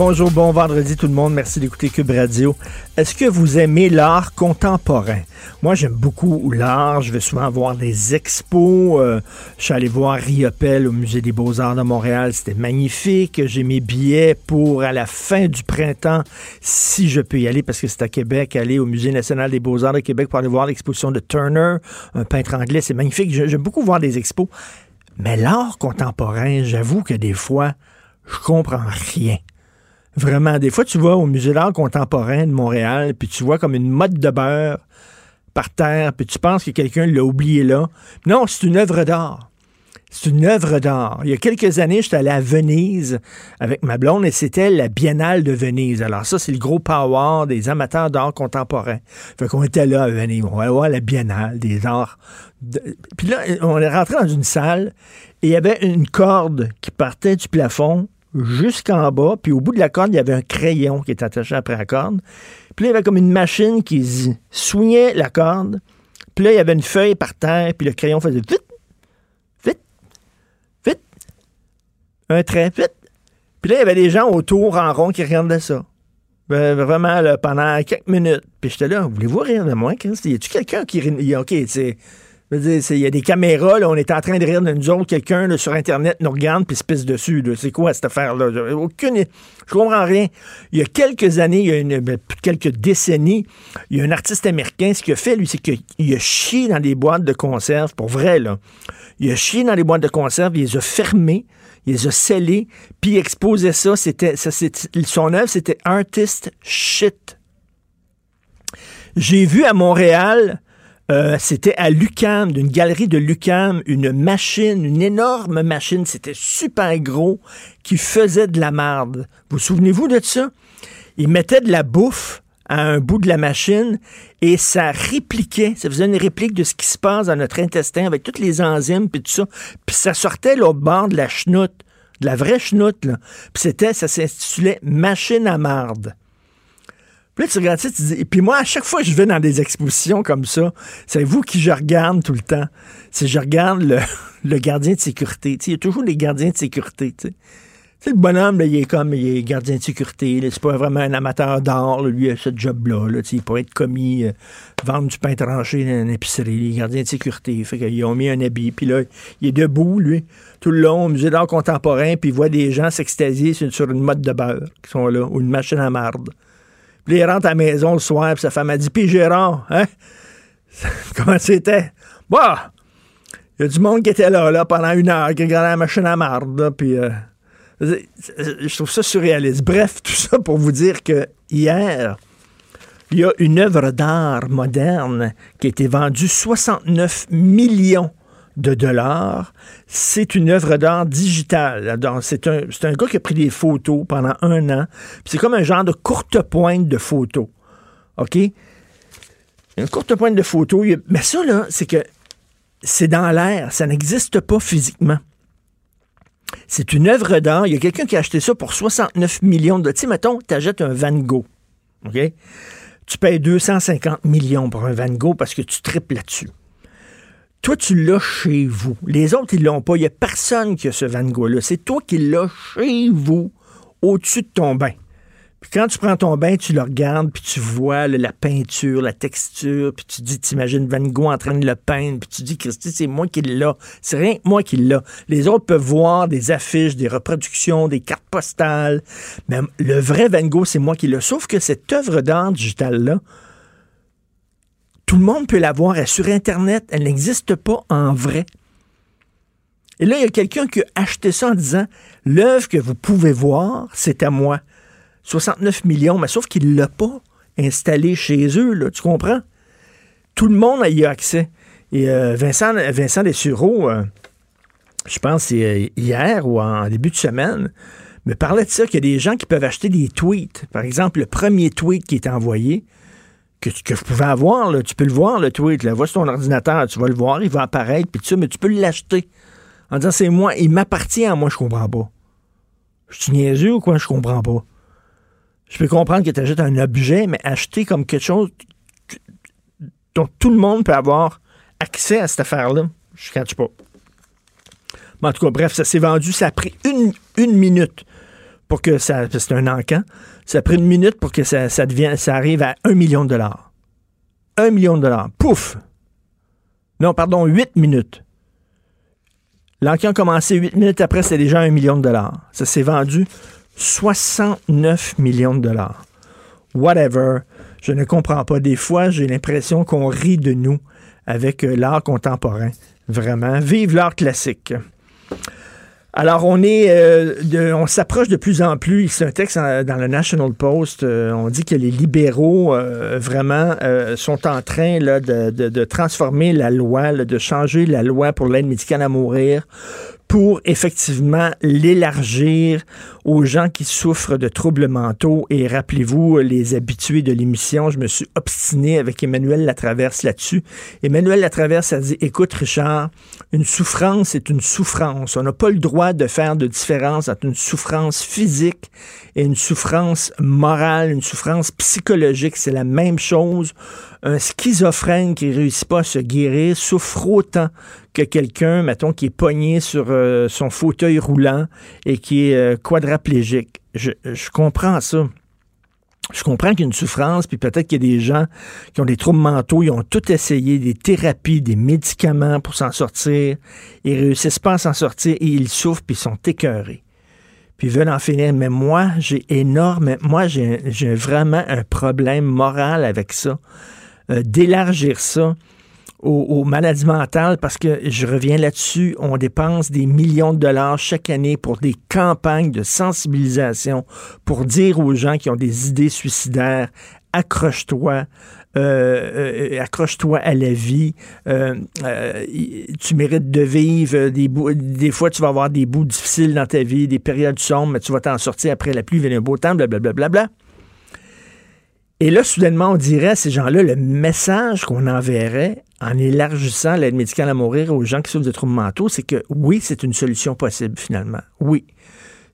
Bonjour, bon vendredi tout le monde. Merci d'écouter Cube Radio. Est-ce que vous aimez l'art contemporain? Moi, j'aime beaucoup l'art. Je vais souvent voir des expos. Euh, je suis allé voir Riopel au Musée des Beaux-Arts de Montréal. C'était magnifique. J'ai mes billets pour à la fin du printemps, si je peux y aller, parce que c'est à Québec, aller au Musée national des Beaux-Arts de Québec pour aller voir l'exposition de Turner, un peintre anglais. C'est magnifique. J'aime beaucoup voir des expos. Mais l'art contemporain, j'avoue que des fois, je comprends rien. Vraiment, des fois, tu vas au Musée d'art contemporain de Montréal, puis tu vois comme une mode de beurre par terre, puis tu penses que quelqu'un l'a oublié là. Non, c'est une œuvre d'art. C'est une œuvre d'art. Il y a quelques années, j'étais allé à Venise avec ma blonde et c'était la Biennale de Venise. Alors ça, c'est le gros power des amateurs d'art contemporain. Fait qu'on était là à Venise. On va voir la Biennale des arts. Puis là, on est rentré dans une salle et il y avait une corde qui partait du plafond jusqu'en bas, puis au bout de la corde, il y avait un crayon qui était attaché après la corde. Puis là, il y avait comme une machine qui soignait la corde. Puis là, il y avait une feuille par terre, puis le crayon faisait vite, vite, vite, un trait, vite. Puis là, il y avait des gens autour en rond qui regardaient ça. Vraiment, pendant quelques minutes. Puis j'étais là, voulez-vous rire de moi, Chris? Y a-tu quelqu'un qui OK, c'est. Il y a des caméras, là, on est en train de rire de nous autres, quelqu'un sur Internet nous regarde puis se pisse dessus. C'est quoi cette affaire-là? Aucune. Je comprends rien. Il y a quelques années, il y a ben, quelques décennies, il y a un artiste américain, ce qu'il a fait, lui, c'est qu'il a chié dans des boîtes de conserve, pour vrai, là. Il a chié dans les boîtes de conserve, il les a fermées, il les a scellées, puis il exposait ça. Son œuvre, c'était Artist Shit. J'ai vu à Montréal, euh, c'était à Lucam, d'une galerie de Lucam, une machine, une énorme machine, c'était super gros, qui faisait de la marde. Vous souvenez-vous de ça? Il mettait de la bouffe à un bout de la machine et ça répliquait, ça faisait une réplique de ce qui se passe dans notre intestin avec toutes les enzymes puis tout ça. Puis ça sortait l'autre bord de la chenoute, de la vraie chenoute, là. Puis c'était, ça s'intitulait Machine à marde. Puis là, tu regardes ça, tu dis. Puis moi, à chaque fois que je vais dans des expositions comme ça, c'est vous qui je regarde tout le temps. C'est je regarde le, gardien de sécurité. Il y a toujours des gardiens de sécurité. Tu le bonhomme, là, il est comme il est gardien de sécurité. C'est pas vraiment un amateur d'art. Lui, il ce job-là. Il pourrait être commis, euh, vendre du pain tranché dans une épicerie. Il est gardien de sécurité. Fait qu'ils ont mis un habit. Puis là, il est debout, lui, tout le long au musée d'art contemporain. Puis il voit des gens s'extasier sur, sur une mode de beurre qui sont là, ou une machine à marde. Puis il rentre à la maison le soir, puis sa femme a dit Puis Gérard, hein? Comment c'était? Bah Il y a du monde qui était là, là, pendant une heure, qui regardait la machine à marde, puis. euh, je trouve ça surréaliste. Bref, tout ça pour vous dire que hier, il y a une œuvre d'art moderne qui a été vendue 69 millions de dollars. C'est une œuvre d'art digitale. C'est un, un gars qui a pris des photos pendant un an. C'est comme un genre de courte pointe de photos. OK? Une courte pointe de photos. Mais ça, là, c'est que c'est dans l'air. Ça n'existe pas physiquement. C'est une œuvre d'art. Il y a quelqu'un qui a acheté ça pour 69 millions de... Tu sais, mettons, tu achètes un Van Gogh. OK? Tu payes 250 millions pour un Van Gogh parce que tu tripes là-dessus. Toi, tu l'as chez vous. Les autres, ils l'ont pas. Il n'y a personne qui a ce Van Gogh-là. C'est toi qui l'as chez vous, au-dessus de ton bain. Puis quand tu prends ton bain, tu le regardes, puis tu vois la peinture, la texture, puis tu dis, t'imagines Van Gogh en train de le peindre, puis tu dis, Christy, c'est moi qui l'ai. C'est rien que moi qui l'ai. Les autres peuvent voir des affiches, des reproductions, des cartes postales. Mais le vrai Van Gogh, c'est moi qui l'ai. Sauf que cette œuvre d'art digitale-là, tout le monde peut la voir. Elle est sur Internet. Elle n'existe pas en vrai. Et là, il y a quelqu'un qui a acheté ça en disant L'œuvre que vous pouvez voir, c'est à moi. 69 millions, mais sauf qu'il ne l'a pas installé chez eux, tu comprends? Tout le monde a accès. Et euh, Vincent, Vincent euh, je pense c'est euh, hier ou en début de semaine, me parlait de ça, qu'il y a des gens qui peuvent acheter des tweets. Par exemple, le premier tweet qui est envoyé, que, que je pouvais avoir, là, tu peux le voir, le tweet. Là. Va sur ton ordinateur, tu vas le voir, il va apparaître, puis ça, mais tu peux l'acheter. En disant, c'est moi, il m'appartient à moi, je comprends pas. Je suis niaiseux ou quoi, je comprends pas. Je peux comprendre que tu achètes un objet, mais acheter comme quelque chose dont tout le monde peut avoir accès à cette affaire-là, je ne catch pas. Mais en tout cas, bref, ça s'est vendu, ça a pris une, une minute pour que ça. C'est un encan. Ça a pris une minute pour que ça, ça, ça arrive à un million de dollars. Un million de dollars. Pouf! Non, pardon, huit minutes. L'encan a commencé huit minutes après, c'est déjà un million de dollars. Ça s'est vendu 69 millions de dollars. Whatever. Je ne comprends pas. Des fois, j'ai l'impression qu'on rit de nous avec euh, l'art contemporain. Vraiment. Vive l'art classique. Alors, on est, euh, on s'approche de plus en plus. C'est un texte dans le National Post. Euh, on dit que les libéraux vraiment sont en train là, de, transformer la loi, de changer la loi pour l'aide médicale à mourir pour effectivement l'élargir aux gens qui souffrent de troubles mentaux. Et rappelez-vous, les habitués de l'émission, je me suis obstiné avec Emmanuel Latraverse là-dessus. Emmanuel Latraverse a dit, écoute Richard, une souffrance est une souffrance. On n'a pas le droit de faire de différence entre une souffrance physique et une souffrance morale, une souffrance psychologique. C'est la même chose. Un schizophrène qui réussit pas à se guérir souffre autant que quelqu'un, mettons, qui est pogné sur euh, son fauteuil roulant et qui est euh, quadraplégique. Je, comprends ça. Je comprends qu'il y a une souffrance, puis peut-être qu'il y a des gens qui ont des troubles mentaux, ils ont tout essayé, des thérapies, des médicaments pour s'en sortir, ils réussissent pas à s'en sortir et ils souffrent, puis ils sont écœurés. Puis ils veulent en finir. Mais moi, j'ai énorme, moi, j'ai vraiment un problème moral avec ça. Euh, d'élargir ça aux, maladies mentales parce que je reviens là-dessus, on dépense des millions de dollars chaque année pour des campagnes de sensibilisation pour dire aux gens qui ont des idées suicidaires accroche-toi, euh, euh, accroche-toi à la vie. Euh, tu mérites de vivre. Des, des fois, tu vas avoir des bouts difficiles dans ta vie, des périodes sombres, mais tu vas t'en sortir après la pluie, venir un beau temps, blablabla. Bla, bla, bla. Et là, soudainement, on dirait à ces gens-là le message qu'on enverrait en élargissant l'aide médicale à mourir aux gens qui souffrent de troubles mentaux, c'est que oui, c'est une solution possible finalement. Oui.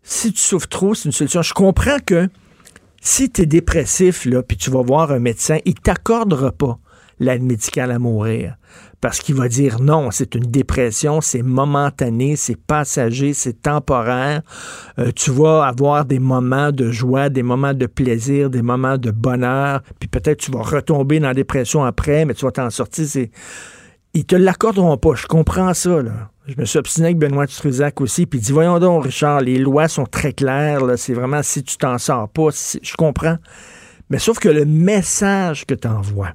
Si tu souffres trop, c'est une solution. Je comprends que si tu es dépressif, là, puis tu vas voir un médecin, il t'accordera pas l'aide médicale à mourir parce qu'il va dire non, c'est une dépression, c'est momentané, c'est passager, c'est temporaire. Euh, tu vas avoir des moments de joie, des moments de plaisir, des moments de bonheur, puis peut-être tu vas retomber dans la dépression après, mais tu vas t'en sortir. C'est... Ils te l'accorderont pas, je comprends ça. Je me suis obstiné avec Benoît Truzac aussi, puis il dit Voyons donc, Richard, les lois sont très claires, c'est vraiment si tu t'en sors pas, je comprends. Mais sauf que le message que tu envoies,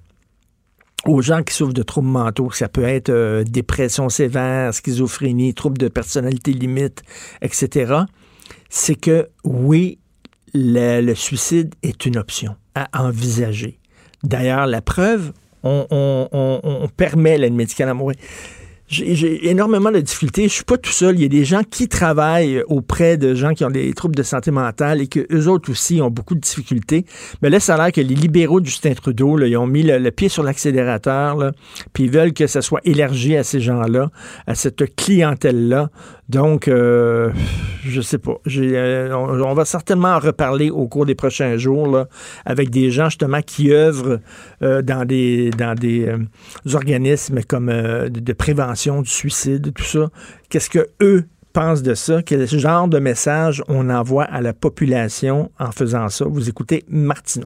aux gens qui souffrent de troubles mentaux, ça peut être euh, dépression sévère, schizophrénie, troubles de personnalité limite, etc., c'est que oui, le, suicide est une option à envisager. D'ailleurs, la preuve, on, permet l'aide médicale à j'ai énormément de difficultés. Je suis pas tout seul. Il y a des gens qui travaillent auprès de gens qui ont des troubles de santé mentale et que eux autres aussi ont beaucoup de difficultés. Mais là, ça a l'air que les libéraux de Justin Trudeau, là, ils ont mis le, pied sur l'accélérateur, puis ils veulent que ça soit élargi à ces gens-là, à cette clientèle-là. Donc, euh, je sais pas. Euh, on, va certainement en reparler au cours des prochains jours avec des gens justement qui œuvrent euh, dans des organismes comme de, prévention du suicide, tout ça. Qu'est-ce que eux pensent de ça? Quel genre de message on envoie à la population en faisant ça? Vous écoutez Martineau.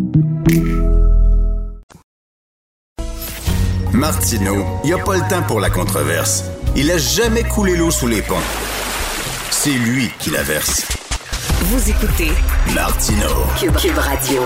Martineau, il n'y a pas le temps pour la controverse. Il a jamais coulé l'eau sous les ponts. C'est lui qui la verse. Vous écoutez Martineau. Cube, Cube Radio.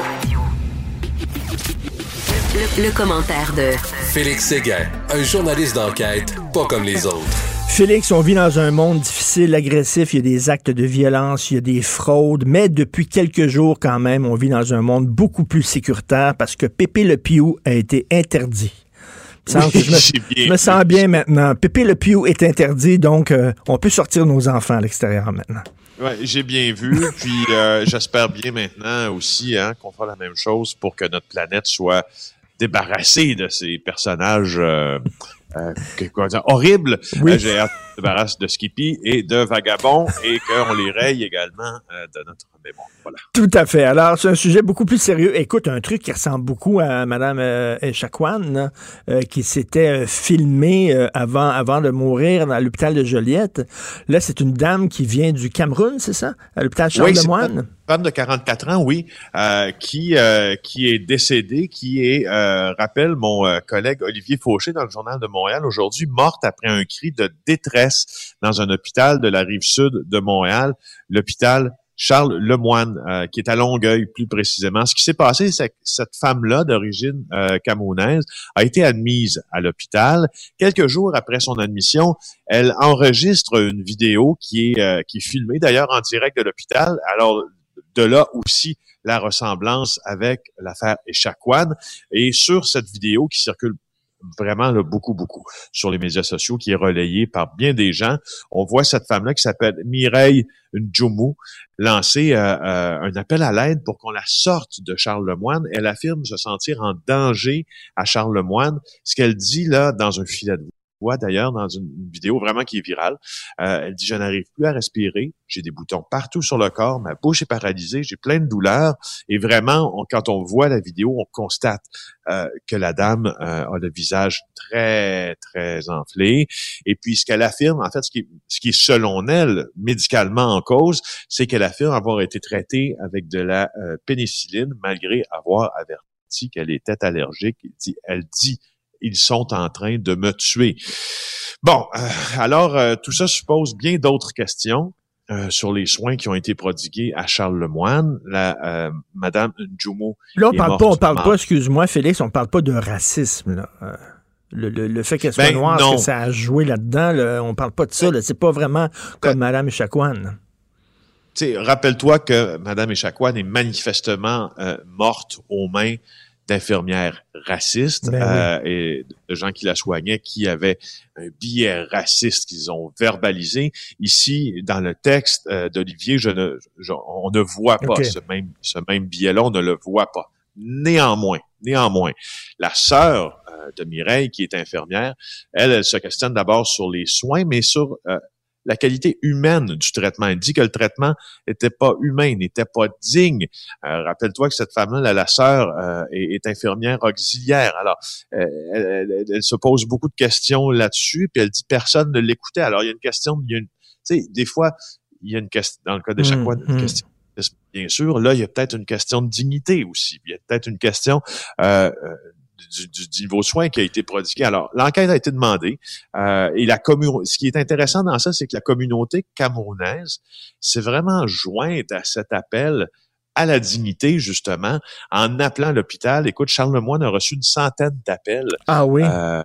Le, le commentaire de Félix Séguin, un journaliste d'enquête pas comme les autres. Félix, on vit dans un monde difficile, agressif, il y a des actes de violence, il y a des fraudes, mais depuis quelques jours quand même, on vit dans un monde beaucoup plus sécuritaire parce que Pépé le Piou a été interdit. Que je, me, bien sens bien maintenant. Pépé le Piou est interdit, donc euh, on peut sortir nos enfants à l'extérieur maintenant. Ouais, j'ai bien vu, puis euh, j'espère bien maintenant aussi hein, qu'on fera la même chose pour que notre planète soit débarrassée de ces personnages euh, que- quoi dire, horribles. Oui. J'ai hâte qu'on se débarrasse de Skippy et de Vagabond et qu'on les raye également de notre Voilà. Tout à fait. Alors, c'est un sujet beaucoup plus sérieux. Écoute, un truc qui ressemble beaucoup à Mme euh, euh, qui s'était euh, filmée euh, avant, avant de mourir dans l'hôpital de Joliette. Là, c'est une dame qui vient du Cameroun, c'est ça? À l'hôpital Oui, c'est Charles-Lemoine. une femme de 44 ans, oui, euh, qui euh, qui est décédée, qui est, euh, rappelle mon euh, collègue Olivier Fauché dans le journal de Montréal aujourd'hui, morte après un cri de détresse dans un hôpital de la rive sud de Montréal, l'hôpital Charles Lemoine, euh, qui est à Longueuil plus précisément. Ce qui s'est passé, c'est que cette femme-là, d'origine euh, camerounaise, a été admise à l'hôpital. Quelques jours après son admission, elle enregistre une vidéo qui est, euh, qui est filmée d'ailleurs en direct de l'hôpital. Alors, de là aussi la ressemblance avec l'affaire Echaquan. Et sur cette vidéo qui circule vraiment là, beaucoup, beaucoup sur les médias sociaux, qui est relayée par bien des gens, on voit cette femme-là qui s'appelle Mireille Ndjoumou lancer euh, euh, un appel à l'aide pour qu'on la sorte de Charles Lemoine. Elle affirme se sentir en danger à Charles Lemoine. Ce qu'elle dit là dans un filet de d'ailleurs, dans une vidéo vraiment qui est virale, euh, elle dit, je n'arrive plus à respirer, j'ai des boutons partout sur le corps, ma bouche est paralysée, j'ai plein de douleurs. Et vraiment, quand on voit la vidéo, on constate euh, que la dame euh, a le visage très, très enflé. Et puis, ce qu'elle affirme, en fait, ce qui, est, ce qui est selon elle, médicalement en cause, c'est qu'elle affirme avoir été traitée avec de la euh, pénicilline, malgré avoir averti qu'elle était allergique. Elle dit, elle dit ils sont en train de me tuer. Bon, euh, alors euh, tout ça suppose bien d'autres questions. euh, sur les soins qui ont été prodigués à Charles Lemoine, la euh, Madame Njumo. Là, on parle morte pas, on parle pas, excuse-moi, Félix, on parle pas de racisme, là. Euh, Le, le- le fait qu'elle soit Ben, noire, que ça a joué là-dedans? là? on parle pas de ça. C'est pas vraiment comme Mme Echaquan. Tu sais, rappelle-toi que Madame Echaquan est manifestement morte aux mains d'infirmières racistes Ben euh, et de gens qui la soignaient qui avaient un billet raciste qu'ils ont verbalisé. Ici, dans le texte euh, d'Olivier, je ne, je- on ne voit pas ce même, ce même billet-là, on ne le voit pas. Néanmoins, néanmoins, la sœur euh, de Mireille, qui est infirmière, elle, elle se questionne d'abord sur les soins, mais sur euh, la qualité humaine du traitement. Elle dit que le traitement n'était pas humain, n'était pas digne. Euh, Rappelle-toi que cette femme-là, la, la sœur, euh, est, est infirmière auxiliaire. Alors, euh, elle, elle- elle se pose beaucoup de questions là-dessus, puis elle dit personne ne l'écoutait. Alors, il y a une question, il y a une, tu sais, des fois, il y a une question, dans le cas de chaque Mm, fois, une mm. question bien sûr. Là, il y a peut-être une question de dignité aussi. Il y a peut-être une question euh, euh, du, du- niveau de soins qui a été prodigué. Alors, l'enquête a été demandée. euh, et la ce qui est intéressant dans ça, c'est que la communauté camerounaise s'est vraiment jointe à cet appel à la dignité, justement, en appelant l'hôpital. Écoute, Charles Lemoyne a reçu une centaine d'appels. Ah oui. Euh,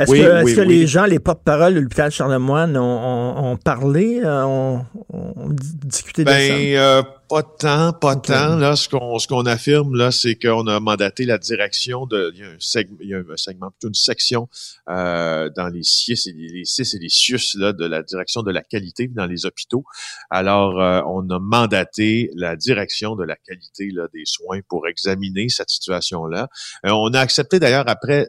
Est-ce oui, que, que oui. les gens, les porte-parole de l'hôpital Charlemagne ont, ont- ont parlé, euh, ont, ont di- discuté de ça? Ben, euh, pas tant, pas tant. Là, ce qu'on ce qu'on affirme là, c'est qu'on a mandaté la direction de. Il y a un, seg- il y a un segment, plutôt une section euh, dans les CIS et les, les CIS et les CIUS là, de la direction de la qualité dans les hôpitaux. Alors, euh, on a mandaté la direction de la qualité là, des soins pour examiner cette situation-là. Euh, on a accepté d'ailleurs après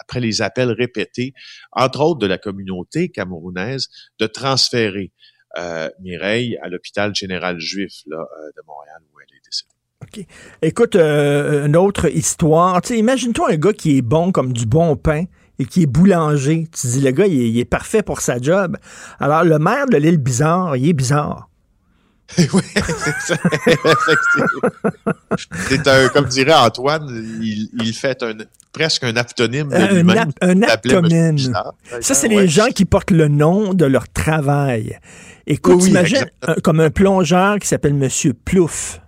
après les appels répétés, entre autres de la communauté camerounaise, de transférer euh, Mireille à l'hôpital général juif là, euh, de Montréal où elle est décédée. Écoute, euh, une autre histoire. Imagine-toi un gars qui est bon comme du bon pain et qui est boulanger. Tu dis, le gars, il est, il est parfait pour sa job. Alors, le maire de l'île Bizarre, il est bizarre. oui, c'est ça. C'est un, comme dirait Antoine, il, il fait un presque un aptonyme Un, ap- aptonyme. Ça, c'est Ouais. les gens qui portent le nom de leur travail. Écoute, Oui, imagine un- comme un plongeur qui s'appelle Monsieur Plouf.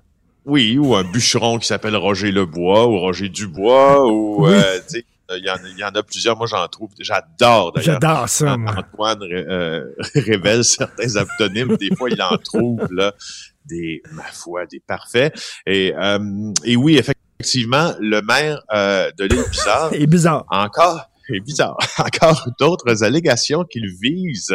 Oui, ou un bûcheron qui s'appelle Roger Lebois ou Roger Dubois ou Oui. euh, tu sais, il y, en, il y en a plusieurs. Moi, j'en trouve. J'adore d'ailleurs. J'adore ça, moi. Antoine euh, révèle certains aptonymes. Des fois, il en trouve là des, ma foi, des parfaits. Et, euh, et oui, effectivement, le maire euh, de l'île Bizarre bizarre. encore, c'est bizarre, encore d'autres allégations qu'il vise.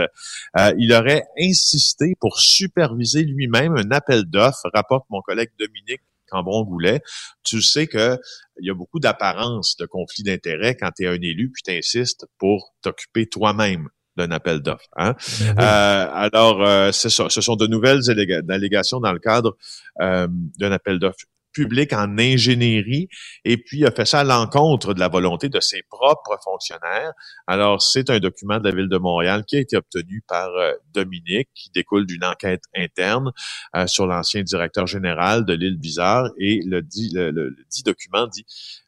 Euh, il aurait insisté pour superviser lui-même un appel d'offres, rapporte mon collègue Dominique Cambron-Goulet. Tu sais que il y a beaucoup d'apparence de conflit d'intérêts quand tu es un élu puis tu insistes pour t'occuper toi-même d'un appel d'offres. Hein? Euh, alors, euh, c'est ça. Ce sont de nouvelles alléga- allégations dans le cadre euh, d'un appel d'offres public en ingénierie et puis a fait ça à l'encontre de la volonté de ses propres fonctionnaires. Alors, c'est un document de la Ville de Montréal qui a été obtenu par euh, Dominique, qui découle d'une enquête interne euh, sur l'ancien directeur général de l'île Bizarre et le dit, le dit document dit,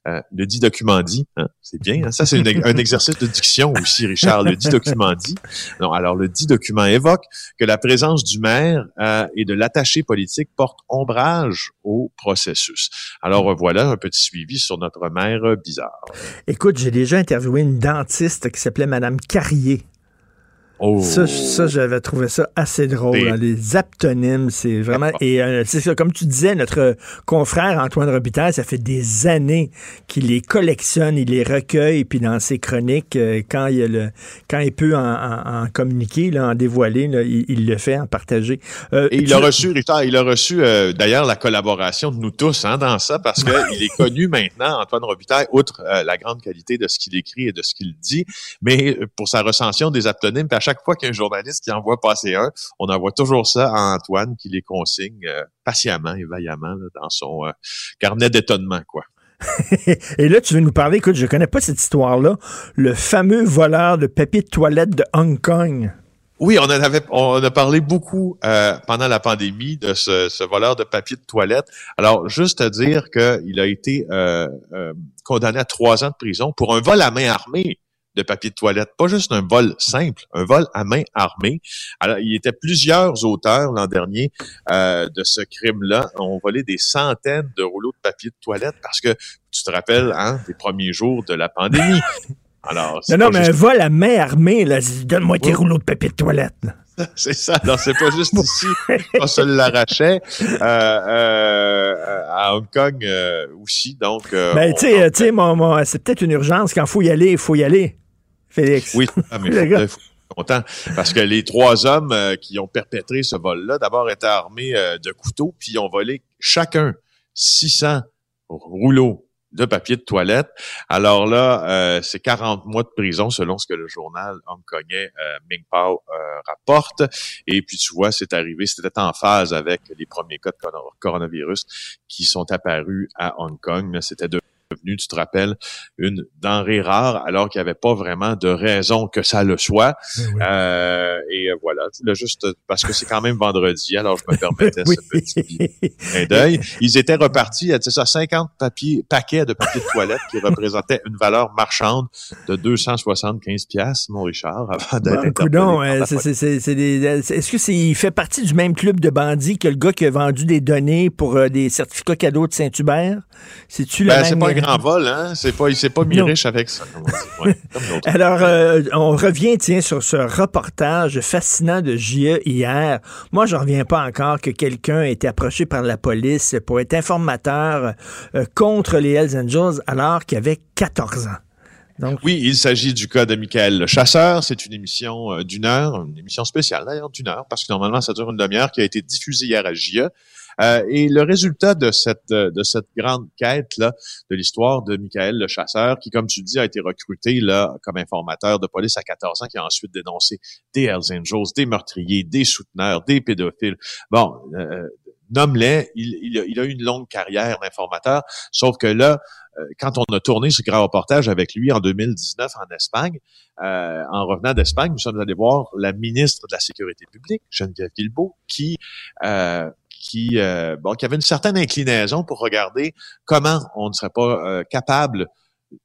euh, le dit document dit, hein, c'est bien, hein, ça c'est un exercice de diction aussi, Richard, le dit document dit. Non, alors le dit document évoque que la présence du maire euh, et de l'attaché politique porte ombrage au processus. Alors voilà un petit suivi sur notre maire euh, bizarre. Écoute, j'ai déjà interviewé une dentiste qui s'appelait Madame Carrier. Oh. Ça, ça j'avais trouvé ça assez drôle. Des- hein. Les aptonymes, c'est vraiment... Et euh, c'est ça, comme tu disais, notre confrère Antoine Robitaille, ça fait des années qu'il les collectionne, il les recueille, puis dans ses chroniques, euh, quand, il, le, quand il peut en, en- en communiquer, là, en dévoiler, là, il, il le fait, en partager. Euh, Et il tu- a reçu, Richard, il a reçu euh, d'ailleurs la collaboration de nous tous hein, dans ça parce qu'il est connu maintenant, Antoine Robitaille, outre euh, la grande qualité de ce qu'il écrit et de ce qu'il dit, mais pour sa recension des aptonymes, puis à chaque fois qu'il y a un journaliste qui envoie passer un, on envoie toujours ça à Antoine qui les consigne euh, patiemment et vaillamment là, dans son euh, carnet d'étonnement, quoi. Et là, tu veux nous parler, écoute, je connais pas cette histoire-là, le fameux voleur de papier de toilette de Hong Kong. Oui, on en avait, on a parlé beaucoup euh, pendant la pandémie de ce, ce voleur de papier de toilette. Alors, juste à dire qu'il a été euh, euh, condamné à trois ans de prison pour un vol à main armée de papier de toilette, pas juste un vol simple, un vol à main armée. Alors, il y était plusieurs auteurs l'an dernier euh, de ce crime-là ont volé des centaines de rouleaux de papier de toilette parce que tu te rappelles, hein, des premiers jours de la pandémie. Alors, Non, mais juste un vol à main armée, là, donne-moi tes rouleaux de papier de toilette. là. C'est ça. Non, c'est pas juste ici qu'on se l'arrachait. Euh, euh, à Hong Kong euh, aussi, donc. Ben, on- tu sais, mon- mon- c'est peut-être une urgence. Quand il faut y aller, il faut y aller. Félix. Oui, ah, mais Le faut, content parce que les trois hommes euh, qui ont perpétré ce vol-là, d'abord étaient armés euh, de couteaux, puis ils ont volé chacun 600 rouleaux de papier de toilette. Alors là, euh, c'est 40 mois de prison selon ce que le journal hongkongais euh, Mingpao euh, rapporte. Et puis tu vois, c'est arrivé, c'était en phase avec les premiers cas de coro- coronavirus qui sont apparus à Hong Kong. C'était devenu, tu te rappelles, une denrée rare alors qu'il n'y avait pas vraiment de raison que ça le soit. Euh, et euh, voilà, là, juste euh, parce que c'est quand même vendredi, alors je me permettais Oui. ce petit clin d'œil. Ils étaient repartis à tu sais ça, 50 papiers, paquets de papier de toilette qui représentaient une valeur marchande de 275 piastres, mon Richard, avant d'être Ben, coudonc, par euh, c'est- des- Est-ce que c'est il fait partie du même club de bandits que le gars qui a vendu des données pour euh, des certificats cadeaux de Saint-Hubert? C'est-tu le Ben, même... grand vol, hein? C'est pas, il s'est pas mis Non. riche avec ça. Ouais. Alors, euh, on revient, tiens, sur ce reportage fascinant de JE hier. Moi, je reviens pas encore que quelqu'un ait été approché par la police pour être informateur euh, contre les Hells Angels alors qu'il avait 14 ans. Donc, Oui, il s'agit du cas de Michael le chasseur. C'est une émission euh, d'une heure, une émission spéciale d'ailleurs d'une heure, parce que normalement ça dure une demi-heure, qui a été diffusée hier à JE. Euh, et le résultat de cette euh, de cette grande quête là de l'histoire de Michael le chasseur, qui comme tu dis a été recruté là comme informateur de police à 14 ans, qui a ensuite dénoncé des Hells Angels, des meurtriers, des souteneurs, des pédophiles. Bon, euh, nomme-les. Il, il, a, il a eu une longue carrière d'informateur, sauf que là, euh, quand on a tourné ce grand reportage avec lui en 2019 en Espagne, euh, en revenant d'Espagne, nous sommes allés voir la ministre de la Sécurité publique, Geneviève Guilbeault, qui euh, qui euh, bon qui avait une certaine inclinaison pour regarder comment on ne serait pas euh, capable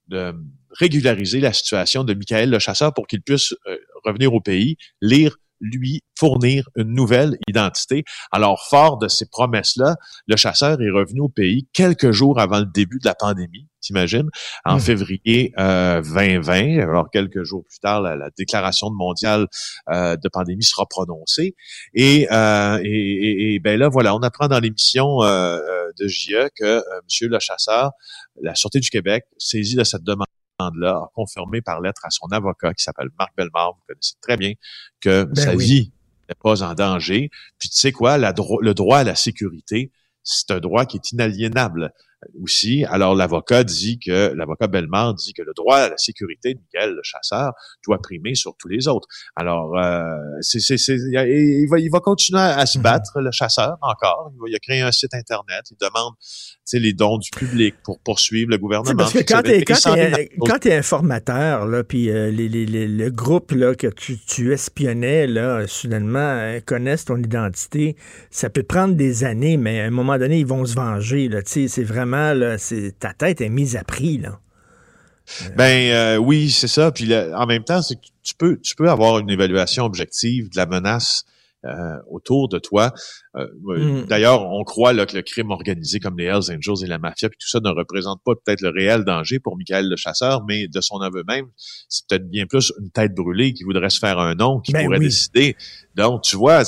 de régulariser la situation de Michael le chasseur pour qu'il puisse euh, revenir au pays, lire lui fournir une nouvelle identité. Alors, fort de ces promesses-là, le chasseur est revenu au pays quelques jours avant le début de la pandémie, t'imagines, en Mm. février euh, 2020. Alors, quelques jours plus tard, la, la déclaration mondiale euh, de pandémie sera prononcée. Et, euh, et, et- et, ben là, voilà, on apprend dans l'émission euh, euh, de JE que euh, Monsieur le chasseur, la Sûreté du Québec, saisit de cette demande là a confirmé par lettre à son avocat qui s'appelle Marc Bellemare, vous connaissez très bien, que Ben sa oui. vie n'est pas en danger. Puis tu sais quoi, la dro- le droit à la sécurité, c'est un droit qui est inaliénable aussi. Alors l'avocat dit que, l'avocat Bellemare dit que le droit à la sécurité de Miguel, le chasseur, doit primer sur tous les autres. Alors, euh, c'est, c'est, c'est- il, va, il va continuer à se Mhm. battre, le chasseur, encore. Il, va, il a créé un site Internet. Il demande tu les dons du public pour poursuivre le Tu gouvernement. Parce que quand d'apprendre. quand t'es informateur, là, puis euh, les, les- les- le groupe là, que tu, tu espionnais, là, soudainement, euh, connaissent ton identité, ça peut prendre des années, mais à un moment donné, ils vont se venger. Là, tu c'est vraiment, là, ta tête est mise à prix. Là. Ben euh, oui, c'est ça. Puis là, en même temps, c'est que tu peux, tu peux avoir une évaluation objective de la menace euh, autour de toi. Euh, Mm. D'ailleurs, on croit là, que le crime organisé comme les Hells Angels et la mafia, puis tout ça ne représente pas peut-être le réel danger pour Michael le chasseur, mais de son aveu même, c'est peut-être bien plus une tête brûlée qui voudrait se faire un nom, qui Ben pourrait oui. décider. Donc, tu vois,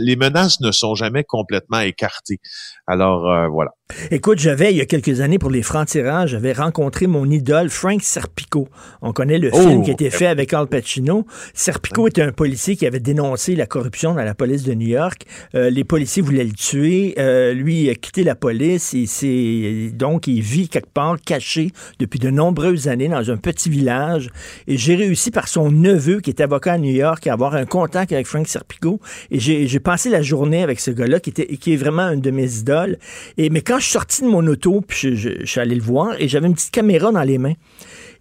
les menaces ne sont jamais complètement écartées. Alors, euh, voilà. Écoute, j'avais, il y a quelques années, pour les francs-tirages, j'avais rencontré mon idole, Frank Serpico. On connaît le Oh! film qui a été fait avec Al Pacino. Serpico était un policier qui avait dénoncé la corruption dans la police de New York. Euh, les policiers voulaient le tuer. Euh, lui, il a quitté la police. Et c'est, donc, il vit quelque part caché depuis de nombreuses années dans un petit village. Et j'ai réussi par son neveu, qui est avocat à New York, à avoir un contact avec Frank Et j'ai, passé la journée avec ce gars-là, qui, était, qui est vraiment une de mes idoles. Et, mais quand je suis sorti de mon auto, puis je, je- je suis allé le voir, et j'avais une petite caméra dans les mains.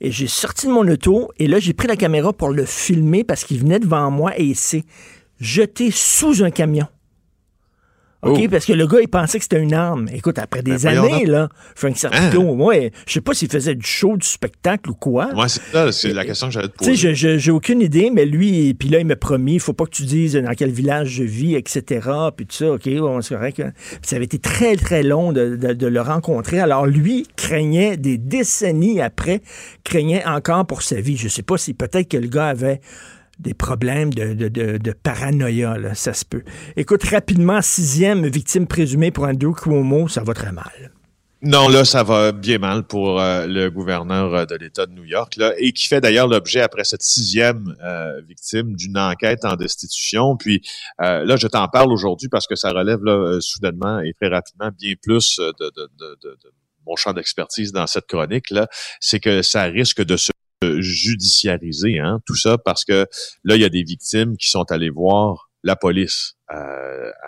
Et j'ai sorti de mon auto, et là, j'ai pris la caméra pour le filmer parce qu'il venait devant moi et il s'est jeté sous un camion. OK? Oh. Parce que le gars, il pensait que c'était une arme. Écoute, après des Ben, voyons années, là, Frank Serpico, ouais, je sais pas s'il faisait du show, du spectacle ou quoi. Moi, c'est ça, c'est la question que j'allais te Tu sais, j'ai aucune idée, mais lui, puis là, il m'a promis, il faut pas que tu dises dans quel village je vis, etc. Puis tout ça, OK, correct. hein. Ça avait été très, très long de, de- de le rencontrer. Alors, lui craignait, des décennies après, craignait encore pour sa vie. Je sais pas si peut-être que le gars avait des problèmes de, paranoïa, là, ça se peut. Écoute, rapidement, sixième victime présumée pour Andrew Cuomo, ça va très mal. Non, là, ça va bien mal pour euh, le gouverneur euh, de l'État de New York, là, et qui fait d'ailleurs l'objet, après cette sixième euh, victime, d'une enquête en destitution. Puis là, je t'en parle aujourd'hui parce que ça relève là, soudainement et très rapidement bien plus de, de, mon champ d'expertise dans cette chronique-là. C'est que ça risque de se judiciariser, hein, tout ça, parce que là, il y a des victimes qui sont allées voir la police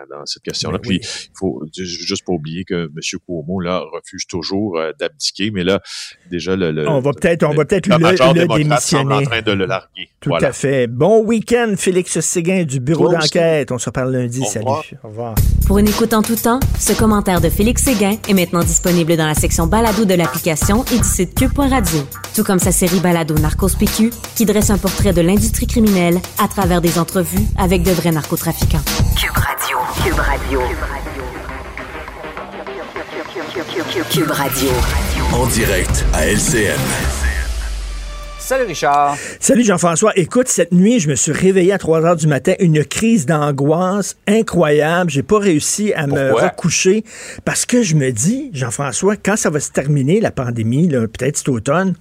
dans cette question-là. Ben oui. Puis il faut ju- juste pas oublier que M. Cuomo là refuse toujours euh, d'abdiquer, mais là déjà le, le On va peut-être on va peut-être le le, le semble en démissionner. train de le larguer. Tout voilà. à fait. Bon week-end, Félix Séguin du bureau d'enquête. On se reparle lundi. Au Salut. revoir. Au revoir. Pour une écoute en tout temps, ce commentaire de Félix Séguin est maintenant disponible dans la section balado de l'application et du site cube.radio. Tout comme sa série balado Narcos PQ, qui dresse un portrait de l'industrie criminelle à travers des entrevues avec de vrais narcotrafiquants. Cube Radio. Cube Radio. Cube Radio. En direct à LCN. Salut Richard. Salut Jean-François. Écoute, cette nuit, je me suis réveillé à 3 heures du matin, une crise d'angoisse incroyable. J'ai pas réussi à me recoucher parce que je me dis, Jean-François, quand ça va se terminer, la pandémie, peut-être cet automne,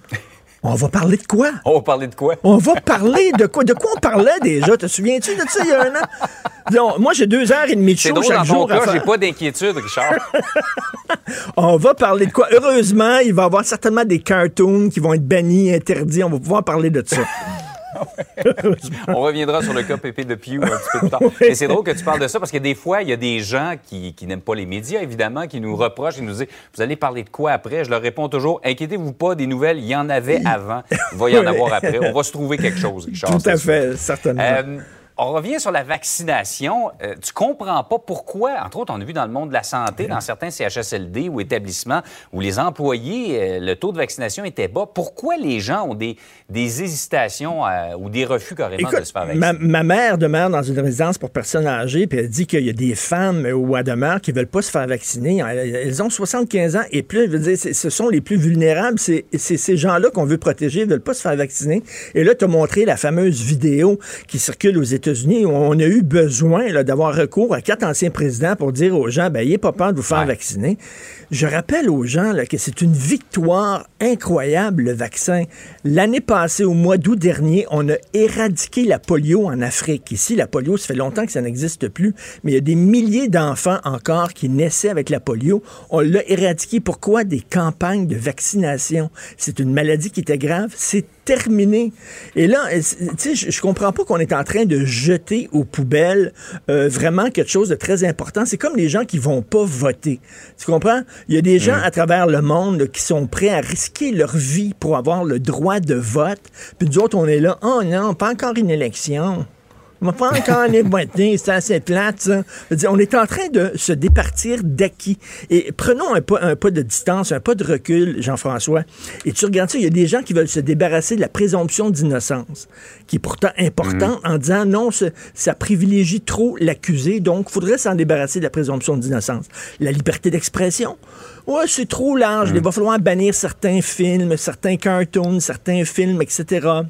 on va parler de quoi? On va parler de quoi? On va parler de quoi? De quoi on parlait déjà? Te souviens-tu de ça il y a un an? Non, moi, j'ai deux heures et demie de show drôle, chaque jour j'ai pas d'inquiétude, Richard. On va parler de quoi? Heureusement, il va y avoir certainement des cartoons qui vont être bannis, interdits. On va pouvoir parler de ça. On reviendra sur le cas Pépé de Pew un petit peu plus tard. Mais c'est drôle que tu parles de ça parce que des fois, il y a des gens qui, qui n'aiment pas les médias, évidemment, qui nous reprochent et nous disent Vous allez parler de quoi après Je leur réponds toujours Inquiétez-vous pas, des nouvelles, il y en avait avant. Il va y en Oui. avoir après. On va se trouver quelque chose, Richard. Tout à sûr. fait, certainement. Euh, On revient sur la vaccination. Euh, tu comprends pas pourquoi, entre autres, on a vu dans le monde de la santé, dans certains CHSLD ou établissements où les employés, euh, le taux de vaccination était bas, pourquoi les gens ont des, des hésitations euh, ou des refus carrément de se faire vacciner? Ma, ma, mère demeure dans une résidence pour personnes âgées, puis elle dit qu'il y a des femmes ou à demeure qui veulent pas se faire vacciner. Elles ont 75 ans et plus. Je veux dire, ce sont les plus vulnérables. C'est ces gens-là qu'on veut protéger, ils veulent pas se faire vacciner. Et là, tu as montré la fameuse vidéo qui circule aux États-Unis on a eu besoin d'avoir recours à quatre anciens présidents pour dire aux gens, ben, n'ayez pas peur de vous faire vacciner. Je rappelle aux gens là, que c'est une victoire incroyable, le vaccin. L'année passée, au mois d'août dernier, on a éradiqué la polio en Afrique. Ici, la polio, ça fait longtemps que ça n'existe plus, mais il y a des milliers d'enfants encore qui naissaient avec la polio. On l'a éradiqué. Pourquoi? Des campagnes de vaccination. C'est une maladie qui était grave. C'est terminé. Et là, tu sais, je comprends pas qu'on est en train de jeter aux poubelles euh, vraiment quelque chose de très important. C'est comme les gens qui vont pas voter. Tu comprends? Il y a des gens mm. à travers le monde qui sont prêts à risquer leur vie pour avoir le droit de vote. Puis nous autres, on est là, oh non, pas encore une élection. On va pas encore voter, c'est assez plate, ça. on est en train de se départir d'acquis. Et prenons un pas, un pas de distance, un pas de recul, Jean-François. Et tu regardes ça, il y a des gens qui veulent se débarrasser de la présomption d'innocence, qui est pourtant importante, mm. en disant non, ça, privilégie trop l'accusé, donc il faudrait s'en débarrasser de la présomption d'innocence. La liberté d'expression. Ouais, c'est trop large. Mm. Il va falloir bannir certains films, certains cartoons, certains films, etc.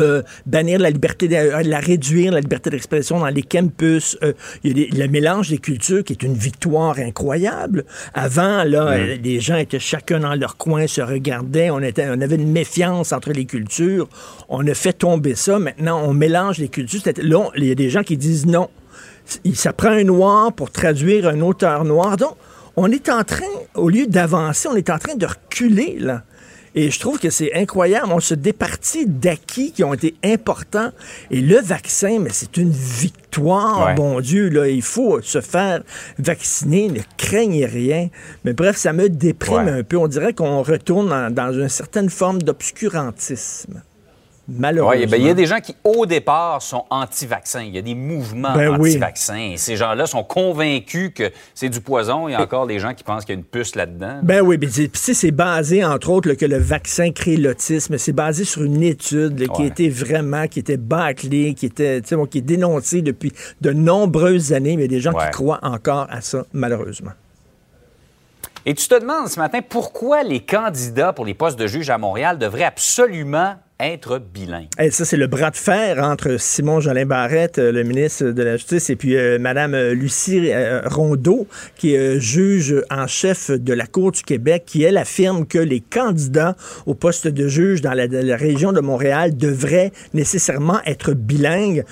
Euh, bannir la liberté, de, euh, la réduire, la liberté d'expression dans les campus. Euh, il y a le mélange des cultures qui est une victoire incroyable. Avant, là, les gens étaient chacun dans leur coin, se regardaient, on, était, on avait une méfiance entre les cultures. On a fait tomber ça. Maintenant, on mélange les cultures. Là, il y a des gens qui disent non. Ça prend un noir pour traduire un auteur noir. Donc, on est en train, au lieu d'avancer, on est en train de reculer, là. Et je trouve que c'est incroyable. On se départit d'acquis qui ont été importants. Et le vaccin, mais c'est une victoire, bon Dieu. Là, il faut se faire vacciner, ne craignez rien. Mais bref, ça me déprime un peu. On dirait qu'on retourne dans, dans une certaine forme d'obscurantisme. Malheureusement. Ben, il y a des gens qui, au départ, sont anti-vaccins. Il y a des mouvements ben anti-vaccins. Et ces gens-là sont convaincus que c'est du poison. Il y a encore des gens qui pensent qu'il y a une puce là-dedans. Ben oui, mais c'est basé, entre autres, que le vaccin crée l'autisme. C'est basé sur une étude qui était vraiment, qui était bâclée, qui était, qui est dénoncée depuis de nombreuses années. Mais il y a des gens qui croient encore à ça, malheureusement. Et tu te demandes ce matin pourquoi les candidats pour les postes de juge à Montréal devraient absolument être bilingue. Et ça, c'est le bras de fer entre Simon Jolin Barrette, euh, le ministre de la Justice, et puis euh, Madame euh, Lucie Rondeau, qui est juge en chef de la Cour du Québec, qui, elle, affirme que les candidats au poste de juge dans la, région de Montréal devraient nécessairement être bilingues.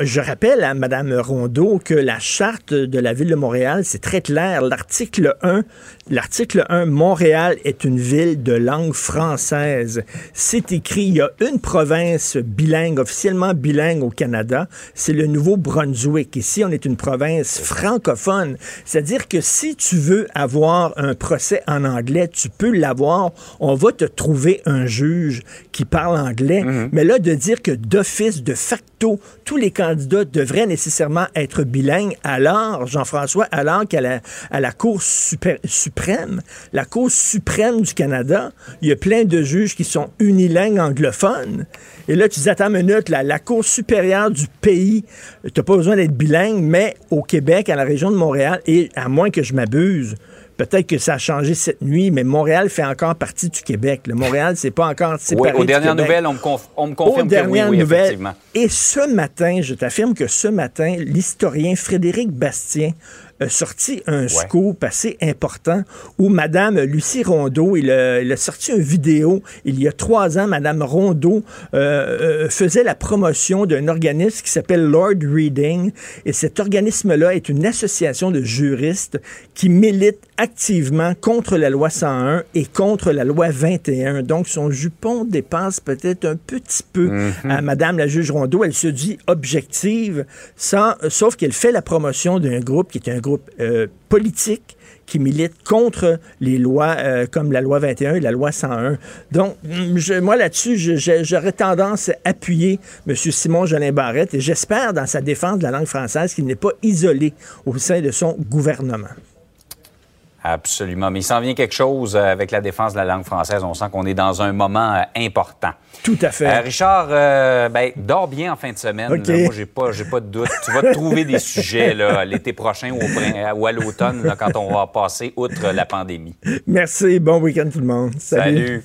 je rappelle à Madame Rondeau que la charte de la ville de Montréal, c'est très clair. L'article 1, l'article 1, Montréal est une ville de langue française. C'est écrit y a une province bilingue, officiellement bilingue au Canada, c'est le Nouveau-Brunswick. Ici, on est une province francophone. C'est-à-dire que si tu veux avoir un procès en anglais, tu peux l'avoir. On va te trouver un juge qui parle anglais. Mhm. Mais là, de dire que d'office, de facto, tous les candidats devraient nécessairement être bilingues, alors, Jean-François, alors qu'à la, à la Cour suprême, la Cour suprême du Canada, il y a plein de juges qui sont unilingues anglais et là, tu dis, attends une minute, la Cour supérieure du pays, tu n'as pas besoin d'être bilingue, mais au Québec, à la région de Montréal, et à moins que je m'abuse, peut-être que ça a changé cette nuit, mais Montréal fait encore partie du Québec. Le Montréal, c'est pas encore séparé oui, aux dernières nouvelles, on me, confirme que oui, oui, nouvelles. Et ce matin, je t'affirme que ce matin, l'historien Frédéric Bastien a sorti un scoop assez important où Madame Lucie Rondeau, il a, sorti une vidéo il y a trois ans. Madame Rondeau euh, euh, faisait la promotion d'un organisme qui s'appelle Lord Reading. Et cet organisme-là est une association de juristes qui milite activement contre la loi 101 et contre la loi 21. Donc, son jupon dépasse peut-être un petit peu Mhm. à Madame la juge Rondeau. Elle se dit objective, sans, sauf qu'elle fait la promotion d'un groupe qui est un groupe euh, politique qui milite contre les lois euh, comme la loi 21 et la loi 101. Donc, mm, je- moi là-dessus, j'aurais tendance à appuyer M. Simon Jolin Barrette et j'espère dans sa défense de la langue française qu'il n'est pas isolé au sein de son gouvernement. Absolument. Mais il s'en vient quelque chose euh, avec la défense de la langue française. On sent qu'on est dans un moment euh, important. Tout à fait. Euh, Richard, euh, ben, dors bien en fin de semaine. Là. Moi, j'ai pas, j'ai pas de doute. Tu vas te trouver des sujets là, l'été prochain ou, au prin- ou à l'automne, là, quand on va passer outre la pandémie. Merci. Bon week-end tout le monde. Salut.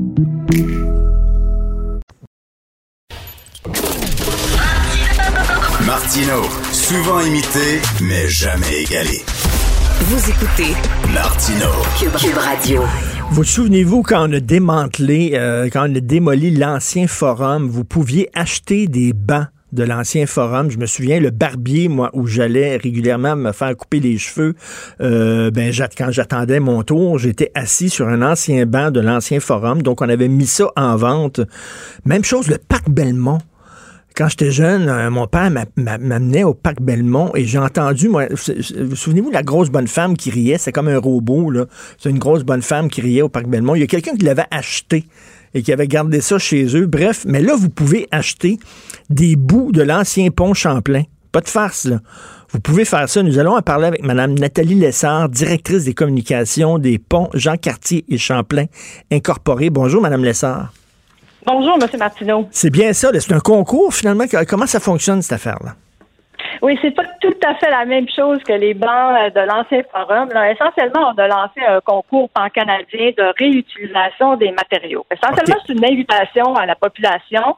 Martino, souvent imité, mais jamais égalé. Vous écoutez Martino, Cube, Cube Radio. Vous souvenez-vous quand on a démantelé, euh, quand on a démoli l'ancien forum, vous pouviez acheter des bancs de l'ancien forum? Je me souviens, le barbier, moi, où j'allais régulièrement me faire couper les cheveux, euh, ben, quand j'attendais mon tour, j'étais assis sur un ancien banc de l'ancien forum. Donc, on avait mis ça en vente. Même chose, le parc Belmont. Quand j'étais jeune, euh, mon père m'a- m'a- m'amenait au parc Belmont et j'ai entendu, moi, vous vous souvenez-vous de la grosse bonne femme qui riait? C'est comme un robot, là. C'est une grosse bonne femme qui riait au parc Belmont. Il y a quelqu'un qui l'avait acheté et qui avait gardé ça chez eux. Bref, mais là, vous pouvez acheter des bouts de l'ancien pont Champlain. Pas de farce, là. Vous pouvez faire ça. Nous allons en parler avec Mme Nathalie Lessard, directrice des communications des ponts Jean Cartier et Champlain Incorporés. Bonjour, Mme Lessard. Bonjour, M. Martineau. C'est bien ça. C'est un concours, finalement. Comment ça fonctionne, cette affaire-là? Oui, c'est pas tout à fait la même chose que les bancs euh, de l'ancien forum. Là, essentiellement, on a lancé un concours pan-canadien de réutilisation des matériaux. Essentiellement, c'est une invitation à la population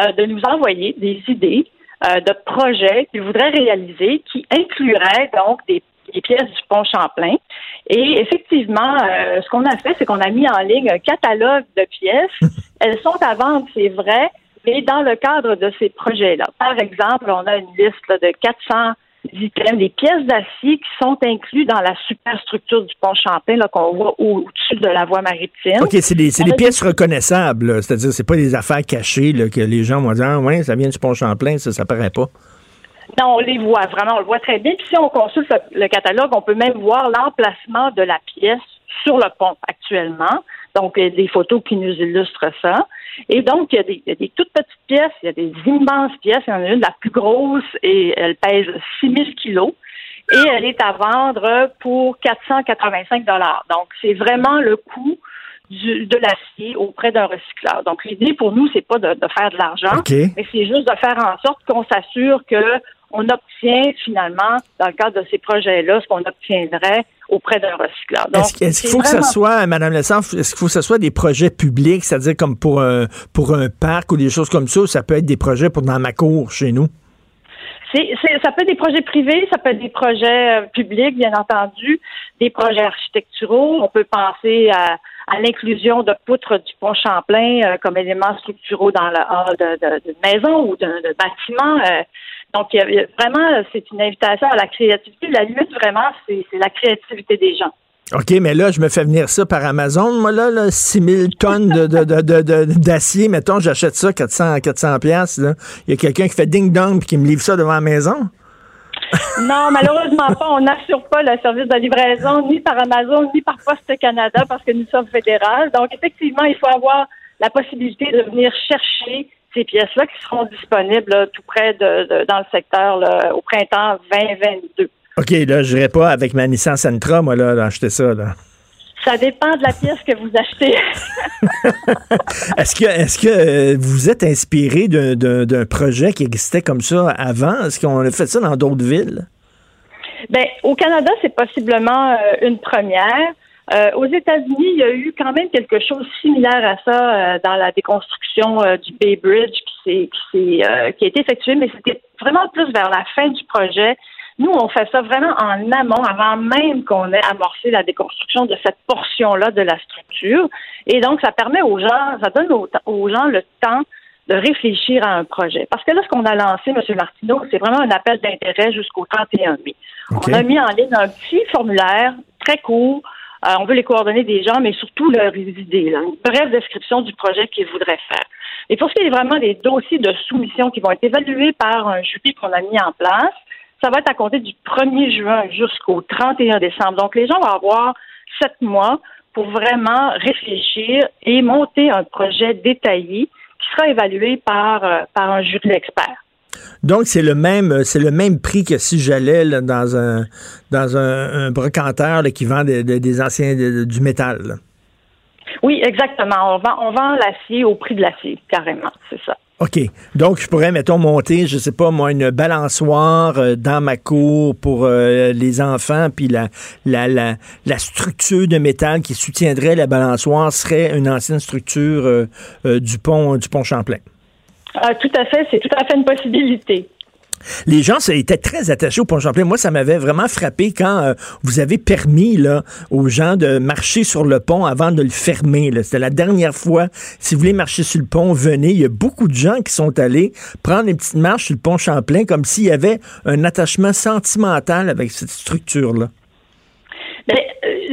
euh, de nous envoyer des idées euh, de projets qu'ils voudraient réaliser qui incluraient donc des, des pièces du pont Champlain. Et effectivement, euh, ce qu'on a fait, c'est qu'on a mis en ligne un catalogue de pièces. Elles sont à vendre, c'est vrai, mais dans le cadre de ces projets-là. Par exemple, on a une liste là, de 400 items, des pièces d'acier qui sont inclus dans la superstructure du pont Champlain qu'on voit au- au-dessus de la voie maritime. OK, c'est des, des pièces reconnaissables. C'est-à-dire, c'est pas des affaires cachées là, que les gens vont dire Ah, ouais, ça vient du pont Champlain, ça, ça paraît pas. Non, on les voit vraiment, on le voit très bien. Puis si on consulte le, catalogue, on peut même voir l'emplacement de la pièce sur le pont actuellement. Donc, il y a des photos qui nous illustrent ça. Et donc, il y, a des, il y a des toutes petites pièces, il y a des immenses pièces. Il y en a une, la plus grosse, et elle pèse 6000 kilos. Et elle est à vendre pour 485 dollars. Donc, c'est vraiment le coût du- de l'acier auprès d'un recycleur. Donc, l'idée pour nous, c'est pas de, de faire de l'argent, mais c'est juste de faire en sorte qu'on s'assure que on obtient finalement, dans le cadre de ces projets-là, ce qu'on obtiendrait auprès d'un recycleur. Est-ce qu'il faut que ça vraiment- soit, Mme Lessard, est-ce qu'il faut que ça soit des projets publics, c'est-à-dire comme pour un, pour un parc ou des choses comme ça, ou ça peut être des projets pour dans ma cour chez nous? Ça peut être des projets privés, ça peut être des projets euh, publics, bien entendu, des projets architecturaux. On peut penser à, à l'inclusion de poutres du pont Champlain euh, comme éléments structuraux dans le hall d'une maison ou d'un bâtiment. euh. Donc, il y a- il y a vraiment, c'est une invitation à la créativité. La limite, vraiment, c'est, la créativité des gens. OK, mais là, je me fais venir ça par Amazon. Moi, là, là 6 000 tonnes de, de- de- d'acier, mettons, j'achète ça 400, 400 piastres, là. Il y a quelqu'un qui fait ding-dong puis qui me livre ça devant la maison? Non, malheureusement pas. On n'assure pas le service de livraison ni par Amazon ni par Poste Canada parce que nous sommes fédérales. Donc, effectivement, il faut avoir la possibilité de venir chercher ces pièces-là qui seront disponibles là, tout près de, de- dans le secteur là, au printemps 2022. OK, là, je n'irai pas avec ma Nissan Sentra, moi, là, acheter ça, là. Ça dépend de la pièce que vous achetez. Est-ce que, est-ce que euh, vous êtes inspiré d'un, projet qui existait comme ça avant? Est-ce qu'on a fait ça dans d'autres villes? Ben, au Canada, c'est possiblement euh, une première. Euh, aux États-Unis, il y a eu quand même quelque chose de similaire à ça euh, dans la déconstruction euh, du Bay Bridge qui, qui, qui a été effectuée, mais c'était vraiment plus vers la fin du projet. Nous, on fait ça vraiment en amont, avant même qu'on ait amorcé la déconstruction de cette portion-là de la structure. Et donc, ça permet aux gens, ça donne aux, gens le temps de réfléchir à un projet. Parce que là, ce qu'on a lancé, M. Martineau, c'est vraiment un appel d'intérêt jusqu'au 31 mai. On a mis en ligne un petit formulaire très court. Euh, on veut les coordonnées des gens, mais surtout leurs idées, une brève description du projet qu'ils voudraient faire. Et pour ce qui est vraiment des dossiers de soumission qui vont être évalués par un jury qu'on a mis en place, ça va être à compter du 1er juin jusqu'au 31 décembre. Donc, les gens vont avoir sept mois pour vraiment réfléchir et monter un projet détaillé qui sera évalué par, euh, par un jury d'experts. Donc, c'est le même c'est le même prix que si j'allais dans un dans un, brocanteur qui vend des anciens du métal. Oui, exactement. On vend, on vend l'acier au prix de l'acier, carrément, c'est ça. OK. Donc, je pourrais, mettons, monter, je sais pas, moi, une balançoire euh, dans ma cour pour euh, les enfants, puis la, la, la, la, structure de métal qui soutiendrait la balançoire serait une ancienne structure euh, du pont du pont Champlain. Ah, tout à fait, c'est tout à fait une possibilité. Les gens étaient très attachés au pont Champlain. Moi, ça m'avait vraiment frappé quand euh, vous avez permis aux gens de marcher sur le pont avant de le fermer. C'était la dernière fois. Si vous voulez marcher sur le pont, venez. Il y a beaucoup de gens qui sont allés prendre une petite marche sur le pont Champlain comme s'il y avait un attachement sentimental avec cette structure-là.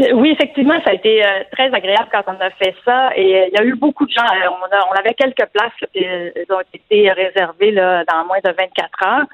Euh, oui, effectivement, ça a été euh, très agréable quand on a fait ça. Et il y a eu beaucoup de gens. on, avait quelques places qui ont été réservées là, dans moins de 24 heures.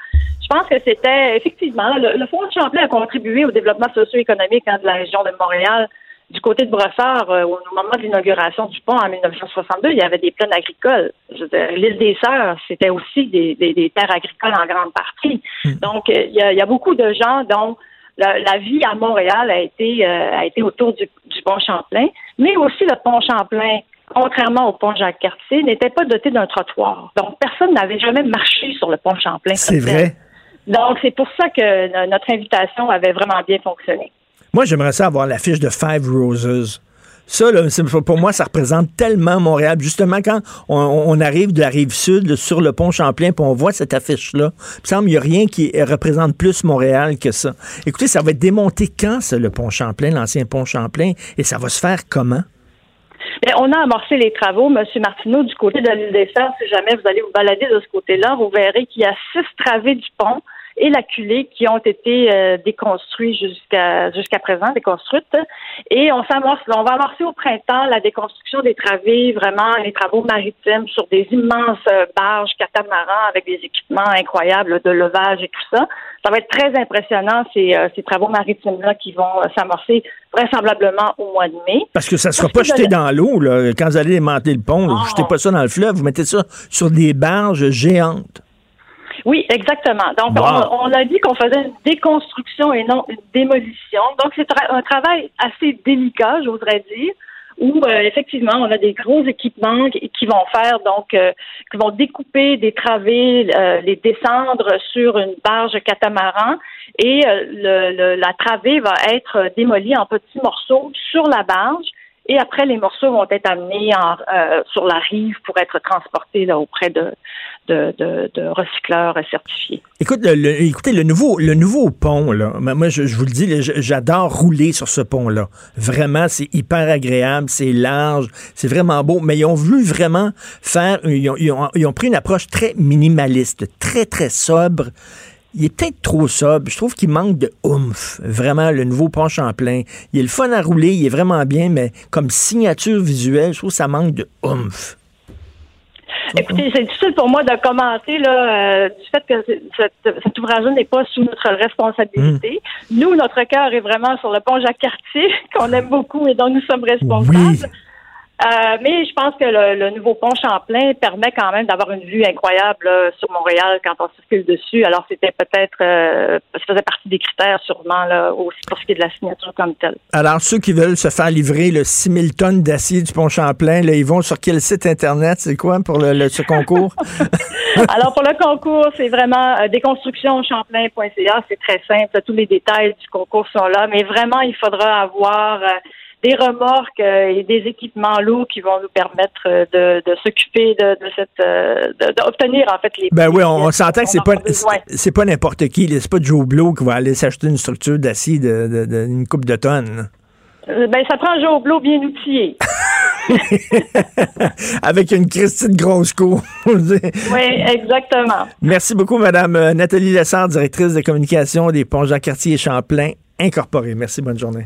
Je pense que c'était effectivement le, Fonds de Champlain a contribué au développement socio-économique hein, de la région de Montréal. Du côté de Brossard, euh, au moment de l'inauguration du pont en 1962, il y avait des plaines agricoles. L'île des Sœurs, c'était aussi des, terres agricoles en grande partie. Hmm. Donc, euh, il y, a, beaucoup de gens dont la, vie à Montréal a été, euh, a été autour du, du pont Champlain, mais aussi le pont Champlain contrairement au pont Jacques-Cartier, n'était pas doté d'un trottoir. Donc, personne n'avait jamais marché sur le pont Champlain. C'est vrai. Donc, c'est pour ça que notre invitation avait vraiment bien fonctionné. Moi, j'aimerais ça avoir l'affiche de Five Roses. Ça, pour moi, ça représente tellement Montréal. Justement, quand on, arrive de la rive sud sur le pont Champlain, puis on voit cette affiche-là, il semble qu'il n'y a rien qui représente plus Montréal que ça. Écoutez, ça va être démonté quand, ça, le pont Champlain, l'ancien pont Champlain, et ça va se faire comment? Bien, on a amorcé les travaux, M. Martineau, du côté de l'île des Sœurs. Si jamais vous allez vous balader de ce côté-là, vous verrez qu'il y a six travées du pont et la culée qui ont été euh, déconstruits jusqu'à jusqu'à présent, déconstruites. Et on s'amorce, on va amorcer au printemps la déconstruction des travées, vraiment les travaux maritimes sur des immenses euh, barges catamarans avec des équipements incroyables de levage et tout ça. Ça va être très impressionnant ces, euh, ces travaux maritimes-là qui vont s'amorcer vraisemblablement au mois de mai. Parce que ça ne sera pas jeté dans l'eau là. quand vous allez démanteler le pont. Vous ne jetez pas ça dans le fleuve, vous mettez ça sur des barges géantes. Oui, exactement. Donc, on, a dit qu'on faisait une déconstruction et non une démolition. Donc, c'est un travail assez délicat, j'oserais dire, où euh, effectivement, on a des gros équipements qui, vont faire, donc, euh, qui vont découper des travées, euh, les descendre sur une barge catamaran, et le, la travée va être démolie en petits morceaux sur la barge et après, les morceaux vont être amenés euh, sur la rive pour être transportés auprès de, recycleurs certifiés. Le, écoutez, le nouveau, le nouveau pont, là, moi, je, vous le dis, j'adore rouler sur ce pont-là. Vraiment, c'est hyper agréable, c'est large, c'est vraiment beau. Mais ils ont voulu vraiment faire, ils ont pris une approche très minimaliste, très, très sobre il est peut-être trop sobre. Je trouve qu'il manque de oomph. Vraiment, le nouveau pont Champlain. Il est le fun à rouler, il est vraiment bien, mais comme signature visuelle, je trouve que ça manque de oomph. Écoutez, c'est difficile pour moi de commenter là, euh, du fait que cet ouvrage n'est pas sous notre responsabilité. Hmm. Nous, notre cœur est vraiment sur le pont Jacques-Cartier, qu'on aime beaucoup et dont nous sommes responsables. Euh, mais je pense que le, nouveau pont Champlain permet quand même d'avoir une vue incroyable sur Montréal quand on circule dessus. Alors c'était peut-être, euh, ça faisait partie des critères sûrement là, aussi pour ce qui est de la signature comme telle. Alors ceux qui veulent se faire livrer le 6000 tonnes d'acier du pont Champlain, là, ils vont sur quel site internet? C'est quoi pour le, ce concours? Alors pour le concours, c'est vraiment euh, déconstructionchamplain.ca. C'est très simple. Tous les détails du concours sont là, mais vraiment il faudra avoir des remorques et des équipements lourds qui vont nous permettre de, s'occuper de, cette, d'obtenir en fait les. Ben oui, on, s'entend que c'est pas, c'est pas n'importe qui, c'est pas Joe Blow qui va aller s'acheter une structure d'acier d'une coupe de tonnes. ben ça prend Joe Blow bien outillé. Avec une Christine grosse cour. oui, exactement. Merci beaucoup, Madame euh, Nathalie Lessard, directrice de communication des ponts Jean-Cartier et Champlain Incorporé. Merci, bonne journée.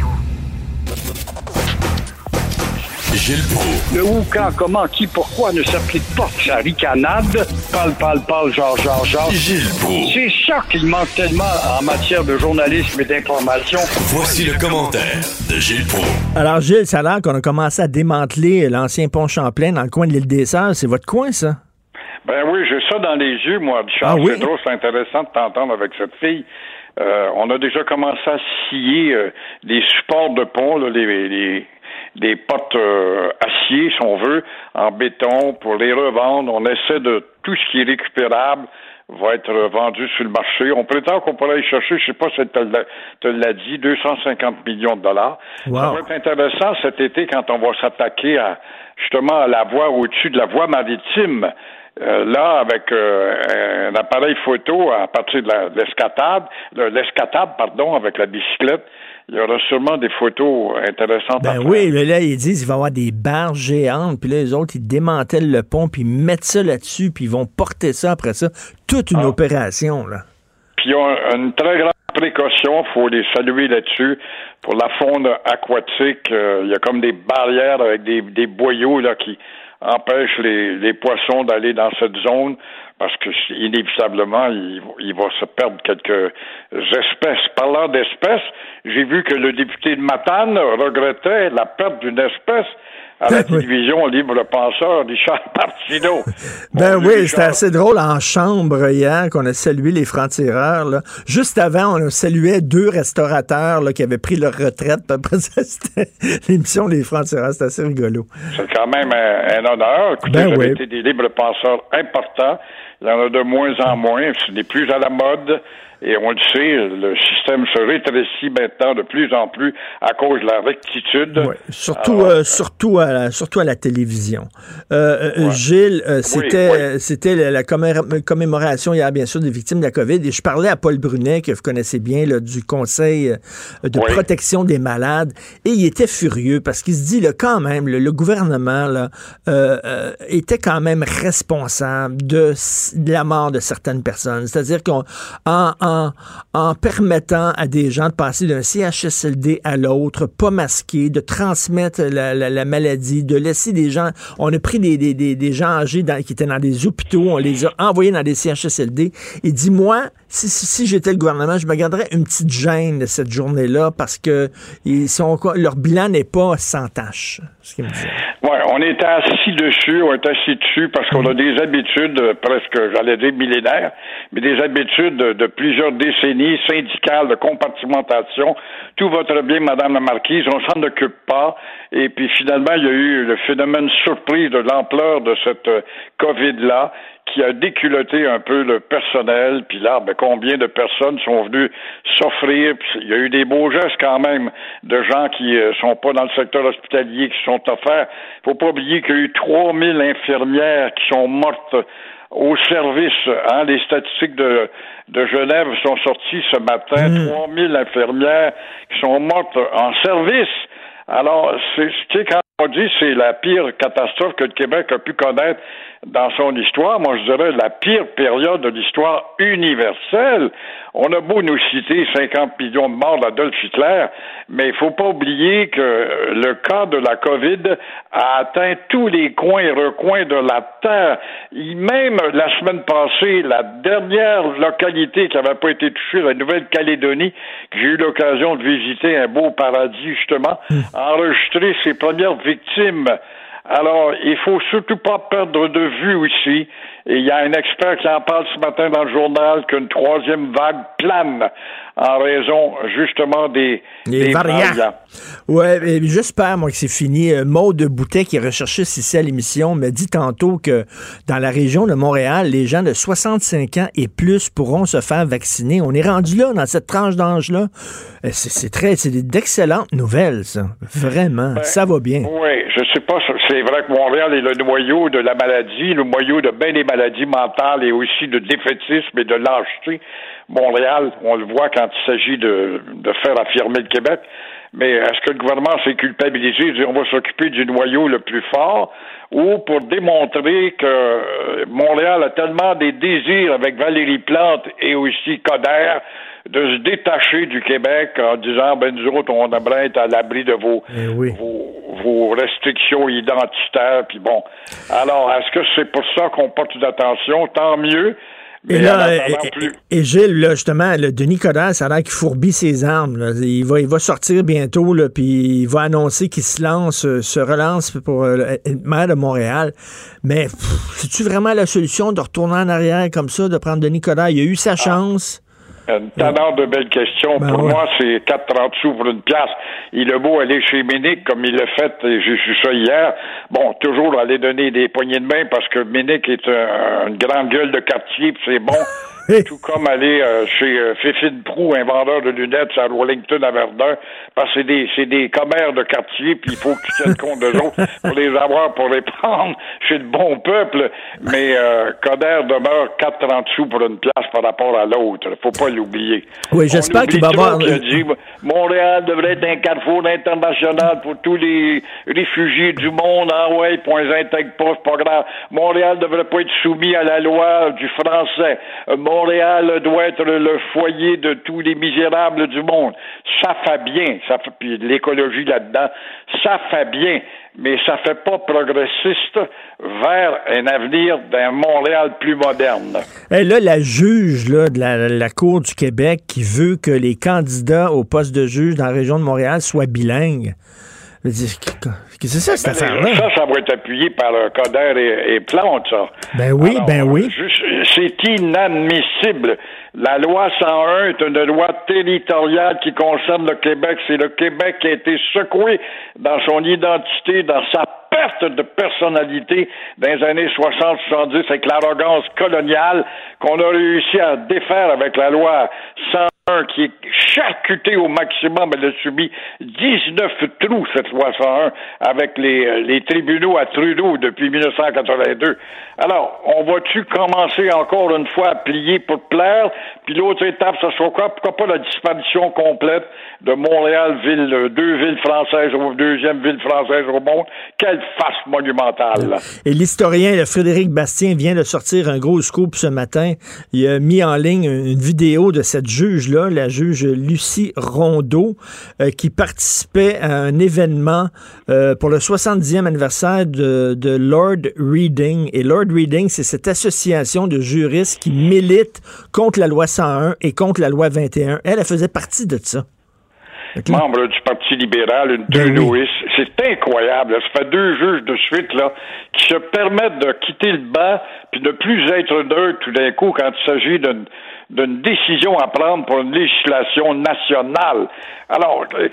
Gilles Proulx. Le où, quand, comment, qui, pourquoi ne s'applique pas sa ricanade? Parle, parle, parle, genre, genre, genre. Gilles Proulx. C'est ça qu'il manque tellement en matière de journalisme et d'information. Voici le commentaire de Gilles Proulx. Alors, Gilles, ça a l'air qu'on a commencé à démanteler l'ancien pont Champlain dans le coin de l'île des Sœurs. C'est votre coin, ça? Ben oui, j'ai ça dans les yeux, moi, Richard. Ah, oui? C'est drôle, c'est intéressant de t'entendre avec cette fille. Euh, on a déjà commencé à scier euh, des supports de pont, là, les, les des potes euh, acier, si on veut, en béton pour les revendre. On essaie de tout ce qui est récupérable va être vendu sur le marché. On prétend qu'on pourrait aller chercher, je sais pas si tu l'as dit, 250 millions de dollars. Ça va être intéressant cet été quand on va s'attaquer à justement à la voie au-dessus de la voie maritime. Euh, là, avec euh, un appareil photo à partir de l'escatade, l'escatade, pardon, avec la bicyclette, il y aura sûrement des photos intéressantes. Ben oui, là, ils disent qu'il va y avoir des barres géantes, puis là, les autres, ils démantèlent le pont, puis ils mettent ça là-dessus, puis ils vont porter ça après ça. Toute une ah. opération, là. Puis ils ont une très grande précaution, il faut les saluer là-dessus. Pour la faune aquatique, euh, il y a comme des barrières avec des, des boyaux là qui empêchent les, les poissons d'aller dans cette zone parce que inévitablement, il, il, va se perdre quelques espèces. Parlant d'espèces, j'ai vu que le député de Matane regrettait la perte d'une espèce à la télévision libre penseur Richard Martineau. ben oui, c'était assez drôle en chambre hier qu'on a salué les francs-tireurs. Juste avant, on a salué deux restaurateurs là, qui avaient pris leur retraite. Après ça, c'était l'émission des francs-tireurs. C'était assez rigolo. C'est quand même un, honneur. Écoutez, ben oui. été des libres penseurs importants. Il y en a de moins en moins. Ce n'est plus à la mode. Et on le sait, le système se rétrécit maintenant de plus en plus à cause de la rectitude. Surtout, euh, surtout, à la, surtout à la télévision. Euh, euh Gilles, euh, c'était c'était la, commémoration hier, bien sûr, des victimes de la COVID. Et je parlais à Paul Brunet, que vous connaissez bien, là, du Conseil de protection des malades. Et il était furieux parce qu'il se dit, là, quand même, le gouvernement là, était quand même responsable de, de, la mort de certaines personnes. C'est-à-dire qu'en en en, permettant à des gens de passer d'un CHSLD à l'autre, pas masqués, de transmettre la, maladie, de laisser des gens. On a pris des, des, gens âgés qui étaient dans des hôpitaux, on les a envoyés dans des CHSLD. Et dis-moi, si, si, j'étais le gouvernement, je me garderais une petite gêne de cette journée-là parce que ils sont, leur bilan n'est pas sans tâche. Ce me Oui, on est assis dessus, on est assis dessus parce qu'on a des habitudes presque, j'allais dire millénaires, mais des habitudes de plusieurs décennies syndicales de compartimentation. Tout va très bien, Madame la Marquise, on s'en occupe pas. Et puis finalement, il y a eu le phénomène surprise de l'ampleur de cette euh, COVID-là qui a déculotté un peu le personnel, puis là, ben, combien de personnes sont venues s'offrir, il y a eu des beaux gestes quand même de gens qui euh, sont pas dans le secteur hospitalier, qui sont offerts. faut pas oublier qu'il y a eu 3000 infirmières qui sont mortes au service. Hein, les statistiques de, de Genève sont sorties ce matin. 3000 mmh. infirmières qui sont mortes en service. Alors, c'est, ce qui quand on dit c'est la pire catastrophe que le Québec a pu connaître dans son histoire, moi je dirais la pire période de l'histoire universelle. On a beau nous citer 50 millions de morts d'Adolf Hitler, mais il faut pas oublier que le cas de la COVID a atteint tous les coins et recoins de la Terre. Même la semaine passée, la dernière localité qui n'avait pas été touchée, la Nouvelle-Calédonie, que j'ai eu l'occasion de visiter, un beau paradis justement, a enregistré ses premières victimes. Alors, il faut surtout pas perdre de vue aussi. Et il y a un expert qui en parle ce matin dans le journal qu'une troisième vague plane. en raison justement des, Les des variants. Mais j'espère, moi, que c'est fini. Euh, Maud de Boutet, qui est recherchiste ici à l'émission, me dit tantôt que dans la région de Montréal, les gens de 65 ans et plus pourront se faire vacciner. On est rendu là, dans cette tranche d'âge-là. Euh, C'est c'est très, c'est d'excellentes nouvelles, ça. Vraiment. Ben, ça va bien. Oui, je sais pas, c'est vrai que Montréal est le noyau de la maladie, le noyau de bien des maladies mentales et aussi de défaitisme et de lâcheté. Montréal, on le voit quand il s'agit de, faire affirmer le Québec. Mais est-ce que le gouvernement s'est culpabilisé et dit on va s'occuper du noyau le plus fort ou pour démontrer que euh, Montréal a tellement des désirs avec Valérie Plante et aussi Coder de se détacher du Québec en disant ben nous autres on aimerait être à l'abri de vos, vos, vos restrictions identitaires puis bon alors est-ce que c'est pour ça qu'on porte d'attention tant mieux Et mais en là, et, et- et Gilles, là, justement, le Denis Coderre, ça a l'air qu'il fourbit ses armes. là. Il, va, il va sortir bientôt, là, puis il va annoncer qu'il se lance, euh, se relance pour euh, être maire de Montréal. Mais c'est-tu vraiment la solution de retourner en arrière comme ça, de prendre Denis Coderre? Il a eu sa chance. Une tannante de belles questions. Ben pour ouais. moi, c'est 4,30 sous pour une pièce. Il est beau aller chez Ménic comme il l'a fait, et j'ai su ça hier. Bon, toujours aller donner des poignées de main parce que Ménic est un- une grande gueule de quartier, c'est bon. Tout comme aller euh, chez euh, Fifine Prou, un vendeur de lunettes à Wellington à Verdun, parce que c'est des, c'est des commères de quartier, puis il faut que tu tiennes compte d'eux autres pour les avoir, pour les prendre chez le bon peuple. Mais euh, Coder demeure 4,30 sous pour une place par rapport à l'autre. Faut pas l'oublier. Oui, j'espère qu'il va avoir- a dit, Montréal devrait être un carrefour international pour tous les réfugiés du monde. Ah ouais, point intègre pas, c'est pas grave. Montréal devrait pas être soumis à la loi du français. Euh, Montréal doit être le foyer de tous les misérables du monde. Ça fait bien, ça fait, puis l'écologie là-dedans, ça fait bien, mais ça fait pas progressiste vers un avenir d'un Montréal plus moderne. Et là, la juge de la, Cour du Québec qui veut que les candidats au poste de juge dans la région de Montréal soient bilingues. C'est ça, cette Ben, affaire-là? Ça, ça va être appuyé par euh, Coder et, et Plante, ça. Ben oui, ben oui. C'est inadmissible. La loi 101 est une loi territoriale qui concerne le Québec. C'est le Québec qui a été secoué dans son identité, dans sa perte de personnalité dans les années 60-70 avec l'arrogance coloniale qu'on a réussi à défaire avec la loi 101 qui est charcutée au maximum. Elle a subi 19 trous, cette loi 101, avec les, les tribunaux à Trudeau depuis 1982. Alors, on va-tu commencer encore une fois à plier pour plaire? Puis l'autre étape, ça sera quoi? Pourquoi pas la disparition complète de Montréal, ville, euh, deux villes françaises, au deuxième ville française au monde? Quelle face monumentale! Et l'historien Frédéric Bastien vient de sortir un gros scoop ce matin. Il a mis en ligne une vidéo de cette juge-là, la juge Lucie Rondeau, euh, qui participait à un événement euh, pour le 70e anniversaire de, de Lord Reading. Et Lord Reading, c'est cette association de juristes qui milite contre la loi 101 et contre la loi 21. Elle, elle faisait partie de ça. membre du Parti libéral, une Ben Trudeauiste. C'est incroyable. Ça fait deux juges de suite là qui se permettent de quitter le banc puis de plus être neutre tout d'un coup quand il s'agit d'une d'une décision à prendre pour une législation nationale. Alors, euh,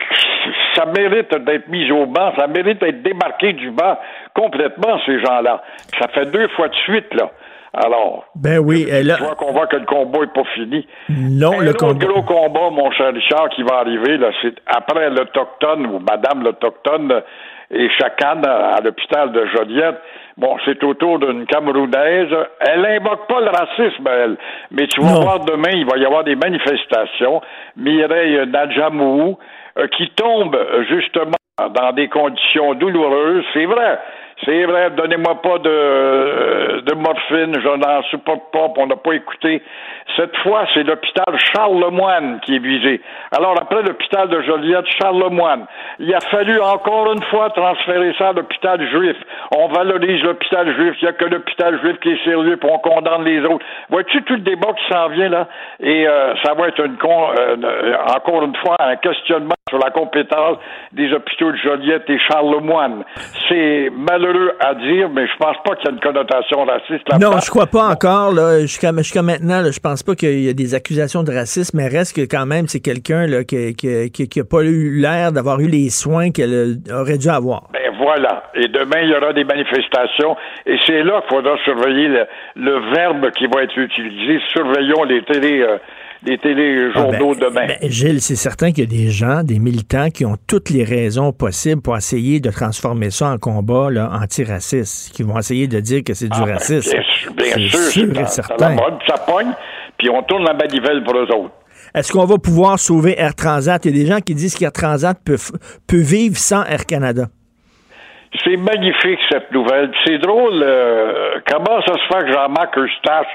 ça mérite d'être mis au banc, ça mérite d'être démarqué du banc complètement, ces gens-là. Ça fait deux fois de suite, là. Alors, Ben oui, elle je vois qu'on voit que le combat n'est pas fini. Non, Un le combat. gros combat, mon cher Richard, qui va arriver, là, c'est après l'Autochtone ou Madame l'Autochtone et Chacane à l'hôpital de Joliette. Bon, c'est autour d'une Camerounaise. Elle invoque pas le racisme, elle. Mais tu vas Non. voir demain, il va y avoir des manifestations. Mireille Nadjamou, euh, qui tombe justement dans des conditions douloureuses. C'est vrai. C'est vrai, donnez-moi pas de, de morphine, je n'en supporte pas, on n'a pas écouté. Cette fois, c'est l'hôpital Charles-Lemoine qui est visé. Alors, après l'hôpital de Joliette, Charles-Lemoine, il a fallu encore une fois transférer ça à l'hôpital juif. On valorise l'hôpital juif, il n'y a que l'hôpital juif qui est sérieux, puis on condamne les autres. Vois-tu tout le débat qui s'en vient, là? Et euh, ça va être une con, euh, encore une fois un questionnement sur la compétence des hôpitaux de Joliette et Charles-Lemoine. C'est malheureux à dire, mais je pense pas qu'il y a une connotation raciste là Non, je crois pas encore. Là, jusqu'à, maintenant, là, je pense pas qu'il y a des accusations de racisme, mais reste que quand même, c'est quelqu'un là, qui, qui, qui, qui a pas eu l'air d'avoir eu les soins qu'elle aurait dû avoir. Ben voilà. Et demain, il y aura des manifestations. Et c'est là qu'il faudra surveiller le, le verbe qui va être utilisé. Surveillons les télé. euh, les téléjournaux Ah, ben, demain. ben, Gilles, c'est certain qu'il y a des gens, des militants qui ont toutes les raisons possibles pour essayer de transformer ça en combat là, antiraciste, qui vont essayer de dire que c'est du Ah, ben, racisme. Bien, sûr, bien C'est sûr, sûr c'est certain. la mode, ça pogne, puis on tourne la manivelle pour eux autres. Est-ce qu'on va pouvoir sauver Air Transat? Il y a des gens qui disent qu'Air Transat peut, peut vivre sans Air Canada. C'est magnifique cette nouvelle. C'est drôle euh, comment ça se fait que Jean-Marc Eustache,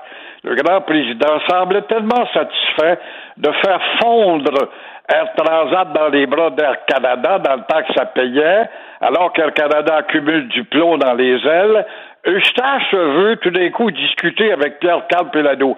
le grand président, semblait tellement satisfait de faire fondre Air Transat dans les bras d'Air Canada dans le temps que ça payait, alors qu'Air Canada accumule du plomb dans les ailes. Eustache veut tout d'un coup discuter avec Pierre Carl Pelado.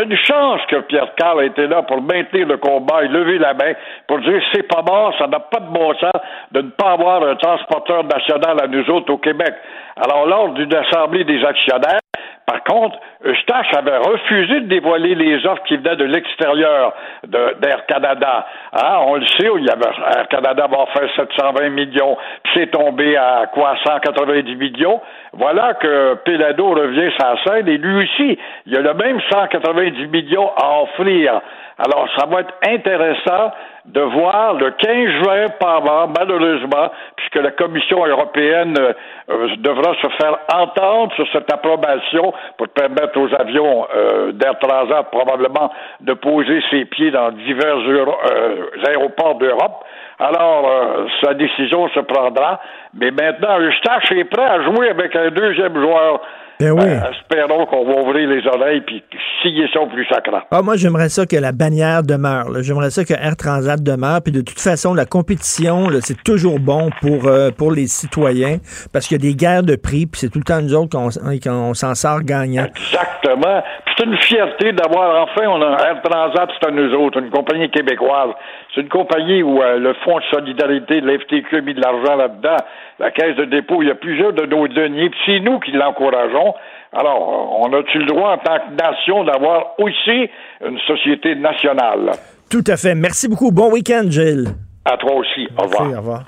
Une chance que Pierre Carl été là pour maintenir le combat et lever la main pour dire c'est pas mort, ça n'a pas de bon sens de ne pas avoir un transporteur national à nous autres au Québec. Alors lors d'une assemblée des actionnaires, par contre, Eustache avait refusé de dévoiler les offres qui venaient de l'extérieur d'Air Canada. Hein, on le sait, il y avait Air Canada va faire 720 millions, puis c'est tombé à quoi 190 millions. Voilà que Pelado revient la scène et lui aussi, il a le même 190 millions à offrir. Alors, ça va être intéressant de voir le 15 juin par an, malheureusement, puisque la Commission européenne euh, euh, devra se faire entendre sur cette approbation pour permettre aux avions euh, d'Air Transat probablement de poser ses pieds dans divers euh, aéroports d'Europe. Alors, euh, sa décision se prendra. Mais maintenant, Eustache est prêt à jouer avec un deuxième joueur. Ben oui. Euh, espérons qu'on va ouvrir les oreilles puis scier ça au plus sacrant. Ah, moi, j'aimerais ça que la bannière demeure. J'aimerais ça que Air Transat demeure. Puis de toute façon, la compétition, c'est toujours bon pour, euh, pour les citoyens parce qu'il y a des guerres de prix. Puis c'est tout le temps nous autres qu'on qu'on s'en sort gagnant. Exactement. C'est une fierté d'avoir enfin, on a Air Transat, c'est à nous autres, une compagnie québécoise. C'est une compagnie où euh, le Fonds de solidarité de l'FTQ a mis de l'argent là-dedans. La Caisse de dépôt, il y a plusieurs de nos deniers, puis c'est nous qui l'encourageons. Alors, on a-tu le droit en tant que nation d'avoir aussi une société nationale? Tout à fait. Merci beaucoup. Bon week-end, Gilles. À toi aussi. Au revoir. Merci, au revoir.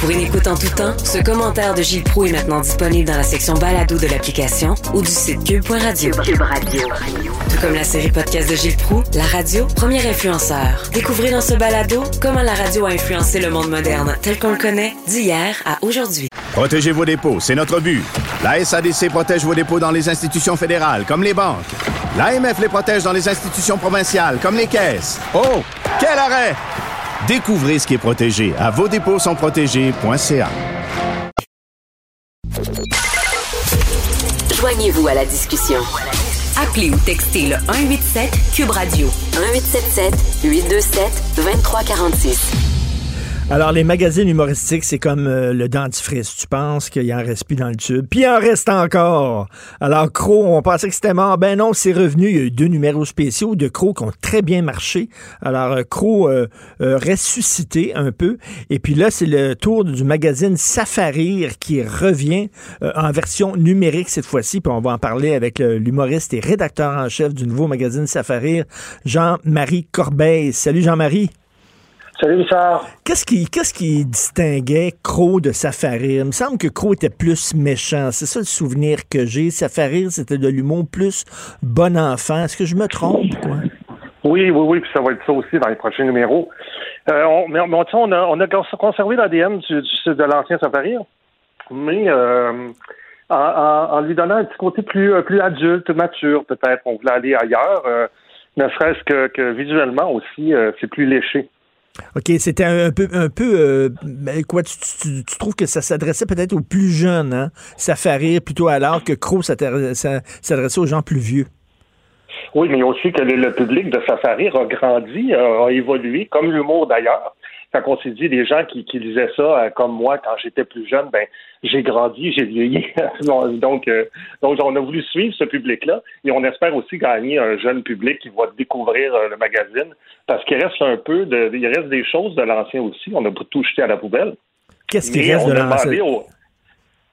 Pour une écoute en tout temps, ce commentaire de Gilles Proux est maintenant disponible dans la section balado de l'application ou du site cube.radio. Cube Radio. Tout comme la série podcast de Gilles Proux, la radio, premier influenceur. Découvrez dans ce balado comment la radio a influencé le monde moderne tel qu'on le connaît d'hier à aujourd'hui. Protégez vos dépôts, c'est notre but. La SADC protège vos dépôts dans les institutions fédérales, comme les banques. L'AMF les protège dans les institutions provinciales, comme les caisses. Oh, quel arrêt! Découvrez ce qui est protégé à vos dépôts sont protégés.ca. Joignez-vous à la discussion. Appelez ou textez le 187 Cube Radio 1877 827 2346. Alors, les magazines humoristiques, c'est comme euh, le dentifrice. Tu penses qu'il en reste plus dans le tube, puis il en reste encore. Alors, Crow, on pensait que c'était mort. Ben non, c'est revenu. Il y a eu deux numéros spéciaux de Crow qui ont très bien marché. Alors, euh, euh, euh, ressuscité un peu. Et puis là, c'est le tour du magazine Safarir qui revient euh, en version numérique cette fois-ci. Puis on va en parler avec le- l'humoriste et rédacteur en chef du nouveau magazine Safarir, Jean-Marie Corbeil. Salut Jean-Marie. Salut, Richard. Qu'est-ce qui, qu'est-ce qui distinguait Crow de Safarir? Il me semble que Crow était plus méchant. C'est ça le souvenir que j'ai. Safarir, c'était de l'humour plus bon enfant. Est-ce que je me trompe, quoi? Oui, oui, oui, puis ça va être ça aussi dans les prochains numéros. Euh, on, mais, on a, on a conservé l'ADN du, du- de l'ancien Safari, mais euh, en, en- en lui donnant un petit côté plus, euh, plus adulte, mature, peut-être. On voulait aller ailleurs, euh, ne serait-ce que, que visuellement aussi, c'est plus léché. OK, c'était un peu, un peu euh, ben, quoi, tu, trouves que ça s'adressait peut-être aux plus jeunes, hein? Safarir plutôt alors que Crow s'adressait ça- aux gens plus vieux. Oui, mais aussi que le, le public de Safari a grandi, euh, a évolué, comme l'humour d'ailleurs. Quand on s'est dit, les gens qui, qui lisaient ça, euh, comme moi, quand j'étais plus jeune, ben j'ai grandi, j'ai vieilli. donc, euh, donc, on a voulu suivre ce public-là et on espère aussi gagner un jeune public qui va découvrir euh, le magazine parce qu'il reste un peu de, il reste des choses de l'ancien aussi. On a tout jeté à la poubelle. Qu'est-ce qui reste de l'ancien?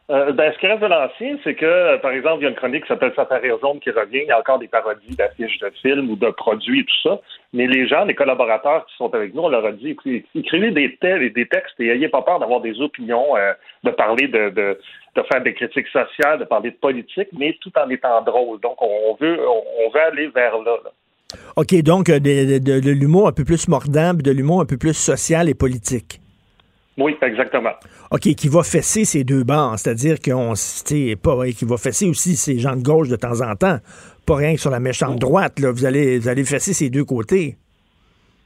Euh, ben, ce qui reste de l'ancien, c'est que, euh, par exemple, il y a une chronique qui s'appelle Safari Zone qui revient. Il y a encore des parodies d'affiches de films ou de produits et tout ça. Mais les gens, les collaborateurs qui sont avec nous, on leur a dit, écrivez des, te- des textes et ayez pas peur d'avoir des opinions, euh, de parler de, faire des critiques sociales, de parler de politique, mais tout en étant drôle. Donc, on veut, on, veut aller vers là. OK, donc euh, de, de- l'humour un peu plus mordant, de l'humour un peu plus social et politique. Oui, exactement. OK, qui va fesser ces deux bancs, c'est-à-dire qu'on, pas, qui va fesser aussi ces gens de gauche de temps en temps, pas rien que sur la méchante droite, là, vous allez, vous allez fesser ces deux côtés.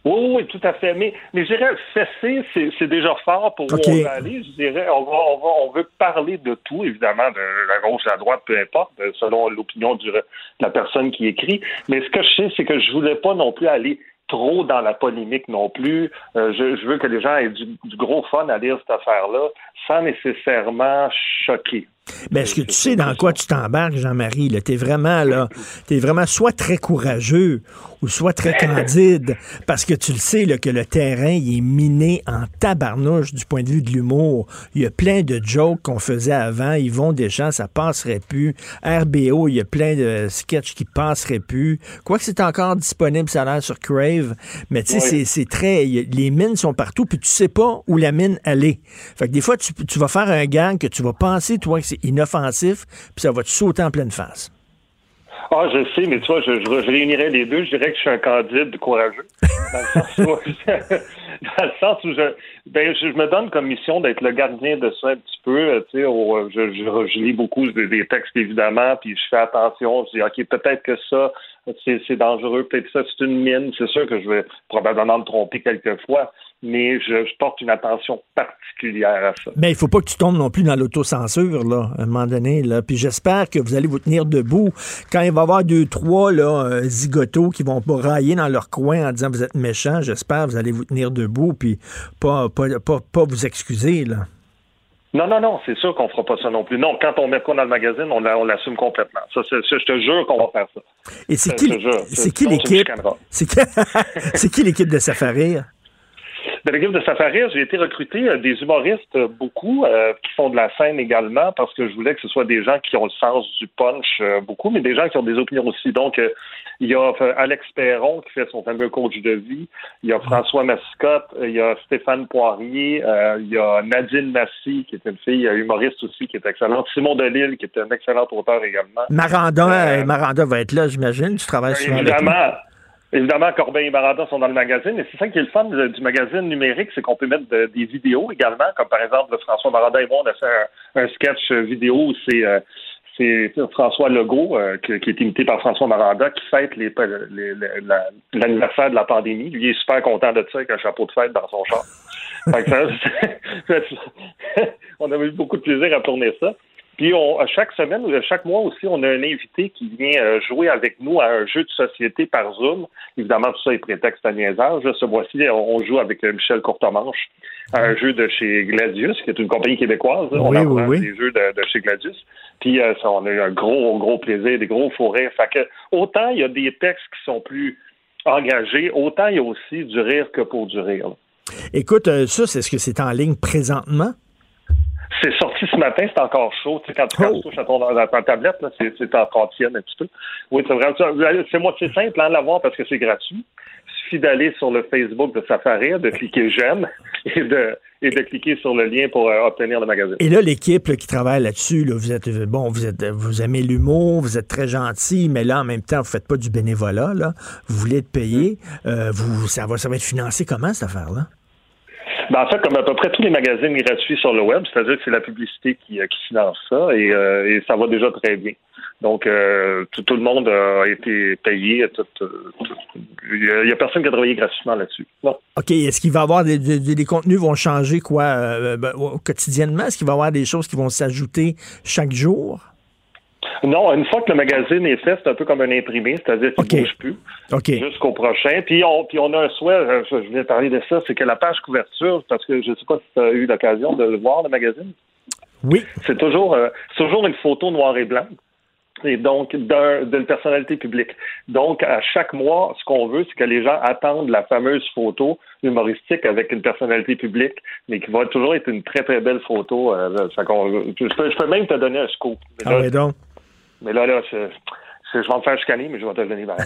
Oui, oui, tout à fait. Mais, mais je dirais, fesser, c'est, déjà fort pour où on veut aller. Je dirais, on, va, on, va, on veut parler de tout, évidemment, de la gauche à la droite, peu importe, euh, selon l'opinion de la personne qui écrit. Mais ce que je sais, c'est que je voulais pas non plus aller trop dans la polémique non plus. Euh, je, je veux que les gens aient du, du gros fun à lire cette affaire-là, sans nécessairement choquer. Ben, est-ce que tu sais dans quoi tu t'embarques, Jean-Marie? T'es vraiment, là, t'es vraiment soit très courageux ou soit très candide, parce que tu le sais, là, que le terrain, il est miné en tabarnouche du point de vue de l'humour. Il y a plein de jokes qu'on faisait avant. Yvon Deschamps, ça passerait plus. RBO, il y a plein de sketchs qui passeraient plus. Quoique c'est encore disponible, ça a l'air sur Crave. Mais tu sais, Oui. c'est- c'est très, a- les mines sont partout, puis tu sais pas où la mine est. Fait que des fois, tu, tu vas faire un gang que tu vas penser, toi, que c'est inoffensif, puis ça va te sauter en pleine face. Ah, je sais, mais tu vois, je, réunirais les deux. Je dirais que je suis un candide courageux. Dans le sens où, je, ben, je, me donne comme mission d'être le gardien de ça un petit peu. euh, Tu sais, euh, je lis beaucoup des, des textes, évidemment, puis je fais attention. Je dis, OK, peut-être que ça, c'est dangereux. Peut-être ça, c'est une mine. C'est sûr que je vais probablement me tromper quelquefois, mais je, porte une attention particulière à ça. Mais il faut pas que tu tombes non plus dans l'autocensure, là, à un moment donné. Là. Puis j'espère que vous allez vous tenir debout. Quand il va y avoir deux, trois là, euh, zigotos qui vont pas railler dans leur coin en disant vous êtes méchants, j'espère que vous allez vous tenir debout puis pas, pas, pas, pas vous excuser. Là. Non, non, non, c'est sûr qu'on fera pas ça non plus. Non, quand on met quoi dans le magazine, on, la- on l'assume complètement. Ça, c'est- ça, je te jure qu'on va faire ça. Et c'est qui, c'est l'équipe? C'est qui, c'est qui l'équipe de Safari? Dans l'équipe de Safari, j'ai été recruter euh, des humoristes, euh, beaucoup, euh, qui font de la scène également, parce que je voulais que ce soit des gens qui ont le sens du punch, euh, beaucoup, mais des gens qui ont des opinions aussi. Donc, euh, il y a Alex Perron qui fait son fameux coach de vie, il y a François Mascotte, il y a Stéphane Poirier, il y a Nadine Massy, qui est une fille humoriste aussi, qui est excellente, Simon Delille, qui est un excellent auteur également. Maranda, Maranda va être là, j'imagine. Tu travailles avec lui. Évidemment. Corbeil et Maranda sont dans le magazine, et c'est ça qui est le fun de- du magazine numérique, c'est qu'on peut mettre de- des vidéos également, comme par exemple François Maranda et moi, on a fait un, sketch euh, vidéo où c'est euh, François Legault, euh, qui, est imité par François Maranda, qui fête l'anniversaire de la pandémie. Lui, est super content de ça avec un chapeau de fête dans son char. Ça- on avait eu beaucoup de plaisir à tourner ça. Puis on, à chaque semaine ou à chaque mois aussi, on a un invité qui vient euh, jouer avec nous à un jeu de société par Zoom. Évidemment, tout ça est prétexte à niaisage. Ce mois-ci, on, joue avec euh, Michel Courtemanche à un jeu de chez Gladius, qui est une compagnie québécoise. on apprend oui, oui. des jeux de, de chez Gladius. Puis euh, ça, on a eu un gros, gros plaisir, des gros forêts. Fait que autant il y a des textes qui sont plus engagés, autant il y a aussi du rire que pour du rire. Écoute, euh, ça, c'est ce que c'est en ligne présentement? C'est sorti ce matin, c'est encore chaud. Tu sais, quand, tu- tu touches à ton, à ta tablette, là, c'est, encore tienne un petit peu. Oui, c'est vrai. C'est moi, c'est simple hein, de l'avoir parce que c'est gratuit. Il suffit d'aller sur le Facebook de Safari, de cliquer j'aime et de, et de cliquer sur le lien pour euh, obtenir le magazine. Et là, l'équipe qui travaille là-dessus, là, vous êtes euh, bon, vous êtes vous aimez l'humour, vous êtes très gentil, mais là, en même temps, vous faites pas du bénévolat, là. Vous voulez être payé. Euh, vous, ça va, ça va être financé comment, cette affaire-là? Ben, en fait, comme à peu près tous les magazines gratuits sur le web, c'est-à-dire que c'est la publicité qui, euh, qui finance ça et, euh, et ça va déjà très bien. Donc, euh, tout, tout le monde a été payé. euh, Il y a- personne qui a travaillé gratuitement là-dessus. Non. OK, est-ce qu'il va y avoir des, des- des- contenus vont changer quoi euh, ben, quotidiennement? Est-ce qu'il va y avoir des choses qui vont s'ajouter chaque jour? Non, une fois que le magazine est fait, c'est un peu comme un imprimé, c'est-à-dire qu'il ne bouge plus jusqu'au prochain. Puis on, puis on a un souhait, euh, je voulais parler de ça, c'est que la page couverture, parce que je ne sais pas si tu as eu l'occasion de le voir, le magazine. Oui. C'est toujours, euh, toujours une photo noir et blanc. et donc d'un- d'une personnalité publique. Donc, à chaque mois, ce qu'on veut, c'est que les gens attendent la fameuse photo humoristique avec une personnalité publique, mais qui va toujours être une très, très belle photo. Euh, ça qu'on- je, peux, je peux même te donner un scoop. Ah oui, donc. Mais là, là, je, je- vais me faire chicaner, mais je vais te le donner pareil.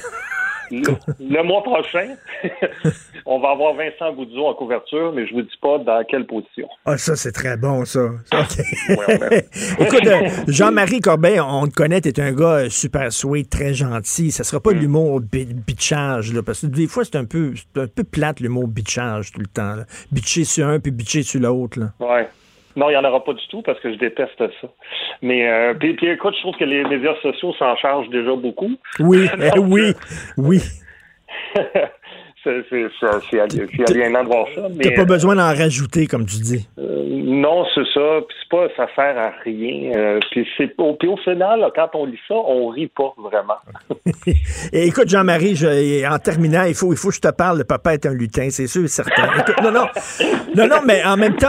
Le, le mois prochain, on va avoir Vincent Goudzot en couverture, mais je vous dis pas dans quelle position. Ah, ça, c'est très bon, ça. Ouais, ouais. Écoute, euh, Jean-Marie Corbeil, on te connaît, t'es un gars super sweet, très gentil. Ça sera pas Mm. l'humour bi- bitchage, là, parce que des fois, c'est un peu, un peu plate, l'humour bitchage, tout le temps. Là. Bitcher sur un, puis bitcher sur l'autre. Ouais. Non, il n'y en aura pas du tout parce que je déteste ça. Mais euh, puis, puis écoute, je trouve que les médias sociaux s'en chargent déjà beaucoup. Oui, oui, oui. c'est c'est- c'est- c'est ali- c'est aliénant de voir ça. T'as pas euh, besoin d'en rajouter, comme tu dis. euh, non, c'est ça. Puis c'est pas, ça sert à rien. Euh, puis, c'est, au, puis au final, là, quand on lit ça, on rit pas vraiment. Et écoute, Jean-Marie, je- en terminant, il faut, il faut que je te parle. Le papa est un lutin, c'est sûr et certain. Écoute, non, non, non, non, mais en même temps,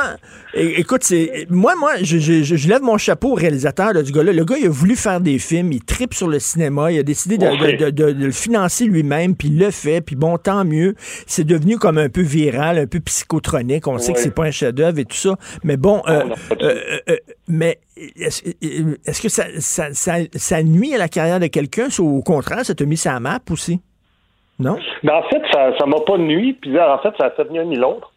écoute, c'est moi, moi, je, je- je- je lève mon chapeau au réalisateur là, du gars-là. Le gars, il a voulu faire des films, il tripe sur le cinéma, il a décidé de, Ouais. de- de- de le financer lui-même, puis il le fait, puis bon, tant mieux. C'est devenu comme un peu viral, un peu psychotronique. On sait que c'est pas un chef-d'œuvre et tout ça, mais bon, euh, du euh, euh, mais est-ce que ça, ça, ça- ça nuit à la carrière de quelqu'un? Ou au contraire, ça t'a mis ça à map aussi? Non? Mais en fait, ça m'a pas nuit. Puis en fait, ça a fait ni un ni l'autre.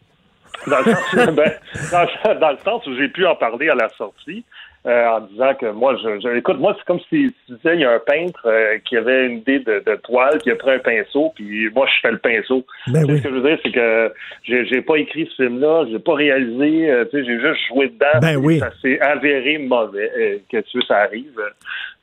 Dans le sens, où- ben, dans, dans le sens où j'ai pu en parler à la sortie. Euh, en disant que moi, je, je- écoute, moi, c'est comme si tu disais, il y a un peintre euh, qui avait une idée de, de toile, il a pris un pinceau, puis moi, je fais le pinceau. Ben oui. Ce que je veux dire, c'est que j'ai, j'ai pas écrit ce film-là, j'ai pas réalisé, euh, tu sais, j'ai juste joué dedans. Ben oui. Ça s'est avéré mauvais, euh, que tu veux, ça arrive.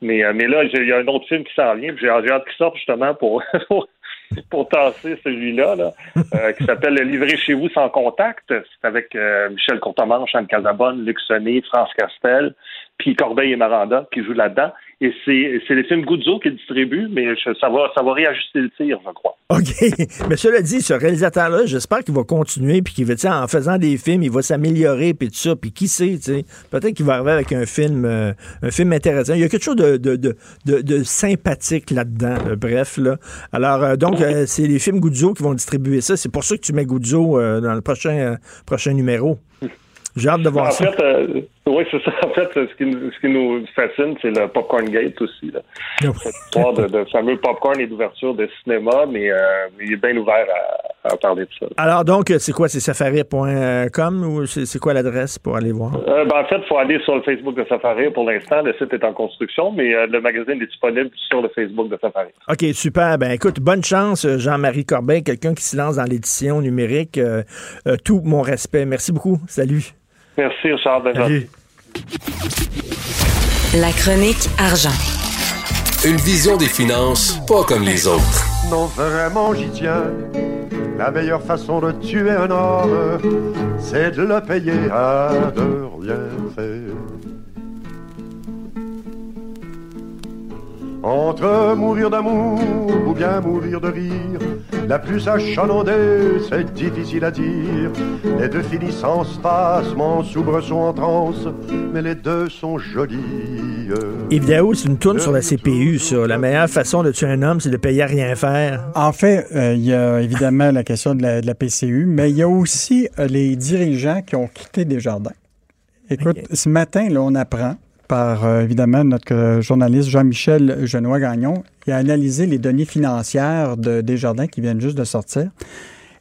Mais, euh, mais là, j'ai- il y a un autre film qui s'en vient, puis j'ai, j'ai hâte qu'il sorte justement pour, pour, pour tasser celui-là, là, euh, qui s'appelle Le livrer chez vous sans contact. C'est avec euh, Michel Courtemanche, Anne Casabonne, Luc Sonné, France Castel, puis Corbeil et Maranda qui jouent là-dedans. Et c'est, c'est les films Goudzo qui distribuent, mais je- ça va, ça va réajuster le tir, je crois. OK. Mais cela dit, ce réalisateur-là, j'espère qu'il va continuer, puis qu'il va, en faisant des films, il va s'améliorer, puis tout ça, puis qui sait, tu sais, peut-être qu'il va arriver avec un film, euh, un film intéressant. Il y a quelque chose de, de, de, de- de sympathique là-dedans, là, bref, là. Alors, euh, donc, euh, c'est les films Goudzo qui vont distribuer ça. C'est pour ça que tu mets Goudzo euh, dans le prochain, euh, prochain numéro. J'ai hâte de voir en ça. fait, euh, oui, c'est ça. En fait, ce qui, nous- ce qui nous fascine, c'est le Popcorn Gate aussi. Là. Cette histoire de, de fameux popcorn et d'ouverture de cinéma, mais euh, il est bien ouvert à, à parler de ça. Alors, donc, c'est quoi? C'est safari.com ou c'est quoi l'adresse pour aller voir? Euh, ben, en fait, il faut aller sur le Facebook de Safari pour l'instant. Le site est en construction, mais euh, le magazine est disponible sur le Facebook de Safari. OK, super. Ben écoute, bonne chance, Jean-Marie Corbin, quelqu'un qui se lance dans l'édition numérique. Euh, euh, tout mon respect. Merci beaucoup. Salut. Merci, Richard. Salut. La chronique argent. Une vision des finances pas comme les autres. Non, vraiment, j'y tiens. La meilleure façon de tuer un homme, c'est de le payer à de rien faire. Entre mourir d'amour ou bien mourir de rire, la plus achalandée, c'est difficile à dire. Les deux finissent en spasme, en soubresaut, en transe, mais les deux sont jolis. Yves Daou, c'est une tourne sur la CPU, sur la meilleure façon de tuer un homme, c'est de payer à rien faire. En fait, euh, il y a évidemment la question de la, de la PCU, mais il y a aussi euh, les dirigeants qui ont quitté Desjardins. Écoute, ce matin, là, on apprend par euh, évidemment notre euh, journaliste Jean-Michel Genois-Gagnon, il a analysé les données financières de Desjardins qui viennent juste de sortir.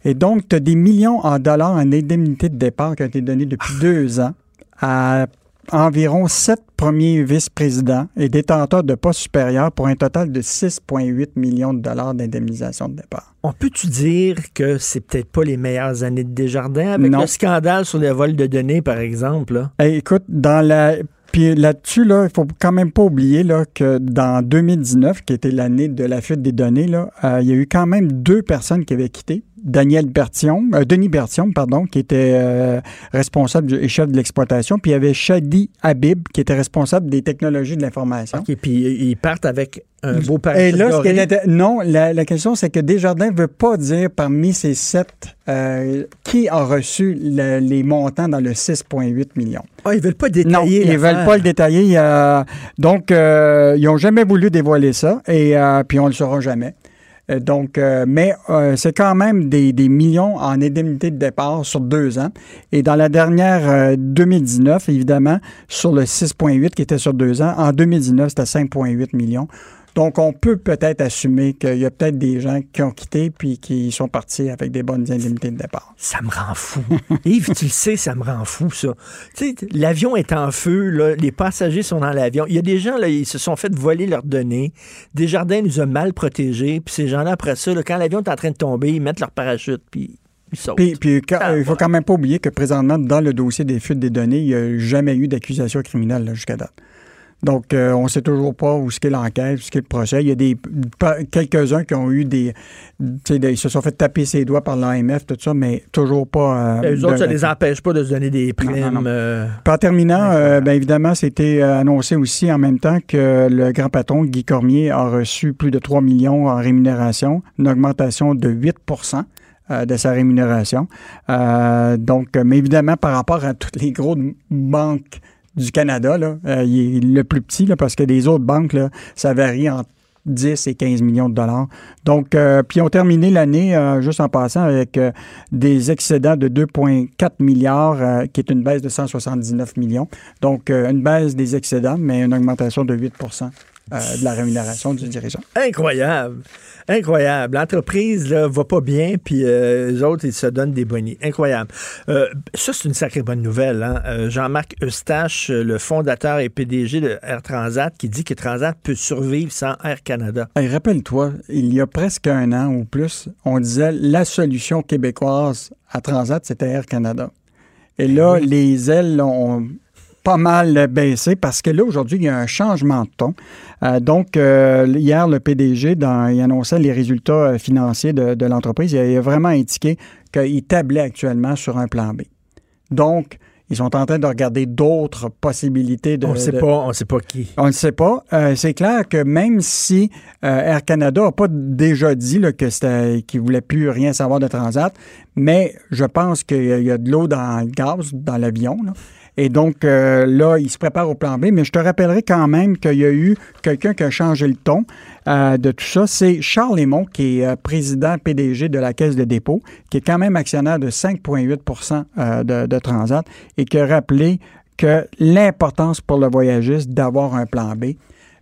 Et donc, tu as des millions en dollars en indemnité de départ qui ont été donnés depuis deux ans à environ sept premiers vice-présidents et détenteurs de postes supérieurs pour un total de 6,8 millions de dollars d'indemnisation de départ. On peut-tu dire que c'est peut-être pas les meilleures années de Desjardins avec Non. le scandale sur les vols de données, par exemple? là? Hey, écoute, dans la. Puis là-dessus, là, il faut quand même pas oublier là, que dans 2019, qui était l'année de la fuite des données, euh, il y a eu quand même deux personnes qui avaient quitté. Daniel Bertion, euh, Denis Bertion, pardon, qui était euh, responsable et chef de l'exploitation, puis il y avait Shadi Habib, qui était responsable des technologies de l'information. Et puis ils partent avec un beau Et là, ce était- non, la, la question, c'est que Desjardins ne veut pas dire parmi ces sept euh, qui a reçu le- les montants dans le 6,8 millions. Ah, ils veulent pas Non, détailler ils l'affaire. veulent pas le détailler. Donc, ils ont jamais voulu dévoiler ça, et puis on le saura jamais. Euh, Donc, euh, mais euh, c'est quand même des, des millions en indemnité de départ sur deux ans. Et dans la dernière euh, 2019, évidemment, sur le 6,8 qui était sur deux ans, en 2019, c'était 5,8 millions. Donc, on peut peut-être assumer qu'il y a peut-être des gens qui ont quitté puis qui sont partis avec des bonnes indemnités de départ. Ça me rend fou. Yves, tu le sais, ça me rend fou, ça. Tu sais, l'avion est en feu, là, les passagers sont dans l'avion. Il y a des gens, là, ils se sont fait voler leurs données. Desjardins nous a mal protégés. Puis ces gens-là, après ça, là, quand l'avion est en train de tomber, ils mettent leur parachute, puis. Puis, puis quand- il faut quand même pas oublier que présentement, dans le dossier des fuites des données, il n'y a jamais eu d'accusation criminelle jusqu'à date. Donc, euh, on ne sait toujours pas où ce qu'est l'enquête, où ce qu'est le procès. Il y a des quelques-uns qui ont eu des, Ils se sont fait taper ses doigts par l'AMF, tout ça, mais toujours pas. euh, Eux autres, de- ça les empêche pas de se donner des primes. non, non. euh, en terminant, euh, ben évidemment, c'était euh, annoncé aussi en même temps que le grand patron Guy Cormier a reçu plus de 3 millions en rémunération, une augmentation de 8% euh, de sa rémunération. Euh, donc, euh, mais évidemment, par rapport à toutes les grosses banques du Canada, là, euh, il est le plus petit, là, parce que les autres banques, là, ça varie entre 10 et 15 millions de dollars. Donc, euh, puis on terminé l'année, euh, juste en passant, avec euh, des excédents de 2,4 milliards, euh, qui est une baisse de 179 millions. Donc, euh, une baisse des excédents, mais une augmentation de 8 euh, de la rémunération du dirigeant. Incroyable. Incroyable. L'entreprise là, va pas bien, puis euh, les autres, ils se donnent des bonnies. Incroyable. Euh, ça, c'est une sacrée bonne nouvelle. Hein? Euh, Jean-Marc Eustache, euh, le fondateur et PDG de Air Transat, qui dit que Transat peut survivre sans Air Canada. Hey, Rappelle-toi, il y a presque un an ou plus, on disait la solution québécoise à Transat, c'était Air Canada. Et là, les ailes ont pas mal baissé parce que là, aujourd'hui, il y a un changement de ton. Euh, donc, euh, hier, le PDG, dans, il annonçait les résultats euh, financiers de, de l'entreprise. Il a, il a vraiment indiqué qu'il tablait actuellement sur un plan B. Donc, ils sont en train de regarder d'autres possibilités de. on sait de- pas, on sait pas qui. on ne sait pas. Euh, c'est clair que même si Air Canada n'a pas déjà dit là, que c'était qu'il voulait plus rien savoir de Transat, mais je pense qu'il y a de l'eau dans le gaz, dans l'avion. Et donc, euh, là, il se prépare au plan B. Mais je te rappellerai quand même qu'il y a eu quelqu'un qui a changé le ton euh, de tout ça. C'est Charles Lemont, qui est euh, président PDG de la Caisse de dépôt, qui est quand même actionnaire de 5,8 euh, de, de Transat et qui a rappelé que l'importance pour le voyagiste d'avoir un plan B.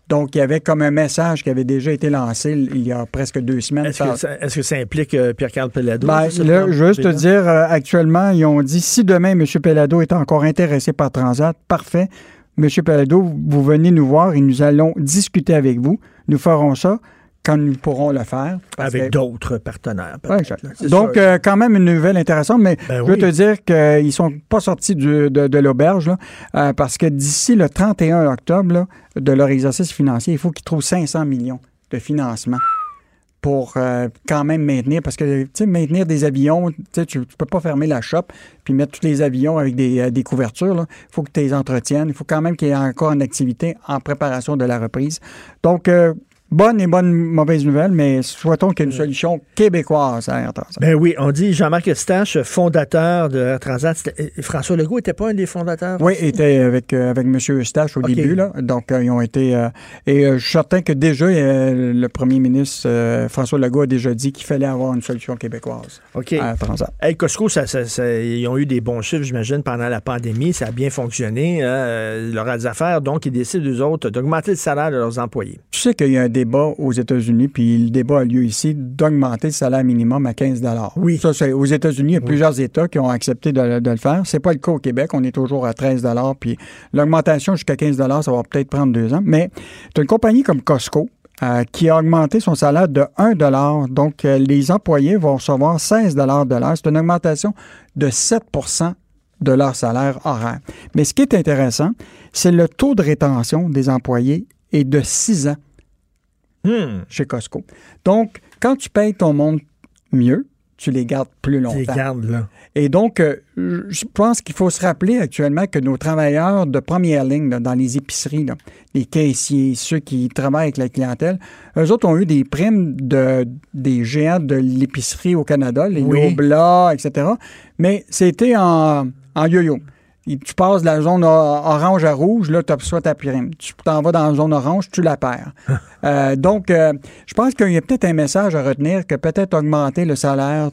Donc, il y avait comme un message qui avait déjà été lancé il y a presque deux semaines. Est-ce que, ça- est-ce que ça implique euh, Pierre-Carl Pellado? ben, là, plan je veux juste te dire, euh, actuellement, ils ont dit si demain M. Pellado est encore intéressé par Transat, parfait. M. Pellado, vous venez nous voir et nous allons discuter avec vous. Nous ferons ça quand nous pourrons le faire. Avec que- d'autres partenaires. Ouais, là. Donc, euh, quand même une nouvelle intéressante, mais Ben je veux oui. te dire qu'ils sont pas sortis du- de, de l'auberge, là, euh, parce que d'ici le 31 octobre là, de leur exercice financier, il faut qu'ils trouvent 500 millions de financement pour euh, quand même maintenir, parce que, tu sais, maintenir des avions, tu tu peux pas fermer la shop puis mettre tous les avions avec des, euh, des couvertures. Il faut que tu les entretiennes. Il faut quand même qu'il y ait encore une activité en préparation de la reprise. Donc, euh, bonne et bonne mauvaise nouvelle, mais souhaitons qu'il y ait une solution québécoise à Air Transat. Ben oui, on dit Jean-Marc Eustache, fondateur de Air Transat. Euh, François Legault n'était pas un des fondateurs? Oui, était avec, euh, avec M. Eustache au début. Là. Donc, euh, ils ont été. euh, et euh, je suis certain que déjà, euh, le premier ministre euh, François Legault a déjà dit qu'il fallait avoir une solution québécoise à Transat. Hey, Costco, ça, ça- ça- ils ont eu des bons chiffres, j'imagine, pendant la pandémie. Ça a bien fonctionné. euh, leurs affaires, donc, ils décident, eux autres, d'augmenter le salaire de leurs employés. Tu sais qu'il y a un débat aux États-Unis, puis le débat a lieu ici, d'augmenter le salaire minimum à 15 Oui. Ça, c'est aux États-Unis, il y a plusieurs États qui ont accepté de, de le faire. C'est pas le cas au Québec. On est toujours à 13 puis l'augmentation jusqu'à 15 ça va peut-être prendre deux ans. Mais tu as une compagnie comme Costco, euh, qui a augmenté son salaire de 1 Donc, euh, les employés vont recevoir 16 de l'heure. C'est une augmentation de 7% de leur salaire horaire. Mais ce qui est intéressant, c'est le taux de rétention des employés est de 6 ans chez Costco. Donc, quand tu payes ton monde mieux, tu les gardes plus longtemps. les gardes, là. Et donc, euh, je pense qu'il faut se rappeler actuellement que nos travailleurs de première ligne là, dans les épiceries, là, les caissiers, ceux qui travaillent avec la clientèle, eux autres ont eu des primes de, des géants de l'épicerie au Canada, les Oui. Nobla, etc. Mais c'était en, en yo-yo. Et tu passes de la zone orange à rouge, là, tu reçois ta prime. Tu t'en vas dans la zone orange, tu la perds. Euh, donc, euh, je pense qu'il y a peut-être un message à retenir que peut-être augmenter le salaire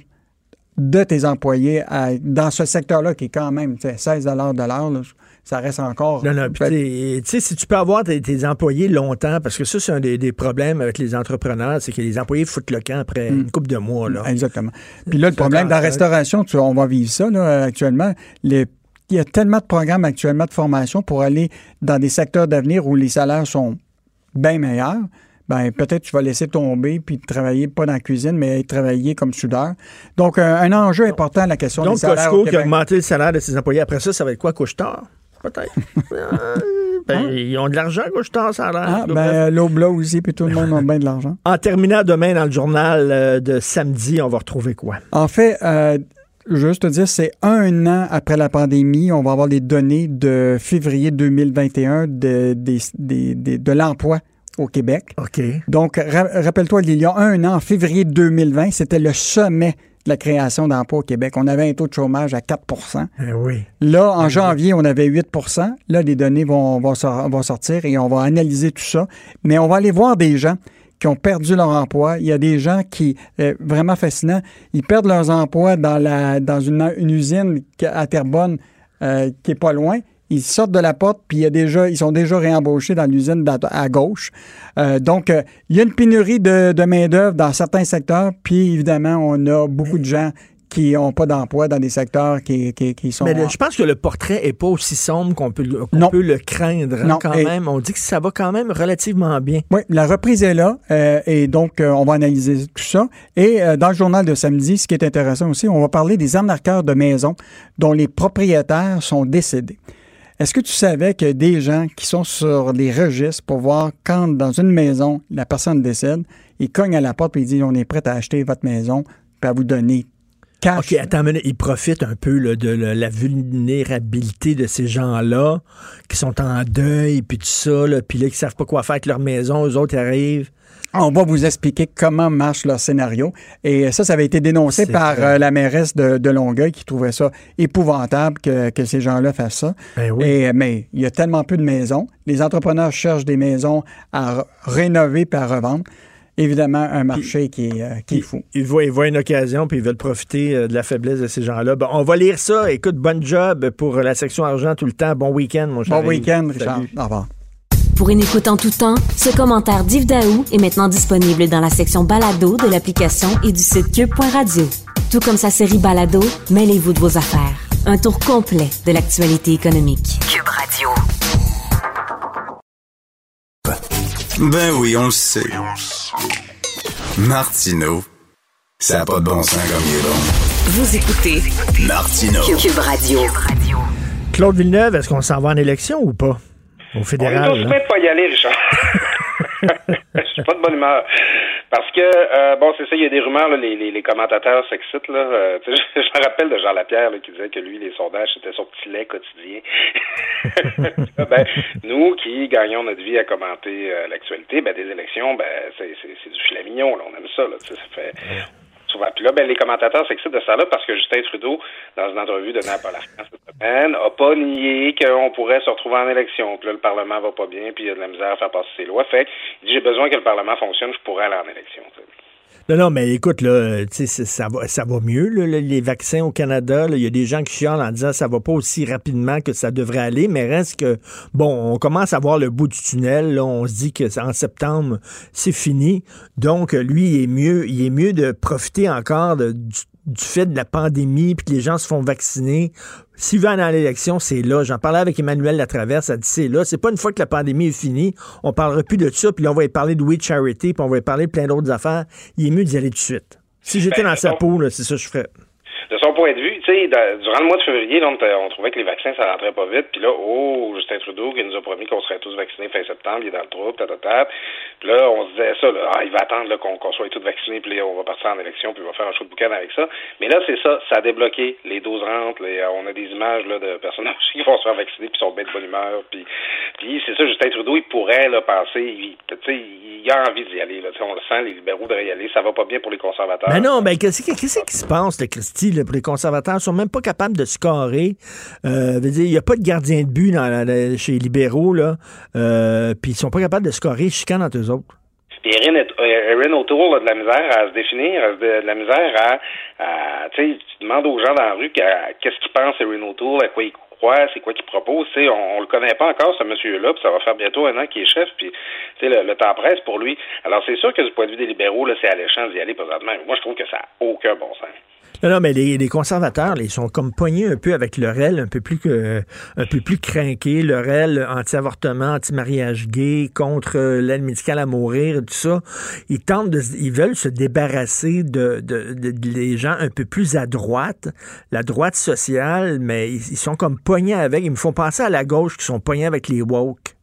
de tes employés à- dans ce secteur-là qui est quand même tu sais, 16 de l'heure, ça reste encore... Non, non, tu sais, si tu peux avoir tes, tes employés longtemps, parce que ça, c'est un des, des problèmes avec les entrepreneurs, c'est que les employés foutent le camp après une couple de mois. Là. Exactement. Puis là, le problème dans la restauration, tu- on va vivre ça là, actuellement. Les- il y a tellement de programmes actuellement de formation pour aller dans des secteurs d'avenir où les salaires sont bien meilleurs. Ben, peut-être tu vas laisser tomber puis travailler pas dans la cuisine, mais travailler comme soudeur. Donc, un, un enjeu important, la question Donc, des salaires Costco au qui a augmenté le salaire de ses employés. Après ça, ça va être quoi, couche-tard? Peut-être. Euh, ben, Ils ont de l'argent, couche-tard, ça a l'air. Ah, ben, l'Obla aussi, puis tout le monde a bien de l'argent. En terminant demain dans le journal euh, de samedi, on va retrouver quoi? En fait, euh, juste te dire, c'est un an après la pandémie. On va avoir les données de février 2021 de, des- des- des- de l'emploi au Québec. OK. Donc, ra- rappelle-toi, il y a un an, en février 2020, c'était le sommet de la création d'emplois au Québec. On avait un taux de chômage à 4 Eh oui. Là, en janvier, on avait 8% Là, les données vont, vont, vont sortir et on va analyser tout ça. Mais on va aller voir des gens qui ont perdu leur emploi. Il y a des gens qui, euh, vraiment fascinant, ils perdent leurs emplois dans, la, dans une, usine à Terrebonne euh, qui est pas loin. Ils sortent de la porte, puis il y a déjà, ils sont déjà réembauchés dans l'usine à gauche. Euh, donc, il y a une pénurie de, de main-d'œuvre dans certains secteurs, puis évidemment, on a beaucoup de gens qui n'ont pas d'emploi dans des secteurs qui, qui, qui sont. Mais le- je pense que le portrait est pas aussi sombre qu'on peut, peut le craindre hein, Non, quand et- même. On dit que ça va quand même relativement bien. Oui, la reprise est là euh, et donc euh, on va analyser tout ça. Et euh, dans le journal de samedi, ce qui est intéressant aussi, on va parler des arnaqueurs de maisons dont les propriétaires sont décédés. Est-ce que tu savais que des gens qui sont sur les registres pour voir quand dans une maison la personne décède, ils cognent à la porte et ils disent on est prêt à acheter votre maison puis à vous donner cash. OK, attends une minute. Ils profitent un peu là, de la, vulnérabilité de ces gens-là qui sont en deuil, puis tout ça, là, puis là, qui savent pas quoi faire avec leur maison. Eux autres, ils arrivent. On va vous expliquer comment marche leur scénario. Et ça, ça avait été dénoncé par euh, la mairesse de, de Longueuil qui trouvait ça épouvantable que, que ces gens-là fassent ça. Ben oui. Et, mais il y a tellement peu de maisons. Les entrepreneurs cherchent des maisons à rénover puis à revendre. Évidemment, un marché qui est, euh, qui est fou. Ils voient, ils voient une occasion, puis ils veulent profiter euh, de la faiblesse de ces gens-là. Bon, on va lire ça. Écoute, bonne job pour la section argent tout le temps. Bon week-end, mon cher. Bon week-end, Salut. Richard. Au revoir. Pour une écoute en tout temps, ce commentaire d'Yves Daou est maintenant disponible dans la section balado de l'application et du site cube.radio. Tout comme sa série balado, mêlez-vous de vos affaires. Un tour complet de l'actualité économique. Cube Radio. Ben oui, on le sait. Martineau, ça n'a pas de bon sens comme il est bon. Vous écoutez Martineau. Cube Radio. Claude Villeneuve, est-ce qu'on s'en va en élection ou pas? Au On fédéral. prêts de pas y aller, Richard. Je suis pas de bonne humeur. Parce que, euh, bon, c'est ça, il y a des rumeurs, là, les, les, les commentateurs s'excitent. Là, euh, je, je me rappelle de Jean Lapierre là, qui disait que lui, les sondages, c'était son petit lait quotidien. ben, nous qui gagnons notre vie à commenter euh, l'actualité, ben, des élections, ben, c'est, c'est, c'est du filet mignon. Là, on aime ça. Là, ça fait souvent. Puis là, ben, les commentateurs s'excitent de ça là parce que Justin Trudeau, dans une entrevue donnée à Paul cette semaine, a pas nié qu'on pourrait se retrouver en élection. Puis là, le Parlement va pas bien, puis il y a de la misère à faire passer ses lois. Fait il dit, j'ai besoin que le Parlement fonctionne, je pourrais aller en élection. Non, non, mais écoute, là, ça va, ça va mieux, là, le- les vaccins au Canada. Il y a des gens qui chialent en disant ça va pas aussi rapidement que ça devrait aller, mais reste que, bon, on commence à voir le bout du tunnel. Là, on se dit que c'est- en septembre, c'est fini. Donc, lui, il est mieux, il est mieux de profiter encore du, du fait de la pandémie, puis que les gens se font vacciner. S'il veut aller à l'élection, c'est là. J'en parlais avec Emmanuel Latraverse, ça dit c'est là. C'est pas une fois que la pandémie est finie, on parlera plus de ça, puis là, on va y parler de We Charity, puis on va y parler de plein d'autres affaires. Il est mieux d'y aller tout de suite. Si j'étais Ben, dans sa peau, là, c'est ça que je ferais. De son point de vue, tu sais, durant le mois de février, là, on, on trouvait que les vaccins, ça rentrait pas vite. Puis là, oh, Justin Trudeau qui nous a promis qu'on serait tous vaccinés fin septembre, il est dans le trou, tatatat. Là, on se disait ça, là, ah, il va attendre qu'on soit tous vaccinés, puis là, on va partir en élection, puis il va faire un show de boucan avec ça. Mais là, c'est ça, ça a débloqué les doses rentrent. les- on a des images de personnages qui vont se faire vacciner, puis sont bien de bonne humeur. Puis, puis c'est ça, Justin Trudeau, il pourrait là, passer, il, il a envie d'y aller. Là, on le sent, les libéraux devraient y aller. Ça va pas bien pour les conservateurs. Mais non, ben, qu'est-ce qui se passe, le Christy? pour les conservateurs? Ils sont même pas capables de scorer. Euh, il n'y a pas de gardien de but chez les libéraux, là. Euh, puis ils sont pas capables de scorer. Chicanent entre eux autres? Puis Erin, euh, Erin O'Toole a de la misère à se définir, de, la misère à, à tu sais, tu demandes aux gens dans la rue qu'est-ce qu'ils pensent Erin O'Toole, à quoi ils croient, c'est quoi qu'ils proposent, tu sais, on, le connaît pas encore ce monsieur-là, puis ça va faire bientôt un an qu'il est chef, puis tu sais, le, temps presse pour lui. Alors c'est sûr que du point de vue des libéraux, là, c'est alléchant d'y aller présentement. Moi, je trouve que ça n'a aucun bon sens. Non, non, mais les, les conservateurs, là, ils sont comme poignés un peu avec leur aile un peu plus que un peu plus craqué, leur aile anti-avortement, anti-mariage gay, contre euh, l'aide médicale à mourir, et tout ça. Ils tentent de, ils veulent se débarrasser de, de, de- de- les gens un peu plus à droite, la droite sociale, mais ils, ils sont comme poignés avec. Ils me font penser à la gauche qui sont poignés avec les woke.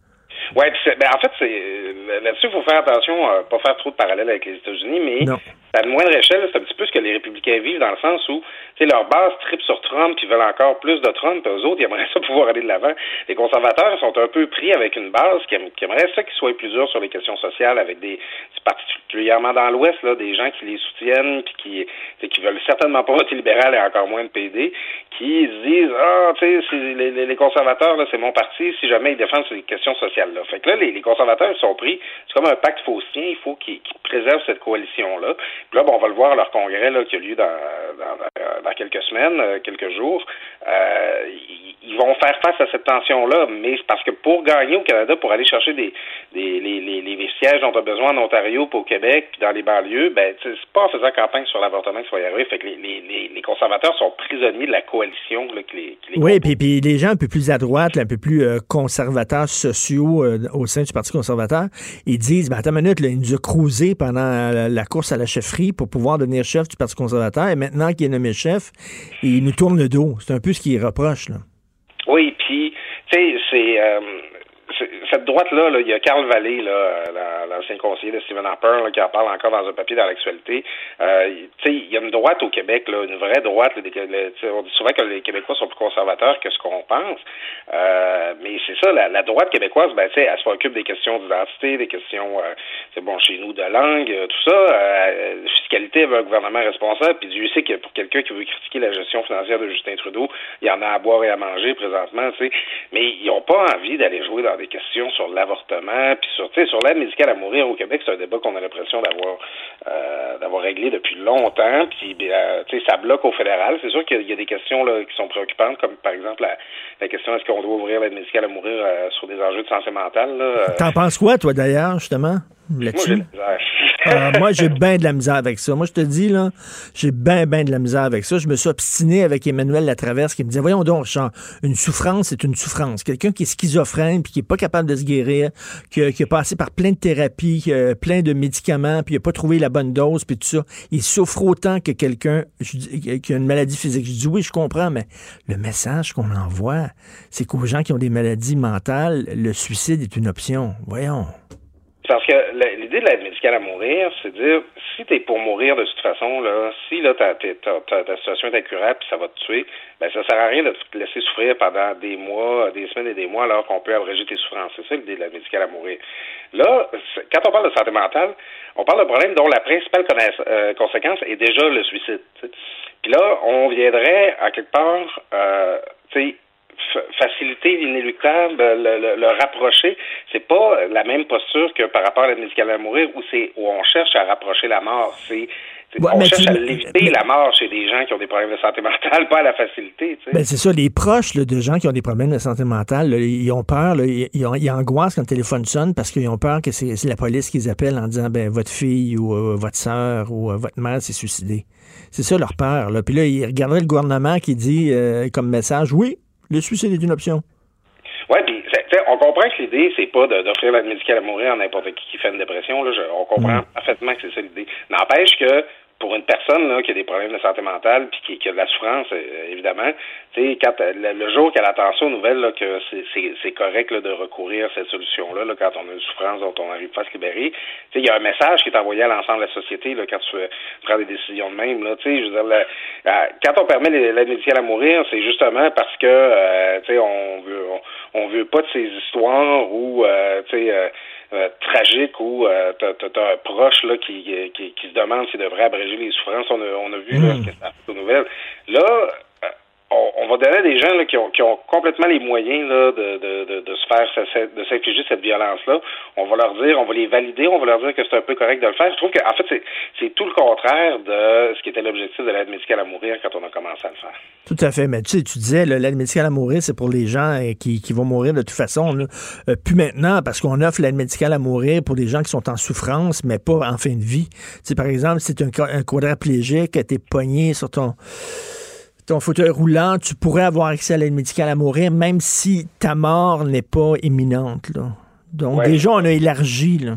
Ouais, ben, en fait, c'est euh, là-dessus, il faut faire attention à pas faire trop de parallèles avec les États-Unis, mais Non. À moindre échelle, c'est un petit peu ce que les républicains vivent dans le sens où, sais, leur base tripe sur Trump, puis veulent encore plus de Trump, eux autres, ils aimeraient ça pouvoir aller de l'avant. Les conservateurs sont un peu pris avec une base qui, qui aimerait ça qu'ils soient plus durs sur les questions sociales, avec des, particulièrement dans l'Ouest, là, des gens qui les soutiennent, puis qui, qui veulent certainement pas voter libéral et encore moins le PD, qui se disent, ah, tu sais, les, les- conservateurs, là, c'est mon parti, si jamais ils défendent ces questions sociales-là. Fait que là, les, les conservateurs, ils sont pris, c'est comme un pacte faustien, il faut qu'ils préservent cette coalition-là. Là, bon, on va le voir leur congrès, là, qui a lieu dans, dans, dans- dans quelques semaines, euh, quelques jours. Euh, ils, vont faire face à cette tension-là, mais c'est parce que pour gagner au Canada, pour aller chercher des, des les, les, les sièges dont on a besoin en Ontario, puis au Québec, puis dans les banlieues, ben, c'est pas en faisant campagne sur l'avortement qu'il faut y arriver. Fait que les, les, les, les conservateurs sont prisonniers de la coalition là, qui les, qui les Oui, puis, puis les gens un peu plus à droite, là, un peu plus euh, conservateurs sociaux euh, au sein du Parti conservateur, ils disent, ben, attends une minute, là, il nous a cruisé pendant la, la course à la chefferie pour pouvoir devenir chef du Parti conservateur, et maintenant qu'il est nommé chef, il nous tourne le dos. C'est un peu ce qu'il reproche. Là. Oui, puis, tu sais, c'est... euh, c'est- cette droite-là, là, il y a Carl Vallée, l'ancien conseiller de Stephen Harper, qui en parle encore dans un papier dans l'actualité. Euh, il y a une droite au Québec, là, une vraie droite. là, on dit souvent que les Québécois sont plus conservateurs que ce qu'on pense. Euh, mais c'est ça, la, droite québécoise, ben, elle se préoccupe des questions d'identité, des questions, euh, c'est bon, chez nous, de langue, euh, tout ça. Fiscalité, veut un gouvernement responsable. Puis Dieu sait que pour quelqu'un qui veut critiquer la gestion financière de Justin Trudeau, il y en a à boire et à manger présentement, sais. Mais ils n'ont pas envie d'aller jouer dans des questions sur l'avortement, puis sur, sur l'aide médicale à mourir au Québec, c'est un débat qu'on a l'impression d'avoir euh, d'avoir réglé depuis longtemps. Puis, euh, tu sais, ça bloque au fédéral. C'est sûr qu'il y a- des questions là, qui sont préoccupantes, comme par exemple la, question est-ce qu'on doit ouvrir l'aide médicale à mourir euh, sur des enjeux de santé mentale. Euh, T'en penses quoi, toi, d'ailleurs, justement, là-dessus? Ah, moi, j'ai bien de la misère avec ça. Moi, je te dis, là, j'ai bien, bien de la misère avec ça. Je me suis obstiné avec Emmanuel Latraverse qui me disait, voyons donc, une souffrance, c'est une souffrance. Quelqu'un qui est schizophrène puis qui est pas capable de se guérir, qui a, qui a passé par plein de thérapies, plein de médicaments, puis il a pas trouvé la bonne dose, puis tout ça, il souffre autant que quelqu'un qui a une maladie physique. Je dis, oui, je comprends, mais le message qu'on envoie, c'est qu'aux gens qui ont des maladies mentales, le suicide est une option. Voyons. Parce que l'idée de l'aide médicale à mourir, c'est de dire si t'es pour mourir de toute façon, là, si là ta, ta, situation est incurable puis ça va te tuer, ben ça sert à rien de te laisser souffrir pendant des mois, des semaines et des mois alors qu'on peut abréger tes souffrances. C'est ça l'idée de l'aide médicale à mourir. Là, quand on parle de santé mentale, on parle d'un problème dont la principale euh, conséquence est déjà le suicide. Puis là, on viendrait à quelque part, euh, tu sais, faciliter l'inéluctable, le, le, le rapprocher. C'est pas la même posture que par rapport à l'aide médicale à mourir où c'est où on cherche à rapprocher la mort. C'est Ouais, on cherche tu- à l'éviter la mort chez des gens qui ont des problèmes de santé mentale, pas à la facilité. tu sais. Ben, c'est ça, les proches là, de gens qui ont des problèmes de santé mentale, là, ils ont peur, là, ils, ils ont- ils angoissent quand le téléphone sonne parce qu'ils ont peur que c'est la police qui les appelle en disant ben votre fille ou euh, votre sœur ou euh, votre mère s'est suicidée. C'est ça leur peur. Là. Puis là, ils regarderaient le gouvernement qui dit euh, comme message oui, le suicide est une option. Ouais, puis on comprend que l'idée c'est pas d'offrir l'aide médicale à mourir à n'importe qui qui fait une dépression. Là, Je- on comprend parfaitement que c'est ça l'idée. N'empêche que pour une personne là, qui a des problèmes de santé mentale puis qui, qui a de la souffrance, euh, évidemment, quand euh, le, jour qu'elle attend ça aux nouvelles là, que c'est- correct là, de recourir à cette solution-là, là, quand on a une souffrance dont on n'arrive pas à se libérer, il y a un message qui est envoyé à l'ensemble de la société là, quand tu euh, prends des décisions de même. Là, je veux dire, quand on permet l'aide médicale à mourir, c'est justement parce que euh, on veut on, on veut pas de ces histoires où tu sais euh, euh, tragique où euh, t'as as, un proche là qui, qui, qui se demande s'il devrait abréger les souffrances. On a, on a vu là, Mm. ce que ça fait aux nouvelles. Là, on, on va donner à des gens là, qui, ont, qui ont complètement les moyens là, de, de, de, de se faire de s'infliger cette violence-là. On va leur dire, on va les valider, on va leur dire que c'est un peu correct de le faire. Je trouve qu'en fait, c'est- tout le contraire de ce qui était l'objectif de l'aide médicale à mourir quand on a commencé à le faire. Tout à fait. Mais tu sais, tu disais, l'aide médicale à mourir, c'est pour les gens euh, qui, qui vont mourir de toute façon. Là. Euh, plus maintenant, parce qu'on offre l'aide médicale à mourir pour des gens qui sont en souffrance, mais pas en fin de vie. Tu sais, par exemple, si tu es un, un quadraplégique, tu es pogné sur ton, ton fauteuil roulant, tu pourrais avoir accès à l'aide médicale à mourir, même si ta mort n'est pas imminente. Là. Donc, Ouais. déjà, on a élargi. Là.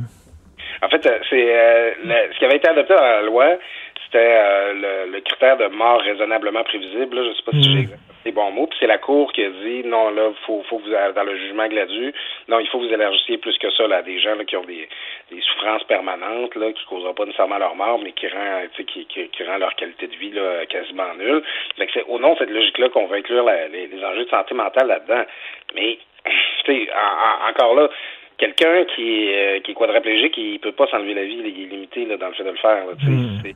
En fait, euh, c'est euh, ce qui avait été adopté dans la loi, c'était euh, le, le critère de mort raisonnablement prévisible. Là, je sais pas si j'ai exactement les bons mots. Puis c'est la cour qui a dit non, là, faut, faut que vous dans le jugement Gladu, non, il faut que vous élargissiez plus que ça là, à des gens là, qui ont des, des souffrances permanentes, là, qui causera pas nécessairement leur mort, mais qui rend, tu sais, qui, qui, qui rend leur qualité de vie là, quasiment nulle. Fait que c'est au nom de cette logique-là qu'on va inclure la- les, les enjeux de santé mentale là-dedans. Mais tu sais, en- en- encore là, quelqu'un qui est, euh, qui est quadraplégique, il peut pas s'enlever la vie, il est limité là, dans le fait de le faire. Là, tu sais. C'est-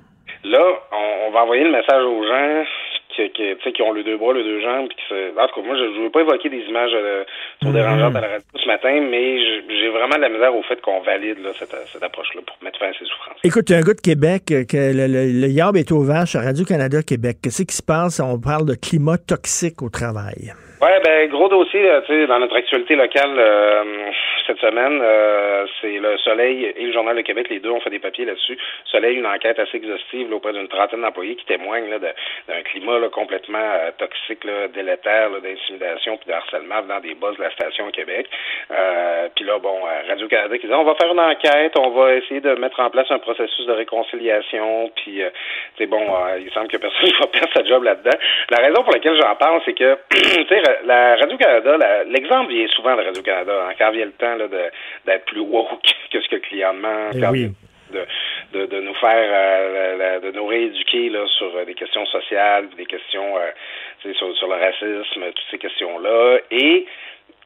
là on, on va envoyer le message aux gens qui, qui, tu sais, qui ont le deux bras, le deux jambes. Puis qui se... En tout cas, moi, je ne veux pas évoquer des images euh, trop dérangeantes à la radio ce matin, mais j'ai vraiment de la misère au fait qu'on valide là, cette, cette approche-là pour mettre fin à ces souffrances. Écoute, un gars de Québec, euh, que le, le, le Yab est aux vaches à Radio-Canada Québec. Qu'est-ce qui se passe? On parle de climat toxique au travail. Ouais, ben gros dossier, là, dans notre actualité locale euh, cette semaine, euh, c'est le Soleil et le Journal de Québec, les deux ont fait des papiers là-dessus. Soleil, une enquête assez exhaustive là, auprès d'une trentaine d'employés qui témoignent là, d'un climat là, complètement euh, toxique, là, délétère, d'intimidation puis de harcèlement venant des boss de la station au Québec. Euh, puis là, bon, euh, Radio-Canada qui dit on va faire une enquête, on va essayer de mettre en place un processus de réconciliation, puis c'est bon, il semble que personne ne va perdre sa job là-dedans. La raison pour laquelle j'en parle, c'est que, tu sais, la Radio-Canada, l'exemple vient souvent de Radio-Canada, hein, quand vient le temps d'être plus woke que ce que le client demande, Eh quand oui. de, de, de nous faire, euh, de nous rééduquer là, sur euh, des questions sociales, des questions euh, sur, sur le racisme, toutes ces questions-là. Et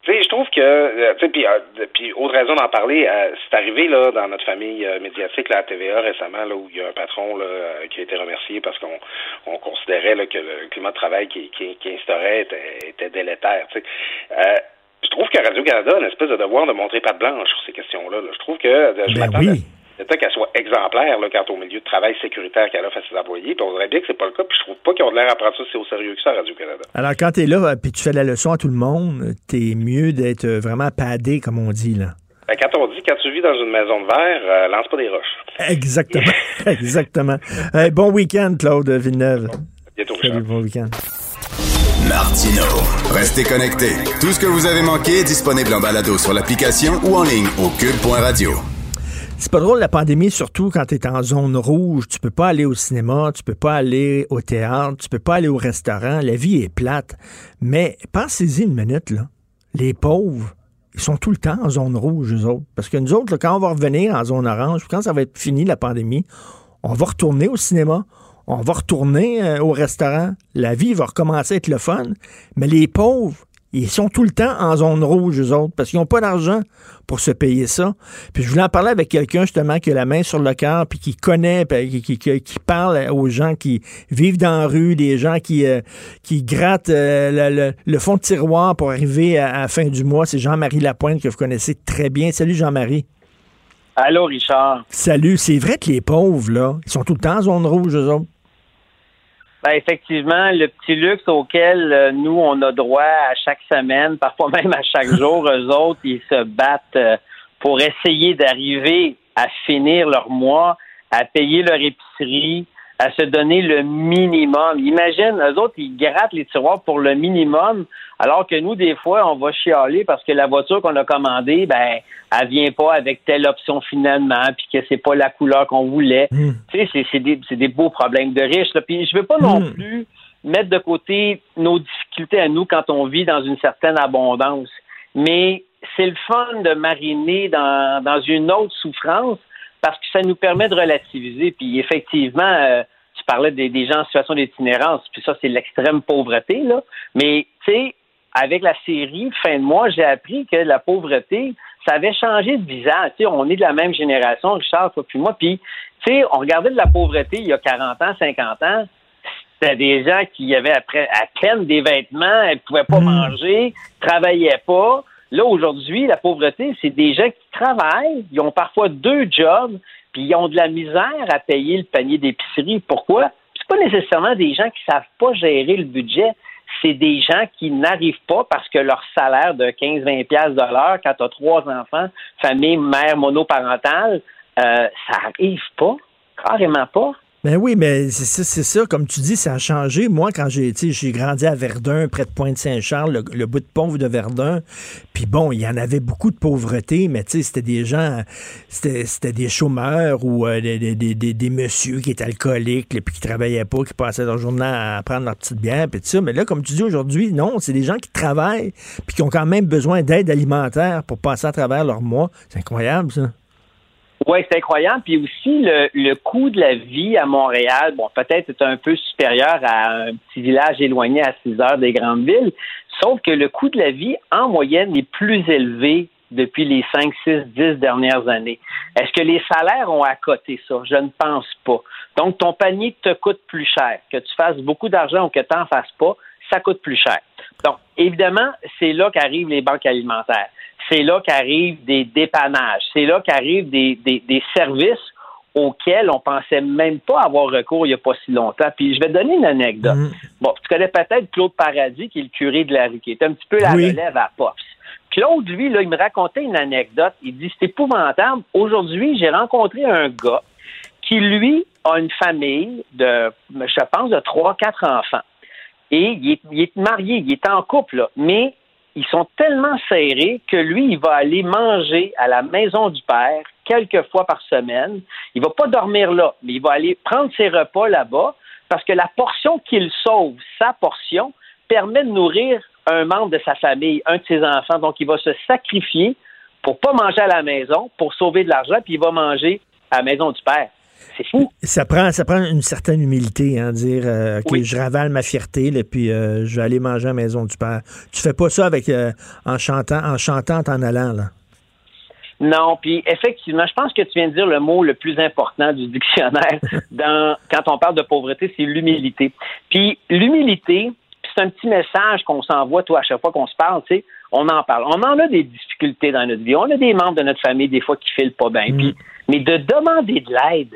je trouve que, euh, tu sais, puis, euh, puis autre raison d'en parler, euh, c'est arrivé là dans notre famille euh, médiatique, là, à TVA récemment, là où il y a un patron là, qui a été remercié parce qu'on on considérait là, que le climat de travail qui, qui, qui instaurait était, était délétère. Tu sais. Euh, je trouve que Radio-Canada a une espèce de devoir de montrer patte blanche sur ces questions-là. là. Je trouve que je Ben oui. l'État qu'elle soit exemplaire là, quant au milieu de travail sécuritaire qu'elle offre à ses employés. Puis on dirait bien que c'est pas le cas. Puis je trouve pas qu'ils ont de l'air à prendre ça si au sérieux que ça à Radio-Canada. Alors, quand tu es là euh, puis tu fais la leçon à tout le monde, t'es mieux d'être euh, vraiment padé, comme on dit, là. Ben, quand on dit quand tu vis dans une maison de verre, euh, lance pas des roches. Exactement. Exactement. Hey, bon week-end, Claude Villeneuve. Bientôt, Salut, bon week-end. Martino. Restez connectés. Tout ce que vous avez manqué est disponible en balado sur l'application ou en ligne au cube.radio. C'est pas drôle la pandémie, surtout quand tu es en zone rouge. Tu peux pas aller au cinéma, tu peux pas aller au théâtre, tu peux pas aller au restaurant. La vie est plate. Mais pensez-y une minute, là. Les pauvres, ils sont tout le temps en zone rouge, eux autres. Parce que nous autres, là, quand on va revenir en zone orange, quand ça va être fini la pandémie, on va retourner au cinéma, on va retourner euh, au restaurant. La vie va recommencer à être le fun. Mais les pauvres, ils sont tout le temps en zone rouge, eux autres, parce qu'ils n'ont pas d'argent pour se payer ça. Puis je voulais en parler avec quelqu'un, justement, qui a la main sur le cœur, puis qui connaît, puis qui, qui- qui- qui parle aux gens qui vivent dans la rue, des gens qui, euh, qui grattent euh, le, le- le fond de tiroir pour arriver à, à la fin du mois. C'est Jean-Marie Lapointe que vous connaissez très bien. Salut, Jean-Marie. Allô, Richard. Salut. C'est vrai que les pauvres, là, ils sont tout le temps en zone rouge, eux autres. Ben, effectivement, le petit luxe auquel euh, nous, on a droit à chaque semaine, parfois même à chaque jour, eux autres, ils se battent euh, pour essayer d'arriver à finir leur mois, à payer leur épicerie, à se donner le minimum. Imagine, eux autres, ils grattent les tiroirs pour le minimum, alors que nous, des fois, on va chialer parce que la voiture qu'on a commandée, ben, elle vient pas avec telle option finalement, puis que c'est pas la couleur qu'on voulait. Tu sais, c'est- des, des beaux problèmes de riches. Là. Puis je veux pas non plus mettre de côté nos difficultés à nous quand on vit dans une certaine abondance. Mais c'est le fun de mariner dans, dans une autre souffrance parce que ça nous permet de relativiser. Puis effectivement, euh, tu parlais des, des gens en situation d'itinérance, puis ça, c'est l'extrême pauvreté, là. Mais, tu sais, avec la série Fin de mois, j'ai appris que la pauvreté, ça avait changé de visage. Tu sais, on est de la même génération, Richard, toi puis moi, puis tu sais, on regardait de la pauvreté il y a 40 ans, 50 ans. C'était des gens qui avaient après, à peine des vêtements, ils ne pouvaient pas manger, travaillaient pas. Là, aujourd'hui, la pauvreté, c'est des gens qui travaillent, ils ont parfois deux jobs, puis ils ont de la misère à payer le panier d'épicerie. Pourquoi? C'est pas nécessairement des gens qui savent pas gérer le budget. C'est des gens qui n'arrivent pas parce que leur salaire de 15-20 pièces de quand tu as trois enfants, famille, mère monoparentale, euh, ça arrive pas, carrément pas. Ben oui, mais c'est ça, comme tu dis, ça a changé. Moi, quand j'ai j'ai grandi à Verdun, près de Pointe-Saint-Charles, le, bout de pont de Verdun, puis bon, il y en avait beaucoup de pauvreté, mais tu sais, c'était des gens, c'était, des chômeurs ou euh, des, des, des, des, messieurs qui étaient alcooliques, puis qui travaillaient pas, qui passaient leur journée à prendre leur petite bière, puis tout ça. Mais là, comme tu dis aujourd'hui, non, c'est des gens qui travaillent, puis qui ont quand même besoin d'aide alimentaire pour passer à travers leur mois. C'est incroyable, ça. Oui, c'est incroyable. Puis aussi, le, le coût de la vie à Montréal, bon, peut-être est un peu supérieur à un petit village éloigné à 6 heures des grandes villes, sauf que le coût de la vie, en moyenne, est plus élevé depuis les 5, 6, 10 dernières années. Est-ce que les salaires ont à côté ça? Je ne pense pas. Donc, ton panier te coûte plus cher. Que tu fasses beaucoup d'argent ou que tu n'en fasses pas, ça coûte plus cher. Évidemment, c'est là qu'arrivent les banques alimentaires c'est là qu'arrivent des dépannages, c'est là qu'arrivent des, des, services auxquels on pensait même pas avoir recours il n'y a pas si longtemps. Puis je vais te donner une anecdote. Mm. Bon, tu connais peut-être Claude Paradis, qui est le curé de la rue, qui est un petit peu la relève à Pops. Claude, lui, là, il me racontait une anecdote. Il dit c'est épouvantable. Aujourd'hui, j'ai rencontré un gars qui, lui, a une famille de, je pense, de trois, quatre enfants. Et il est, marié, il est en couple, là, mais ils sont tellement serrés que lui, il va aller manger à la maison du père quelques fois par semaine. Il va pas dormir là, mais il va aller prendre ses repas là-bas parce que la portion qu'il sauve, sa portion, permet de nourrir un membre de sa famille, un de ses enfants. Donc, il va se sacrifier pour pas manger à la maison, pour sauver de l'argent, puis il va manger à la maison du père. C'est fou. Ça prend, ça prend une certaine humilité, hein, dire euh, OK, je ravale ma fierté, et puis euh, je vais aller manger à la maison du père. Tu fais pas ça avec euh, en chantant, en chantant en allant, là? Non, puis effectivement, je pense que tu viens de dire le mot le plus important du dictionnaire dans quand on parle de pauvreté, c'est l'humilité. Puis l'humilité, c'est un petit message qu'on s'envoie toi à chaque fois qu'on se parle, tu sais, on en parle. On en a des difficultés dans notre vie. On a des membres de notre famille des fois qui filent pas bien. Puis, mais de demander de l'aide,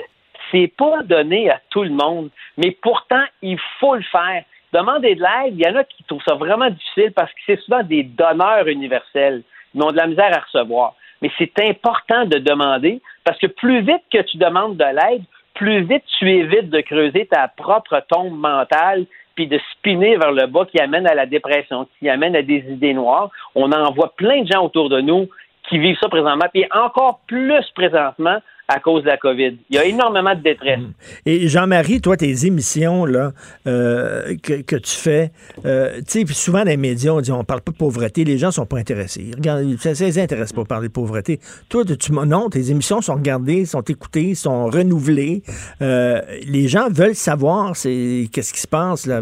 c'est pas donné à tout le monde, mais pourtant, il faut le faire. Demander de l'aide, il y en a qui trouvent ça vraiment difficile parce que c'est souvent des donneurs universels. Ils ont de la misère à recevoir. Mais c'est important de demander parce que plus vite que tu demandes de l'aide, plus vite tu évites de creuser ta propre tombe mentale puis de spinner vers le bas qui amène à la dépression, qui amène à des idées noires. On en voit plein de gens autour de nous qui vivent ça présentement, puis encore plus présentement à cause de la COVID. Il y a énormément de détresse. Mm. Et Jean-Marie, toi, tes émissions là, euh, que, tu fais, euh, tu sais, souvent dans les médias, on dit on parle pas de pauvreté, les gens sont pas intéressés. Ils ça, ça les intéresse pas parler de pauvreté. Toi, tu, non, tes émissions sont regardées, sont écoutées, sont renouvelées. Euh, les gens veulent savoir c'est qu'est-ce qui se passe là.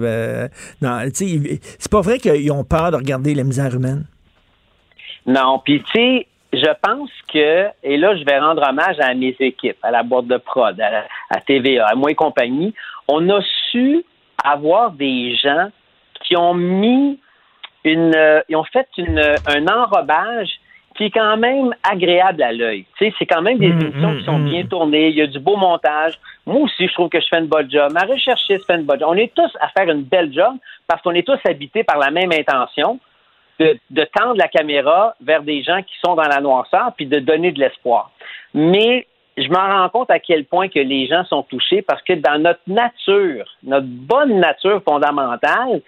c'est pas vrai qu'ils ont peur de regarder la misère humaine? Non, puis tu sais, je pense que, et là, je vais rendre hommage à mes équipes, à la boîte de prod, à, TVA, à moi et compagnie. On a su avoir des gens qui ont mis une, euh, ils ont fait une, un enrobage qui est quand même agréable à l'œil. Tu sais, c'est quand même des mmh, émissions qui sont mmh, bien tournées. Il y a du beau montage. Moi aussi, je trouve que je fais une bonne job. Ma recherchiste fait une bonne job. On est tous à faire une belle job parce qu'on est tous habités par la même intention de, tendre la caméra vers des gens qui sont dans la noirceur, puis de donner de l'espoir. Mais je m'en rends compte à quel point que les gens sont touchés parce que dans notre nature, notre bonne nature fondamentale,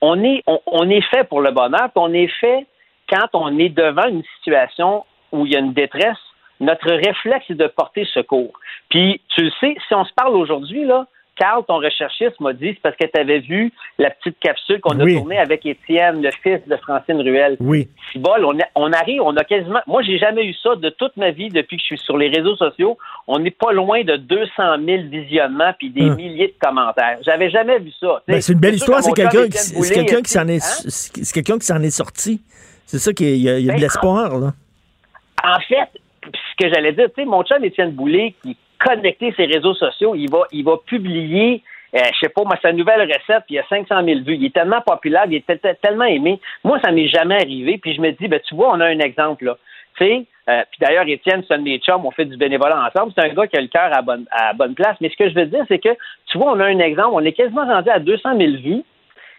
on est, on, est fait pour le bonheur, puis on est fait quand on est devant une situation où il y a une détresse, notre réflexe est de porter secours. Puis, tu le sais, si on se parle aujourd'hui, là, Carl, ton recherchiste, m'a dit c'est parce que tu avais vu la petite capsule qu'on a tournée avec Étienne, le fils de Francine Ruel. Oui. Bol, on, on arrive, on a quasiment. Moi, j'ai jamais eu ça de toute ma vie depuis que je suis sur les réseaux sociaux. On n'est pas loin de 200 000 visionnements puis des hein. milliers de commentaires. J'avais jamais vu ça. Ben, c'est une belle histoire. C'est quelqu'un qui s'en est, c'est quelqu'un qui s'en est sorti. C'est ça qu'il y a, y a de ben, l'espoir là. En fait, ce que j'allais dire, tu sais, mon chum Étienne Boulay, qui connecté ses réseaux sociaux, il va, il va publier, euh, je sais pas, moi, sa nouvelle recette, puis il y a 500 000 vues. Il est tellement populaire, il est tellement aimé. Moi, ça m'est jamais arrivé, puis je me dis, ben, tu vois, on a un exemple, là. Tu sais, euh, puis d'ailleurs, Étienne, c'est un on fait du bénévolat ensemble. C'est un gars qui a le cœur à bonne, à bonne place. Mais ce que je veux dire, c'est que, tu vois, on a un exemple, on est quasiment rendu à 200 000 vues.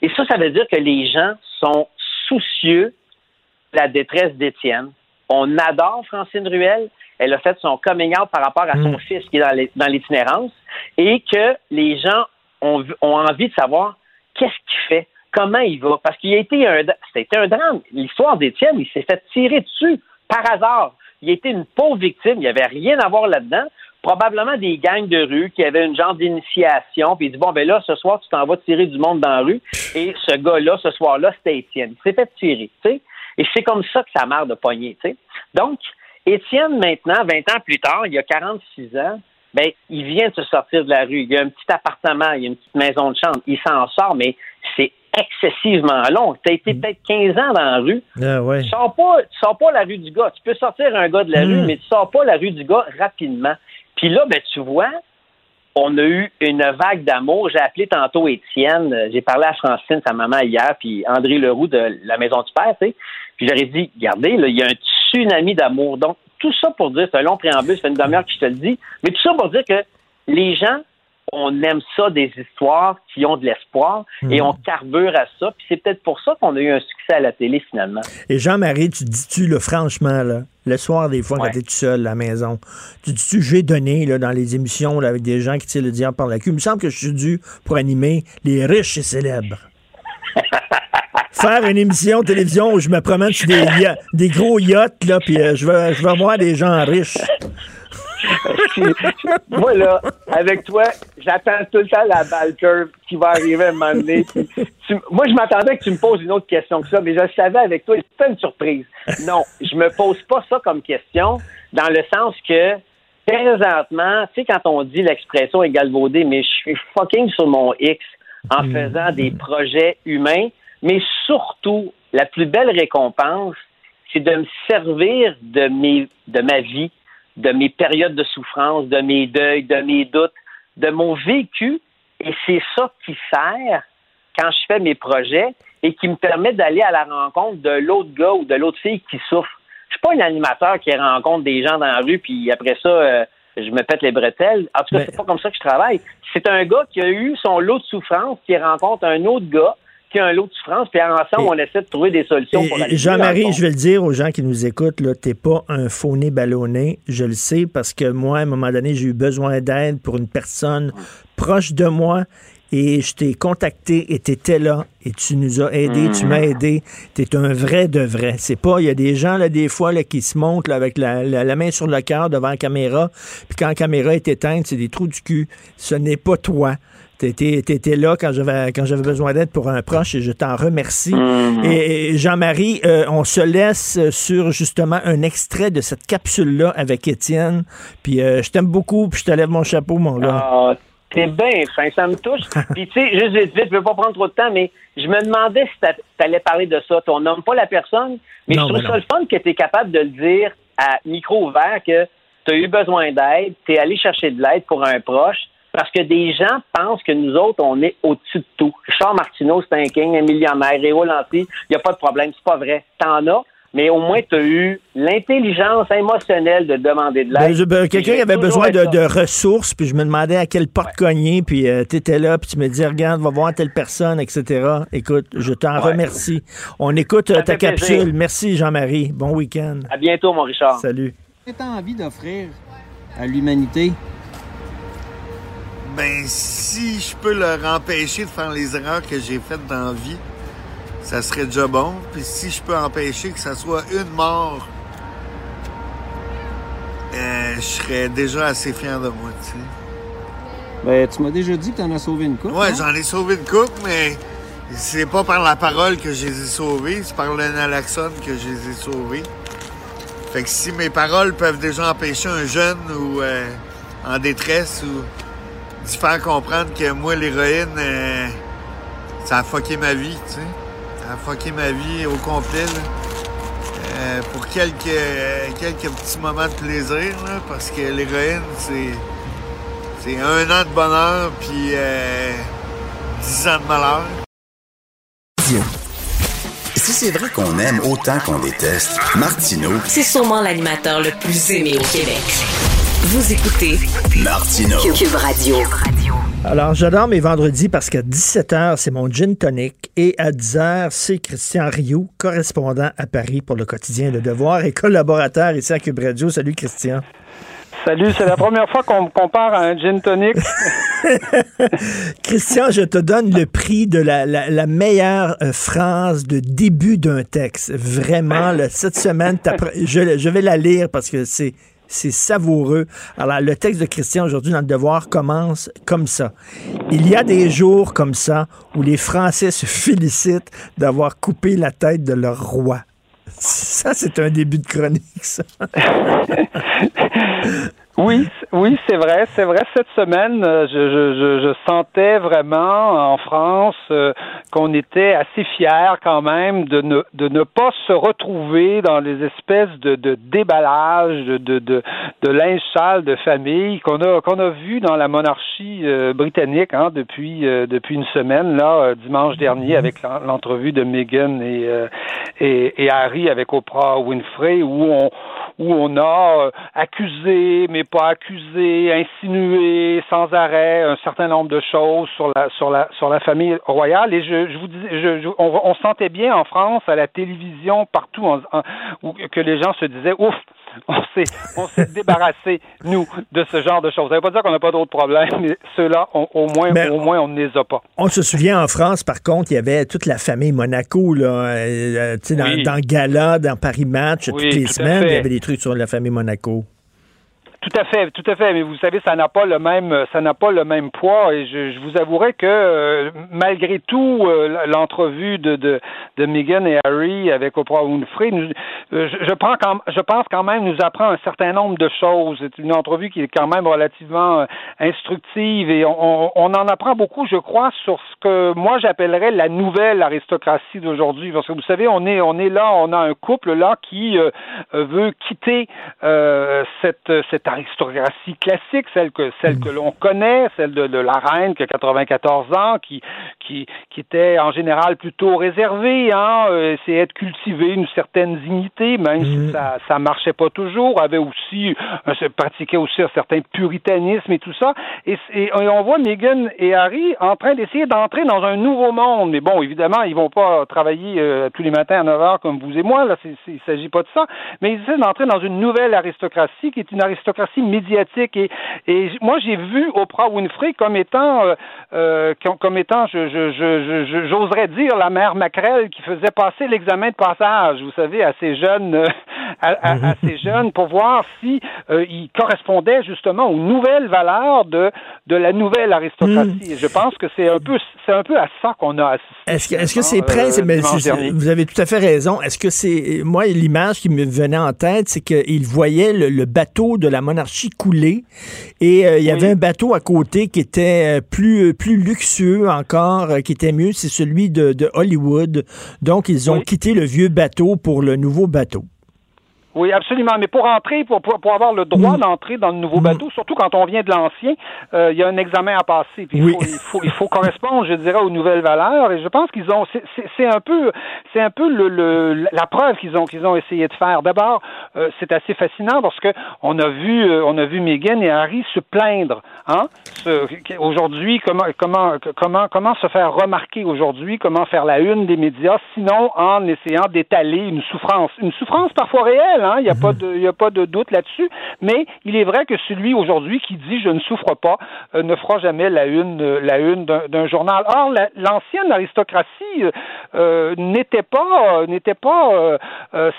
Et ça, ça veut dire que les gens sont soucieux de la détresse d'Étienne. On adore Francine Ruel. Elle a fait son coming out par rapport à son Mm. fils qui est dans l'itinérance et que les gens ont, ont envie de savoir qu'est-ce qu'il fait, comment il va. Parce qu'il a été un, c'était un drame. L'histoire d'Étienne, il s'est fait tirer dessus par hasard. Il a été une pauvre victime. Il n'y avait rien à voir là-dedans. Probablement des gangs de rue qui avaient une genre d'initiation. Puis il dit Bon, ben là, ce soir, tu t'en vas tirer du monde dans la rue. Et ce gars-là, ce soir-là, c'était Étienne. Il s'est fait tirer. tu sais. Et c'est comme ça que ça marre de pogner. tu sais. Donc, Étienne, maintenant, 20 ans plus tard, il a 46 ans, ben, il vient de se sortir de la rue. Il a un petit appartement, il a une petite maison de chambre. Il s'en sort, mais c'est excessivement long. Tu as été peut-être 15 ans dans la rue. Ah ouais. Tu sors pas, tu sors pas la rue du gars. Tu peux sortir un gars de la Mm. rue, mais tu sors pas la rue du gars rapidement. Puis là, ben, tu vois, on a eu une vague d'amour. J'ai appelé tantôt Étienne. J'ai parlé à Francine, sa maman, hier, puis André Leroux de la Maison du Père, tu sais. Puis j'aurais dit, regardez, là, il y a un tsunami d'amour. Donc, tout ça pour dire, c'est un long préambule, fait une demi-heure que je te le dis, mais tout ça pour dire que les gens, on aime ça, des histoires qui ont de l'espoir, et Mm. on carbure à ça. Puis c'est peut-être pour ça qu'on a eu un succès à la télé, finalement. Et Jean-Marie, tu dis-tu, là, franchement, là, le soir, des fois, Ouais. quand t'es tout seul à la maison, tu dis-tu, j'ai donné, là, dans les émissions, là, avec des gens qui tirent le diable par la queue. Il me semble que je suis dû pour animer les riches et célèbres. Faire une émission de télévision où je me promène sur des, gros yachts, là, puis euh, je vais, je vais voir des gens riches. Moi, là, avec toi, j'attends tout le temps la balle curve qui va arriver à un moment donné. Tu- moi, je m'attendais que tu me poses une autre question que ça, mais je le savais avec toi, c'était une surprise. Non, je me pose pas ça comme question, dans le sens que, présentement, tu sais, quand on dit l'expression est galvaudée, mais je suis fucking sur mon X en faisant des projets humains, mais surtout, la plus belle récompense, c'est de me servir de mes, de ma vie, de mes périodes de souffrance, de mes deuils, de mes doutes, de mon vécu. Et c'est ça qui sert quand je fais mes projets et qui me permet d'aller à la rencontre de l'autre gars ou de l'autre fille qui souffre. Je suis pas un animateur qui rencontre des gens dans la rue puis après ça, euh, je me pète les bretelles. En tout cas, Mais- c'est pas comme ça que je travaille. C'est un gars qui a eu son lot de souffrance qui rencontre un autre gars qui a un lot de souffrance, puis ensemble, on essaie de trouver des solutions pour le Jean-Marie, je vais le dire aux gens qui nous écoutent, là, t'es pas un faux nez ballonné. Je le sais parce que moi, à un moment donné, j'ai eu besoin d'aide pour une personne proche de moi et je t'ai contacté et t'étais là et tu nous as aidés, tu m'as aidé. T'es un vrai de vrai. C'est pas, il y a des gens, là, des fois, là, qui se montent là, avec la, la- la main sur le cœur devant la caméra, puis quand la caméra est éteinte, c'est des trous du cul. Ce n'est pas toi. T'étais étais là quand j'avais quand j'avais besoin d'aide pour un proche et je t'en remercie. Mhm. Et, et Jean-Marie, euh, on se laisse sur justement un extrait de cette capsule-là avec Étienne. Puis euh, je t'aime beaucoup, puis je te lève mon chapeau, mon gars. Ah, t'es bien fin, ça me touche. Puis tu sais, juste vite, je veux pas prendre trop de temps, mais je me demandais si t'a- t'allais parler de ça. On nomme pas la personne, mais Non, je trouve mais ça le fun que tu es capable de le dire à micro ouvert que tu as eu besoin d'aide, tu es allé chercher de l'aide pour un proche. Parce que des gens pensent que nous autres, on est au-dessus de tout. Richard Martineau, c'est un king, un millionnaire. Réo Lanty, il n'y a pas de problème. C'est pas vrai. T'en as, mais au moins, tu as eu l'intelligence émotionnelle de demander de Ben, l'aide. ben, Puis Quelqu'un avait besoin de, ressources, puis je me demandais à quelle porte cogner, puis tu étais là, puis tu me dis, regarde, va voir telle personne, etc. Écoute, je t'en Ouais. remercie. On écoute euh, Ça ta plaisir. capsule. Merci, Jean-Marie. Bon week-end. À bientôt, mon Richard. Salut. que tu envie d'offrir à l'humanité? Ben, si je peux leur empêcher de faire les erreurs que j'ai faites dans la vie, ça serait déjà bon. Puis si je peux empêcher que ça soit une mort, euh, je serais déjà assez fier de moi, tu sais. Ben, tu m'as déjà dit que tu en as sauvé une coupe. Ouais, non? j'en ai sauvé une coupe, mais c'est pas par la parole que je les ai sauvés, c'est par le naloxone que je les ai sauvés. Fait que si mes paroles peuvent déjà empêcher un jeune ou euh, en détresse ou faire comprendre que moi, l'héroïne, euh, ça a fucké ma vie, tu sais. Ça a fucké ma vie au complet, là. euh, pour quelques, quelques petits moments de plaisir, là, parce que l'héroïne, c'est, c'est un an de bonheur, puis euh, dix ans de malheur. Si c'est vrai qu'on aime autant qu'on déteste, Martineau, C'est sûrement l'animateur le plus aimé au Québec. Vous écoutez Martineau. Cube Radio. Alors, j'adore mes vendredis parce qu'à 17h, c'est mon gin tonic et à 10h, c'est Christian Rioux, correspondant à Paris pour le quotidien Le Devoir et collaborateur ici à Cube Radio. Salut, Christian. Salut, c'est la première fois qu'on me compare à un gin tonic. Christian, je te donne le prix de la, la- la meilleure euh, phrase de début d'un texte. Vraiment, là, cette semaine, je, je vais la lire parce que c'est c'est savoureux. Alors, le texte de Christian aujourd'hui dans le Devoir commence comme ça. Il y a des jours comme ça où les Français se félicitent d'avoir coupé la tête de leur roi. Ça, c'est un début de chronique, ça. Oui, oui, c'est vrai, c'est vrai. Cette semaine, euh, je, je, je, sentais vraiment en France euh, qu'on était assez fiers quand même de ne, de ne pas se retrouver dans les espèces de, de déballage, de, de, de, de linge de famille qu'on a qu'on a vu dans la monarchie euh, britannique hein, depuis euh, depuis une semaine là euh, dimanche dernier avec l'en- l'entrevue de Meghan et, et et Harry avec Oprah Winfrey où on où on a euh, accusé, mais pas accusé, insinué sans arrêt un certain nombre de choses sur la sur la sur la famille royale. Et je, je vous dis, je, je- on, sentait bien en France, à la télévision, partout, que les gens se disaient ouf. On s'est, on s'est débarrassé, nous, de ce genre de choses. Ça veut pas dire qu'on n'a pas d'autres problèmes, mais ceux-là, on- au moins, Mais- au moins, on ne les a pas. On se souvient en France, par contre, il y avait toute la famille Monaco, là, euh, tu sais, dans, Oui. dans Gala, dans Paris Match, Oui, toutes les tout semaines, il y avait des trucs sur la famille Monaco. Tout à fait, tout à fait. Mais vous savez, ça n'a pas le même, ça n'a pas le même poids. Et je, je vous avouerai que euh, malgré tout, euh, l'entrevue de, de de Meghan et Harry avec Oprah Winfrey, nous, euh, je, je, prends quand, je pense quand même nous apprend un certain nombre de choses. C'est une entrevue qui est quand même relativement euh, instructive et on, on, on en apprend beaucoup, je crois, sur ce que moi j'appellerais la nouvelle aristocratie d'aujourd'hui. Parce que vous savez, on est, on est là, on a un couple là qui euh, euh, veut quitter euh, cette, cette aristocratie classique, celle que, celle que l'on connaît, celle de, de la reine qui a 94 ans, qui, qui, qui était en général plutôt réservée, hein, euh, essayait de cultiver une certaine dignité, même si ça, ça marchait pas toujours, avait aussi, euh, se pratiquait aussi un certain puritanisme et tout ça. Et, et on voit Meghan et Harry en train d'essayer d'entrer dans un nouveau monde. Mais bon, évidemment, ils vont pas travailler euh, tous les matins à 9 heures comme vous et moi. Là, c'est, il s'agit pas de ça. Mais ils essaient d'entrer dans une nouvelle aristocratie qui est une aristocratie médiatique. Et, et moi, j'ai vu Oprah Winfrey comme étant, euh, euh, comme, étant, je, je, je, j'oserais dire, la mère Macrel qui faisait passer l'examen de passage, vous savez, à ces jeunes, euh, à, à- à ces jeunes pour voir si ils correspondaient justement aux nouvelles valeurs de de la nouvelle aristocratie. Et je pense que c'est un peu c'est un peu à ça qu'on a assisté. Est-ce que, est-ce que c'est prêt? c'est- mais c'est- vous avez tout à fait raison. Est-ce que c'est. Moi, l'image qui me venait en tête, c'est qu'il voyait le, le bateau de la monarchie couler et euh, il y avait un bateau à côté qui était euh, plus, plus luxueux encore, euh, qui était mieux. C'est celui de, de Hollywood. Donc, ils ont quitté le vieux bateau pour le nouveau bateau. Oui, absolument. Mais pour entrer, pour, pour, pour avoir le droit d'entrer dans le nouveau bateau, surtout quand on vient de l'ancien, euh, il y a un examen à passer. Puis il, faut, il, faut, il faut correspondre, je dirais, aux nouvelles valeurs. Et je pense qu'ils ont, c'est- un peu, c'est un peu le, le, la preuve qu'ils ont, qu'ils ont essayé de faire. D'abord, euh, c'est assez fascinant parce que on a vu, euh, on a vu Meghan et Harry se plaindre. Hein? Aujourd'hui, comment, comment, comment, comment se faire remarquer aujourd'hui, comment faire la une des médias, sinon en essayant d'étaler une souffrance, une souffrance parfois réelle. Hein? Il n'y a pas de, il y a pas de doute là-dessus. Mais il est vrai que celui aujourd'hui qui dit je ne souffre pas euh, ne fera jamais la une, euh, la une d'un journal. Or, la- l'ancienne aristocratie euh, n'était pas, n'était pas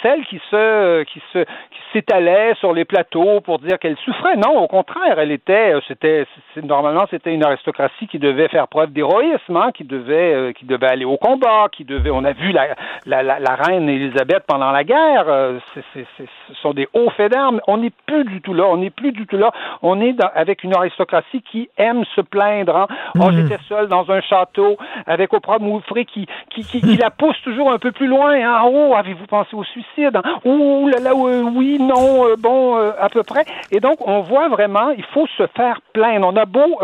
celle qui se, qui se, qui s'étalait sur les plateaux pour dire qu'elle souffrait. Non, au contraire, elle était, euh, c'était, normalement, c'était une aristocratie qui devait faire preuve d'héroïsme, hein, qui devait, euh, qui devait aller au combat, qui devait. On a vu la, la, la, la reine Élisabeth pendant la guerre. euh, ce sont des hauts faits d'armes. On n'est plus du tout là. On n'est plus du tout là. On est dans- avec une aristocratie qui aime se plaindre. Hein. Oh, j'étais seul dans un château avec Oprah Winfrey qui, qui, qui, qui la pousse toujours un peu plus loin. Hein. Oh, avez-vous pensé au suicide. Ouh là là, oui, non, bon, à peu près. Et donc, on voit vraiment, il faut se faire plaindre. On a beau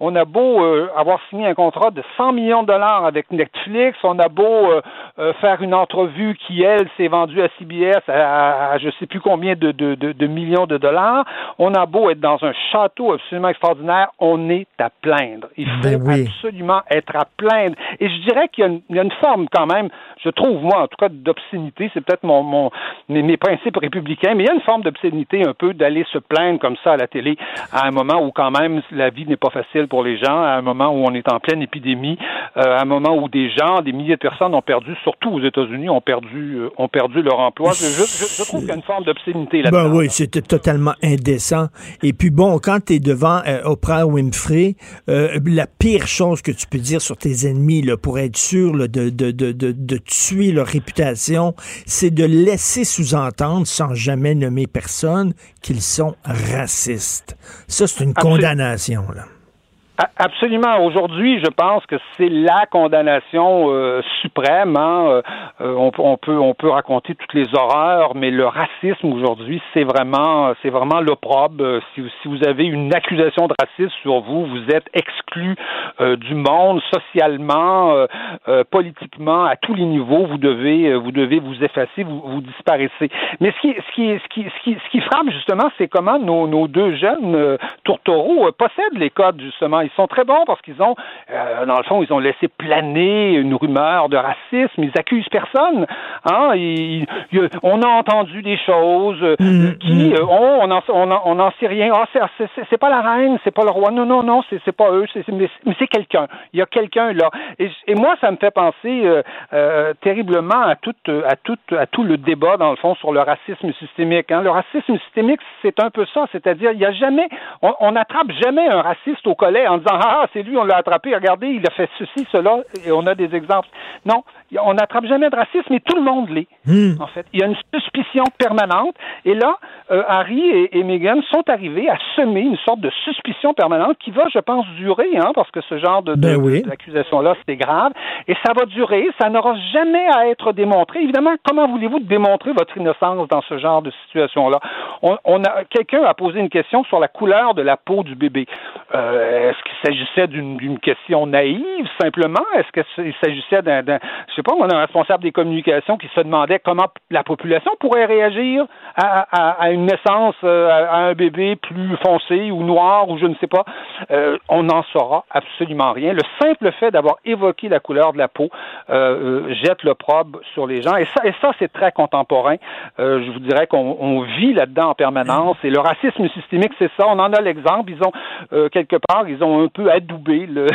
on a beau euh, avoir signé un contrat de 100 millions de dollars avec Netflix, on a beau euh, euh, faire une entrevue qui, elle, s'est vendue à CBS à, à, je sais plus combien de, de, de, millions de dollars, on a beau être dans un château absolument extraordinaire, on est à plaindre. Il faut ben absolument être à plaindre. Et je dirais qu'il y, a une forme quand même, je trouve, moi, en tout cas, d'obscénité, c'est peut-être mon, mon mes, mes, principes républicains, mais il y a une forme d'obscénité un peu d'aller se plaindre comme ça à la télé à un moment où quand même la vie n'est pas facile pour les gens, à un moment où on est en pleine épidémie, euh, à un moment où des gens, des milliers de personnes ont perdu, surtout aux États-Unis, ont perdu, euh, ont perdu leur emploi. Je, je, trouve qu'il y a une forme d'obscénité là-dedans. Ben oui, c'était totalement indécent. Et puis bon, quand tu es devant euh, Oprah Winfrey, la pire chose que tu peux dire sur tes ennemis là, pour être sûr de, de, de, de, tuer leur réputation, c'est de laisser sous-entendre, sans jamais nommer personne, qu'ils sont racistes. Ça, c'est une condamnation. Là. Absolument. Aujourd'hui, je pense que c'est la condamnation euh, suprême. Hein. Euh, euh, on, on, peut on peut raconter toutes les horreurs, mais le racisme aujourd'hui, c'est vraiment c'est vraiment l'opprobre. Si, si vous avez une accusation de racisme sur vous, vous êtes exclu du monde socialement, politiquement, à tous les niveaux. Vous devez vous devez vous effacer, vous, vous disparaissez. Mais ce qui ce qui ce qui ce qui, ce qui frappe justement, c'est comment nos, nos deux jeunes tourtereaux possèdent les codes justement ils sont très bons parce qu'ils ont, euh, dans le fond, ils ont laissé planer une rumeur de racisme. Ils accusent personne. Hein? on a entendu des choses euh, mm, qui, mm. Euh, on n'en on, on sait rien. Ah, c'est pas la reine, c'est pas le roi. Non, non, non, c'est pas eux. mais c'est quelqu'un. Il y a quelqu'un là. Et, moi, ça me fait penser terriblement à tout, à tout, à tout le débat dans le fond sur le racisme systémique. Hein? Le racisme systémique, c'est un peu ça. C'est-à-dire, il y a jamais, on n'attrape jamais un raciste au collet en disant Ah, c'est lui, on l'a attrapé, regardez, il a fait ceci, cela, et on a des exemples. Non, on n'attrape jamais de racisme, mais tout le monde l'est, hmm. en fait. Il y a une suspicion permanente, et là, euh, Harry et, Meghan sont arrivés à semer une sorte de suspicion permanente qui va, je pense, durer, hein, parce que ce genre de, ben d'accusation-là, c'est grave, et ça va durer, ça n'aura jamais à être démontré. Évidemment, comment voulez-vous démontrer votre innocence dans ce genre de situation-là? On, a, quelqu'un a posé une question sur la couleur de la peau du bébé. Euh, est-ce qu'il s'agissait d'une question naïve, simplement? Est-ce qu'il s'agissait d'un, je sais pas, un responsable des communications qui se demandait comment la population pourrait réagir à, une naissance, euh, à, un bébé plus foncé ou noir ou je ne sais pas. Euh, on n'en saura absolument rien. Le simple fait d'avoir évoqué la couleur de la peau euh, jette le probe sur les gens. Et ça, et ça c'est très contemporain. je vous dirais qu'on vit là-dedans en permanence. Et le racisme systémique, c'est ça. On en a l'exemple. Ils ont, quelque part, ils ont un peu adoubé le,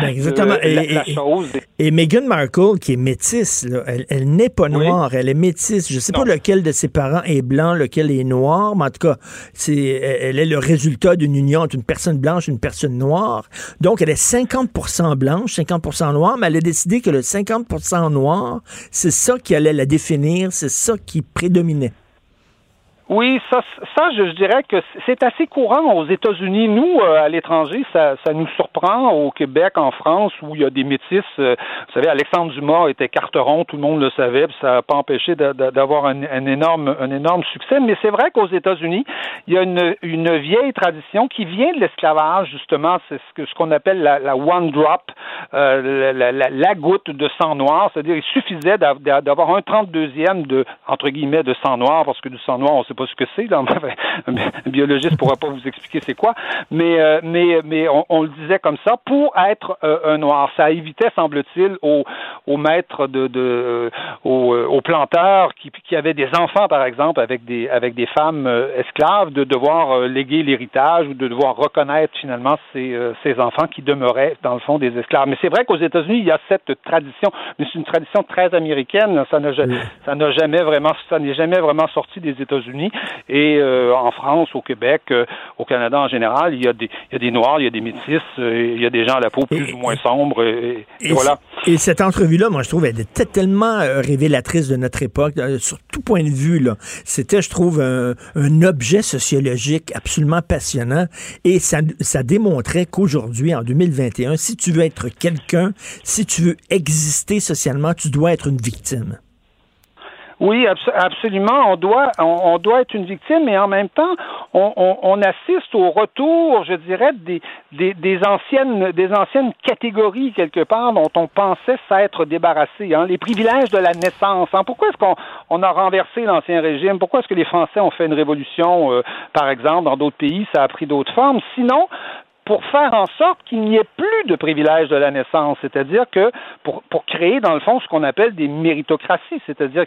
ben, exactement. la, chose. Et Meghan Markle, qui est métisse, elle, n'est pas noire, elle est métisse. Je ne sais pas lequel de ses parents est blanc, lequel est noir, mais en tout cas, c'est, elle est le résultat d'une union entre une personne blanche et une personne noire. Donc, elle est 50% blanche, 50% noire, mais elle a décidé que le 50% noir, c'est ça qui allait la définir, c'est ça qui prédominait. Oui, ça, ça, je, dirais que c'est assez courant aux États-Unis. Nous, euh, à l'étranger, ça, ça nous surprend. Au Québec, en France, où il y a des métis. Euh, vous savez, Alexandre Dumas était carteron, tout le monde le savait, puis ça n'a pas empêché d'avoir un, énorme, un énorme succès. Mais c'est vrai qu'aux États-Unis, il y a une, une vieille tradition qui vient de l'esclavage, justement. C'est ce que ce qu'on appelle la, la, one drop, euh, la, la, la, goutte de sang noir. C'est-à-dire, il suffisait d'avoir un 32e de entre guillemets de sang noir, parce que du sang noir, on sait pas ce que c'est. Un biologiste pourra pas vous expliquer c'est quoi, mais euh, mais mais on, le disait comme ça pour être euh, un noir. Ça évitait, semble-t-il, aux, aux maîtres de, de euh, aux, aux, planteurs qui, qui avaient des enfants, par exemple, avec des avec des femmes esclaves, de devoir léguer l'héritage ou de devoir reconnaître finalement ces, ces enfants qui demeuraient dans le fond des esclaves. Mais c'est vrai qu'aux États-Unis, il y a cette tradition, mais c'est une tradition très américaine. Ça n'a ça n'a jamais vraiment ça n'est jamais vraiment sorti des États-Unis. Et euh, en France, au Québec, euh, au Canada en général, il y, a des, il y a des Noirs, il y a des Métis, euh, il y a des gens à la peau plus ou moins sombre. Et, voilà. Et cette entrevue-là, moi, je trouve, elle était tellement révélatrice de notre époque, sur tout point de vue. Là. C'était, je trouve, un, un, objet sociologique absolument passionnant. Et ça, ça démontrait qu'aujourd'hui, en 2021, si tu veux être quelqu'un, si tu veux exister socialement, tu dois être une victime. Oui, absolument. On doit, on, doit être une victime, mais en même temps, on, assiste au retour, je dirais, des, des, anciennes, des anciennes catégories quelque part dont on pensait s'être débarrassé. Hein. Les privilèges de la naissance. Hein. Pourquoi est-ce qu'on on a renversé l'ancien régime? Pourquoi est-ce que les Français ont fait une révolution, euh, par exemple, dans d'autres pays Ça a pris d'autres formes? Sinon, pour faire en sorte qu'il n'y ait plus de privilèges de la naissance, c'est-à-dire que pour, pour créer dans le fond ce qu'on appelle des méritocraties, c'est-à-dire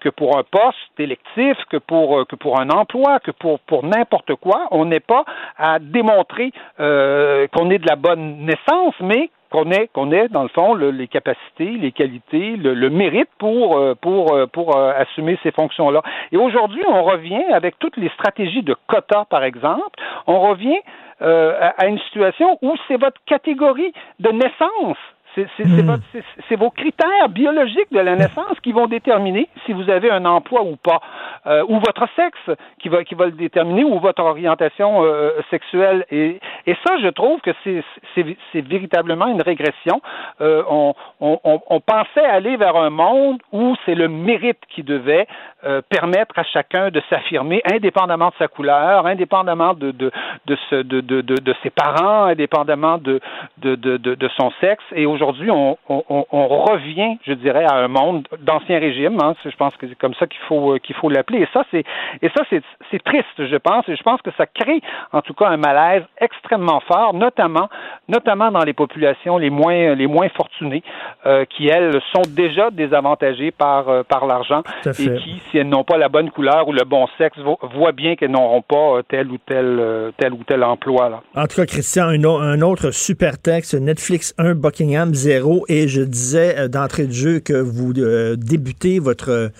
que pour un poste électif, que pour que pour un emploi, que pour pour n'importe quoi, on n'est pas à démontrer euh, qu'on est de la bonne naissance, mais qu'on ait, qu'on ait dans le fond les capacités, les qualités, le, mérite pour euh, pour euh, pour assumer ces fonctions-là. Et aujourd'hui, on revient avec toutes les stratégies de quotas, par exemple, on revient euh, à une situation où c'est votre catégorie de naissance C'est vos critères biologiques de la naissance qui vont déterminer si vous avez un emploi ou pas, euh, ou votre sexe qui va, qui va le déterminer, ou votre orientation euh, sexuelle. Et, et ça, je trouve que c'est véritablement une régression. Euh, on, on, on, pensait aller vers un monde où c'est le mérite qui devait permettre à chacun de s'affirmer indépendamment de sa couleur, indépendamment de, de, de, de, de, de, ses parents, indépendamment de, de, de, de son sexe. Et aujourd'hui, aujourd'hui, on, revient, je dirais, à un monde d'ancien régime. Hein. je pense que c'est comme ça qu'il faut euh, qu'il faut l'appeler. Et ça, c'est et ça, c'est triste, je pense. Et je pense que ça crée, en tout cas, un malaise extrêmement fort, notamment notamment dans les populations les moins les moins fortunées, euh, qui elles sont déjà désavantagées par euh, par l'argent et qui, si elles n'ont pas la bonne couleur ou le bon sexe, voient bien qu'elles n'auront pas tel ou tel tel ou tel emploi. Là. En tout cas, Christian, un, un autre super texte, Netflix 1 Buckingham zéro. Et je disais euh, d'entrée de jeu que vous euh, débutez votre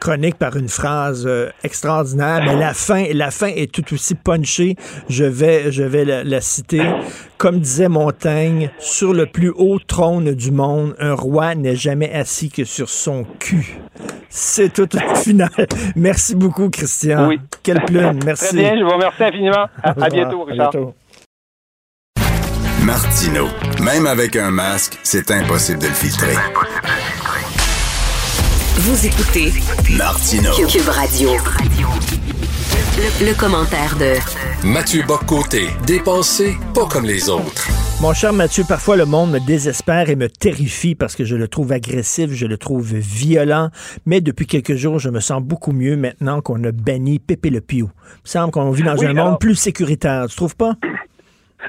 chronique par une phrase euh, extraordinaire, mais la fin, la fin est tout aussi punchée. Je vais, je vais la, citer. Comme disait Montaigne, sur le plus haut trône du monde, un roi n'est jamais assis que sur son cul. C'est tout au final. Merci beaucoup, Christian. Oui. Quelle plume. Merci. Très bien, je vous remercie infiniment. À, bientôt, Richard. À bientôt. Martino. Même avec un masque, c'est impossible de le filtrer. Vous écoutez Martino. Cube Radio. Le, commentaire de Mathieu Boccoté, dépensé pas comme les autres. Mon cher Mathieu, parfois le monde me désespère et me terrifie parce que je le trouve agressif, je le trouve violent, mais depuis quelques jours, je me sens beaucoup mieux maintenant qu'on a banni Pépé le Piou. Il me semble qu'on vit dans un monde plus sécuritaire, tu trouves pas?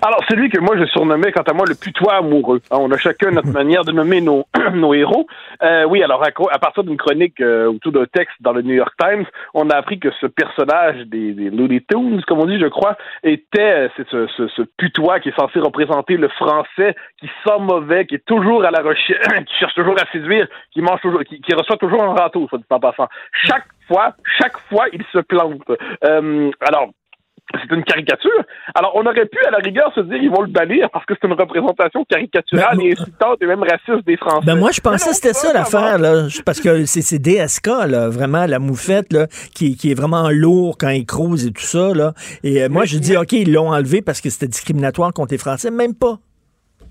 Alors, celui que moi je surnommais, quant à moi, le putois amoureux. Hein, on a chacun notre manière de nommer nos, nos héros. Euh, oui, alors à, partir d'une chronique euh, autour d'un texte dans le New York Times, on a appris que ce personnage des, des Looney Tunes, comme on dit, je crois, était euh, c'est ce, ce, ce, putois qui est censé représenter le français qui sent mauvais, qui est toujours à la recherche, qui cherche toujours à séduire, qui mange toujours, qui, qui reçoit toujours un râteau, soit dit en passant. Chaque fois, chaque fois, il se plante. Euh, alors, c'est une caricature. Alors, on aurait pu, à la rigueur, se dire ils vont le bannir parce que c'est une représentation caricaturale ben, et insultante et même raciste des Français. Ben moi, je pensais que c'était ça l'affaire, là, parce que c'est DSK, là, vraiment, la moufette, là, qui, qui est vraiment lourd quand il crouse et tout ça, là. Et euh, moi, je dis, OK, ils l'ont enlevé parce que c'était discriminatoire contre les Français. Même pas.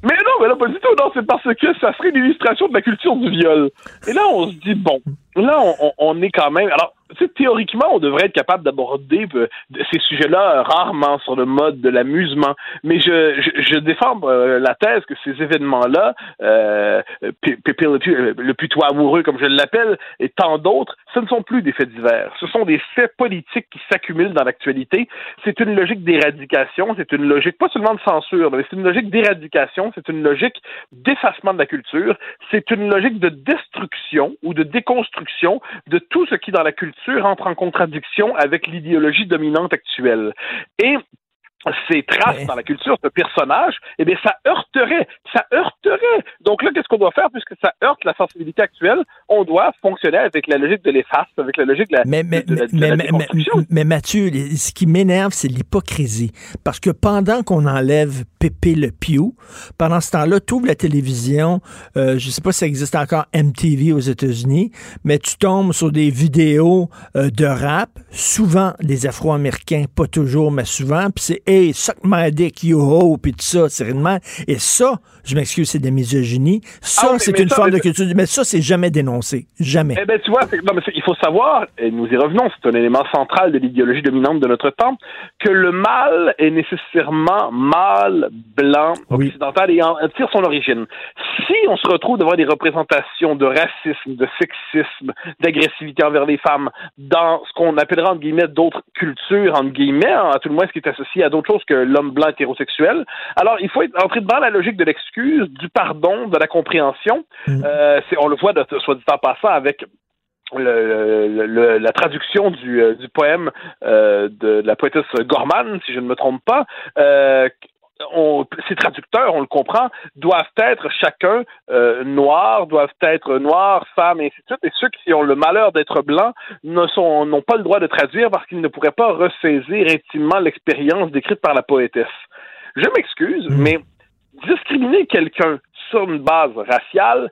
Mais non, mais là, pas du tout. Non, c'est parce que ça serait une illustration de la culture du viol. Et là, on se dit, bon, là, on, on est quand même. Alors, théoriquement, on devrait être capable d'aborder euh, ces sujets-là rarement sur le mode de l'amusement. Mais je, je, défends euh, la thèse que ces événements-là, euh, le putois amoureux, comme je l'appelle, et tant d'autres, ce ne sont plus des faits divers. Ce sont des faits politiques qui s'accumulent dans l'actualité. C'est une logique d'éradication, c'est une logique pas seulement de censure, mais c'est une logique d'éradication, c'est une logique d'effacement de la culture, c'est une logique de destruction ou de déconstruction de tout ce qui dans la culture entre en contradiction avec l'idéologie dominante actuelle. Et ces traces dans la culture, ce personnage, eh bien, ça heurterait, ça heurterait. Donc là, qu'est-ce qu'on doit faire puisque ça heurte la sensibilité actuelle On doit fonctionner avec la logique de l'efface, avec la logique de la, mais, mais, mais, mais, Mathieu, ce qui m'énerve, c'est l'hypocrisie. Parce que pendant qu'on enlève Pépé le Pew, pendant ce temps-là, tu ouvres la télévision, euh, je sais pas si ça existe encore MTV aux États-Unis, mais tu tombes sur des vidéos euh, de rap, souvent des Afro-Américains, pas toujours, mais souvent, puis c'est hey, suck my dick, you ho, puis tout ça, sérieusement. Et ça, je m'excuse, c'est de la misogynie. Ça, Ah oui, c'est une ça, forme de culture. Mais ça, c'est jamais dénoncé. Jamais. Eh ben, tu vois, non, mais il faut savoir, et nous y revenons, c'est un élément central de l'idéologie dominante de notre temps, que le mal est nécessairement mâle, blanc, occidental et en tire son origine. Si on se retrouve devant des représentations de racisme, de sexisme, d'agressivité envers les femmes dans ce qu'on appellera entre guillemets d'autres cultures, entre guillemets, hein, à tout le moins ce qui est associé à d'autres choses que l'homme blanc hétérosexuel, alors il faut être entrer dans la logique de l'excuse, du pardon, de la compréhension. Euh, c'est- on le voit, de, soit dit en passant, avec le, le- le- la traduction du, euh, du poème euh, de, de la poétesse Gorman, si je ne me trompe pas, euh, on, ces traducteurs, on le comprend, doivent être chacun euh, noirs, doivent être noirs, femmes, et ainsi de suite. Et ceux qui ont le malheur d'être blancs n'ont pas le droit de traduire parce qu'ils ne pourraient pas ressaisir intimement l'expérience décrite par la poétesse. Je m'excuse, mais discriminer quelqu'un sur une base raciale,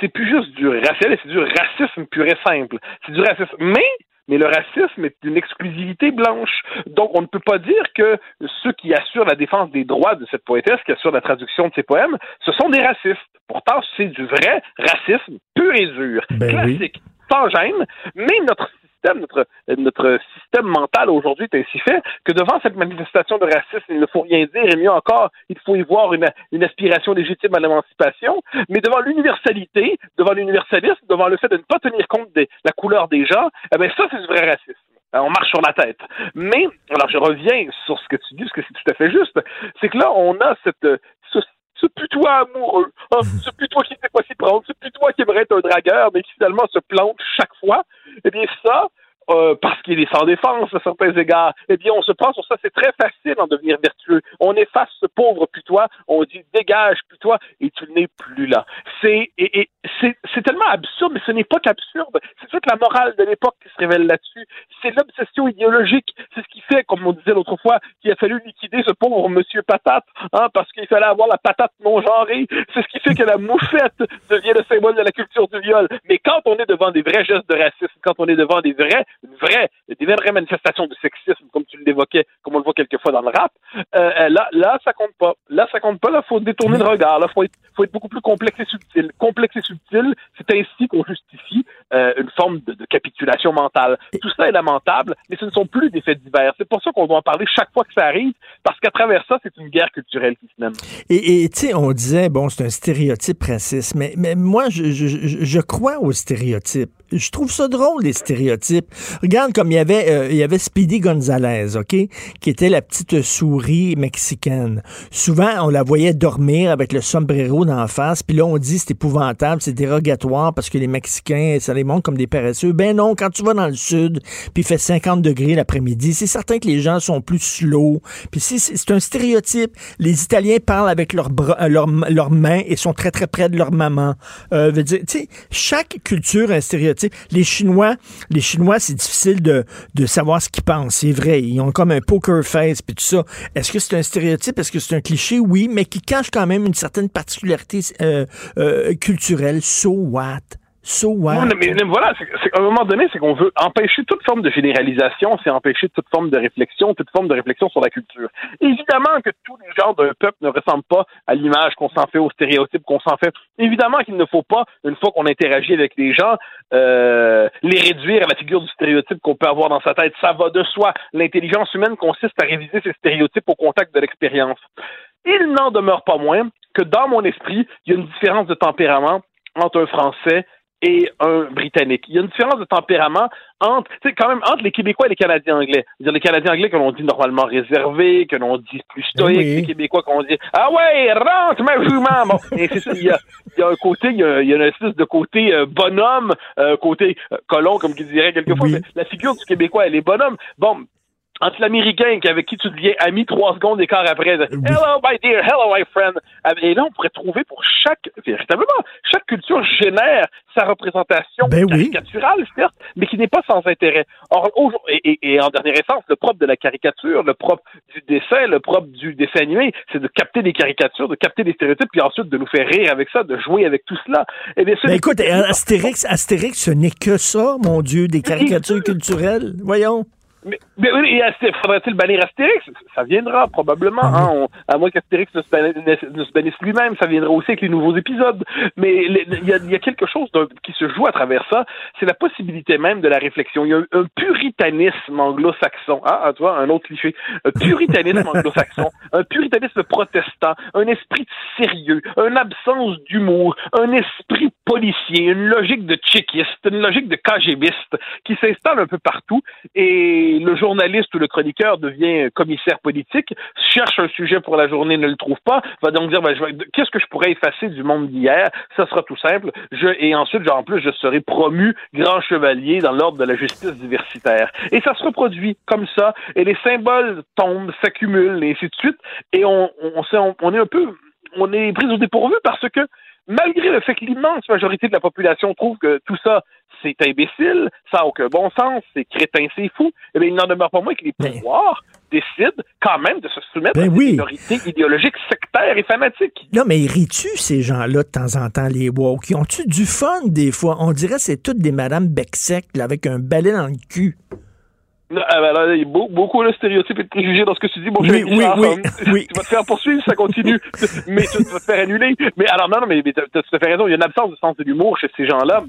c'est plus juste du racial, c'est du racisme pur et simple. C'est du racisme. Mais, mais le racisme est une exclusivité blanche. Donc, on ne peut pas dire que ceux qui assurent la défense des droits de cette poétesse, qui assurent la traduction de ses poèmes, ce sont des racistes. Pourtant, c'est du vrai racisme pur et dur, classique, sans gêne. Mais notre notre, notre système mental aujourd'hui est ainsi fait que devant cette manifestation de racisme, il ne faut rien dire, et mieux encore, il faut y voir une, une aspiration légitime à l'émancipation, mais devant l'universalité, devant l'universalisme, devant le fait de ne pas tenir compte de la couleur des gens, eh bien ça, c'est du vrai racisme. On marche sur la tête. Mais, alors je reviens sur ce que tu dis, parce que c'est tout à fait juste, c'est que là, on a cette, ce, ce putois amoureux, hein, ce putois qui ne sait pas s'y prendre, ce putois qui aimerait être un dragueur, mais qui finalement se plante chaque fois, eh bien ça, euh, parce qu'il est sans défense à certains égards, eh bien, on se prend sur ça. C'est très facile d'en devenir vertueux. On efface ce pauvre putois, on dit dégage putois, et tu n'es plus là. C'est et, et tellement absurde, mais ce n'est pas qu'absurde. C'est toute la morale de l'époque qui se révèle là-dessus. C'est l'obsession idéologique. C'est ce qui fait, comme on disait l'autre fois, qu'il a fallu liquider ce pauvre Monsieur Patate, hein, parce qu'il fallait avoir la patate non genrée. C'est ce qui fait que la moufette devient le symbole de la culture du viol. Mais quand on est devant des vrais gestes de racisme, quand on est devant des vrais une vraie, des vraies manifestations de sexisme, comme tu l'évoquais, comme on le voit quelquefois dans le rap, euh, euh, là, là, ça compte pas. Là, ça compte pas. Là, faut détourner le regard. Là, faut être, faut être beaucoup plus complexe et subtil. Complexe et subtil, c'est ainsi qu'on justifie euh, une forme de, de capitulation mentale. Tout ça est lamentable, mais ce ne sont plus des faits divers. C'est pour ça qu'on doit en parler chaque fois que ça arrive, parce qu'à travers ça, c'est une guerre culturelle qui se mène. Et et, tu sais, on disait, bon, c'est un stéréotype raciste, mais, mais moi, je, je, je- je crois aux stéréotypes. Je trouve ça drôle, les stéréotypes. Regarde comme il y avait, euh, il y avait Speedy Gonzalez, OK, qui était la petite souris mexicaine. Souvent, on la voyait dormir avec le sombrero d'en face, puis là, on dit c'est épouvantable, c'est dérogatoire parce que les Mexicains, ça les montre comme des paresseux. Ben non, quand tu vas dans le sud, puis il fait 50 degrés l'après-midi, c'est certain que les gens sont plus slow. Puis c'est- un stéréotype. Les Italiens parlent avec leurs bras, euh, leurs mains et sont très très près de leur maman. Euh, veut dire, chaque culture a un stéréotype. Les Chinois, les Chinois, c'est difficile de, de savoir ce qu'ils pensent. C'est vrai, ils ont comme un poker face puis tout ça. Est-ce que c'est un stéréotype? Est-ce que c'est un cliché? Oui, mais qui cache quand même une certaine particularité euh, euh, culturelle. So what? So mais, voilà, c'est- à un moment donné, c'est qu'on veut empêcher toute forme de généralisation, c'est empêcher toute forme de réflexion, toute forme de réflexion sur la culture. Évidemment que tous les genres d'un peuple ne ressemblent pas à l'image qu'on s'en fait, aux stéréotypes qu'on s'en fait. Évidemment qu'il ne faut pas, une fois qu'on interagit avec les gens, euh, les réduire à la figure du stéréotype qu'on peut avoir dans sa tête. Ça va de soi. L'intelligence humaine consiste à réviser ces stéréotypes au contact de l'expérience. Il n'en demeure pas moins que dans mon esprit, il y a une différence de tempérament entre un Français et un Britannique. Il y a une différence de tempérament entre, tu sais, quand même, entre les Québécois et les Canadiens anglais. C'est-à-dire les Canadiens anglais que l'on dit normalement réservés, que l'on dit plus stoïques, oui. les Québécois qu'on dit Ah ouais, rentre ma jument! Bon, et il y a, il y a un côté, il y a, y a une espèce de côté euh, bonhomme, euh, côté euh, colon, comme qui dirait quelquefois. mais La figure du Québécois, elle est bonhomme. Bon, entre l'Américain avec qui tu deviens ami trois secondes d'écart après, Hello my dear, hello my friend. Et là, on pourrait trouver pour chaque, véritablement, chaque culture génère sa représentation Ben caricaturale, certes, mais qui n'est pas sans intérêt. Or, et, et- et en dernière essence, le propre de la caricature, le propre du dessin, le propre du dessin animé, c'est de capter des caricatures, de capter des stéréotypes, puis ensuite de nous faire rire avec ça, de jouer avec tout cela. Et bien, ce Ben écoute, Astérix, Astérix, ce n'est que ça, mon Dieu, des caricatures culturelles. Voyons. Mais, mais oui, faudrait-il bannir Astérix? Ça viendra probablement, hein, on- à moins qu'Astérix ne se bannisse, ne se bannisse lui-même, ça viendra aussi avec les nouveaux épisodes. Mais il y a, il y a quelque chose qui se joue à travers ça, c'est la possibilité même de la réflexion. Il y a un, un puritanisme anglo-saxon, hein, ah, tu vois, un autre cliché, un puritanisme anglo-saxon, un puritanisme protestant, un esprit sérieux, une absence d'humour, un esprit policier, une logique de tchéquiste, une logique de KGBiste qui s'installe un peu partout. Et le journaliste ou le chroniqueur devient commissaire politique, cherche un sujet pour la journée, ne le trouve pas, va donc dire ben, qu'est-ce que je pourrais effacer du monde d'hier? Ça sera tout simple. Et ensuite, en plus, je serai promu grand chevalier dans l'ordre de la justice diversitaire. Et ça se reproduit comme ça, et les symboles tombent, s'accumulent, et ainsi de suite. Et on est un peu, on est pris au dépourvu parce que malgré le fait que l'immense majorité de la population trouve que tout ça, c'est imbécile, ça n'a aucun bon sens, c'est crétin, c'est fou, eh bien, il n'en demeure pas moins que les pouvoirs décident quand même de se soumettre Ben à oui. des minorités idéologiques sectaires et fanatiques. Non, mais ris-tu ces gens-là de temps en temps, les woke? Ils ont-tu du fun des fois? On dirait que c'est toutes des Madame Bec-Sec là, avec un balai dans le cul. Non, ah ben là, il y a beau- beaucoup de stéréotypes et de préjugés dans ce que tu dis. Mon Oui, oui, oui, oui. Tu vas te faire poursuivre, ça continue. mais tu, tu vas te faire annuler. Mais alors, non, non, mais, mais tu as tout à fait raison. Il y a une absence de sens de l'humour chez ces gens-là.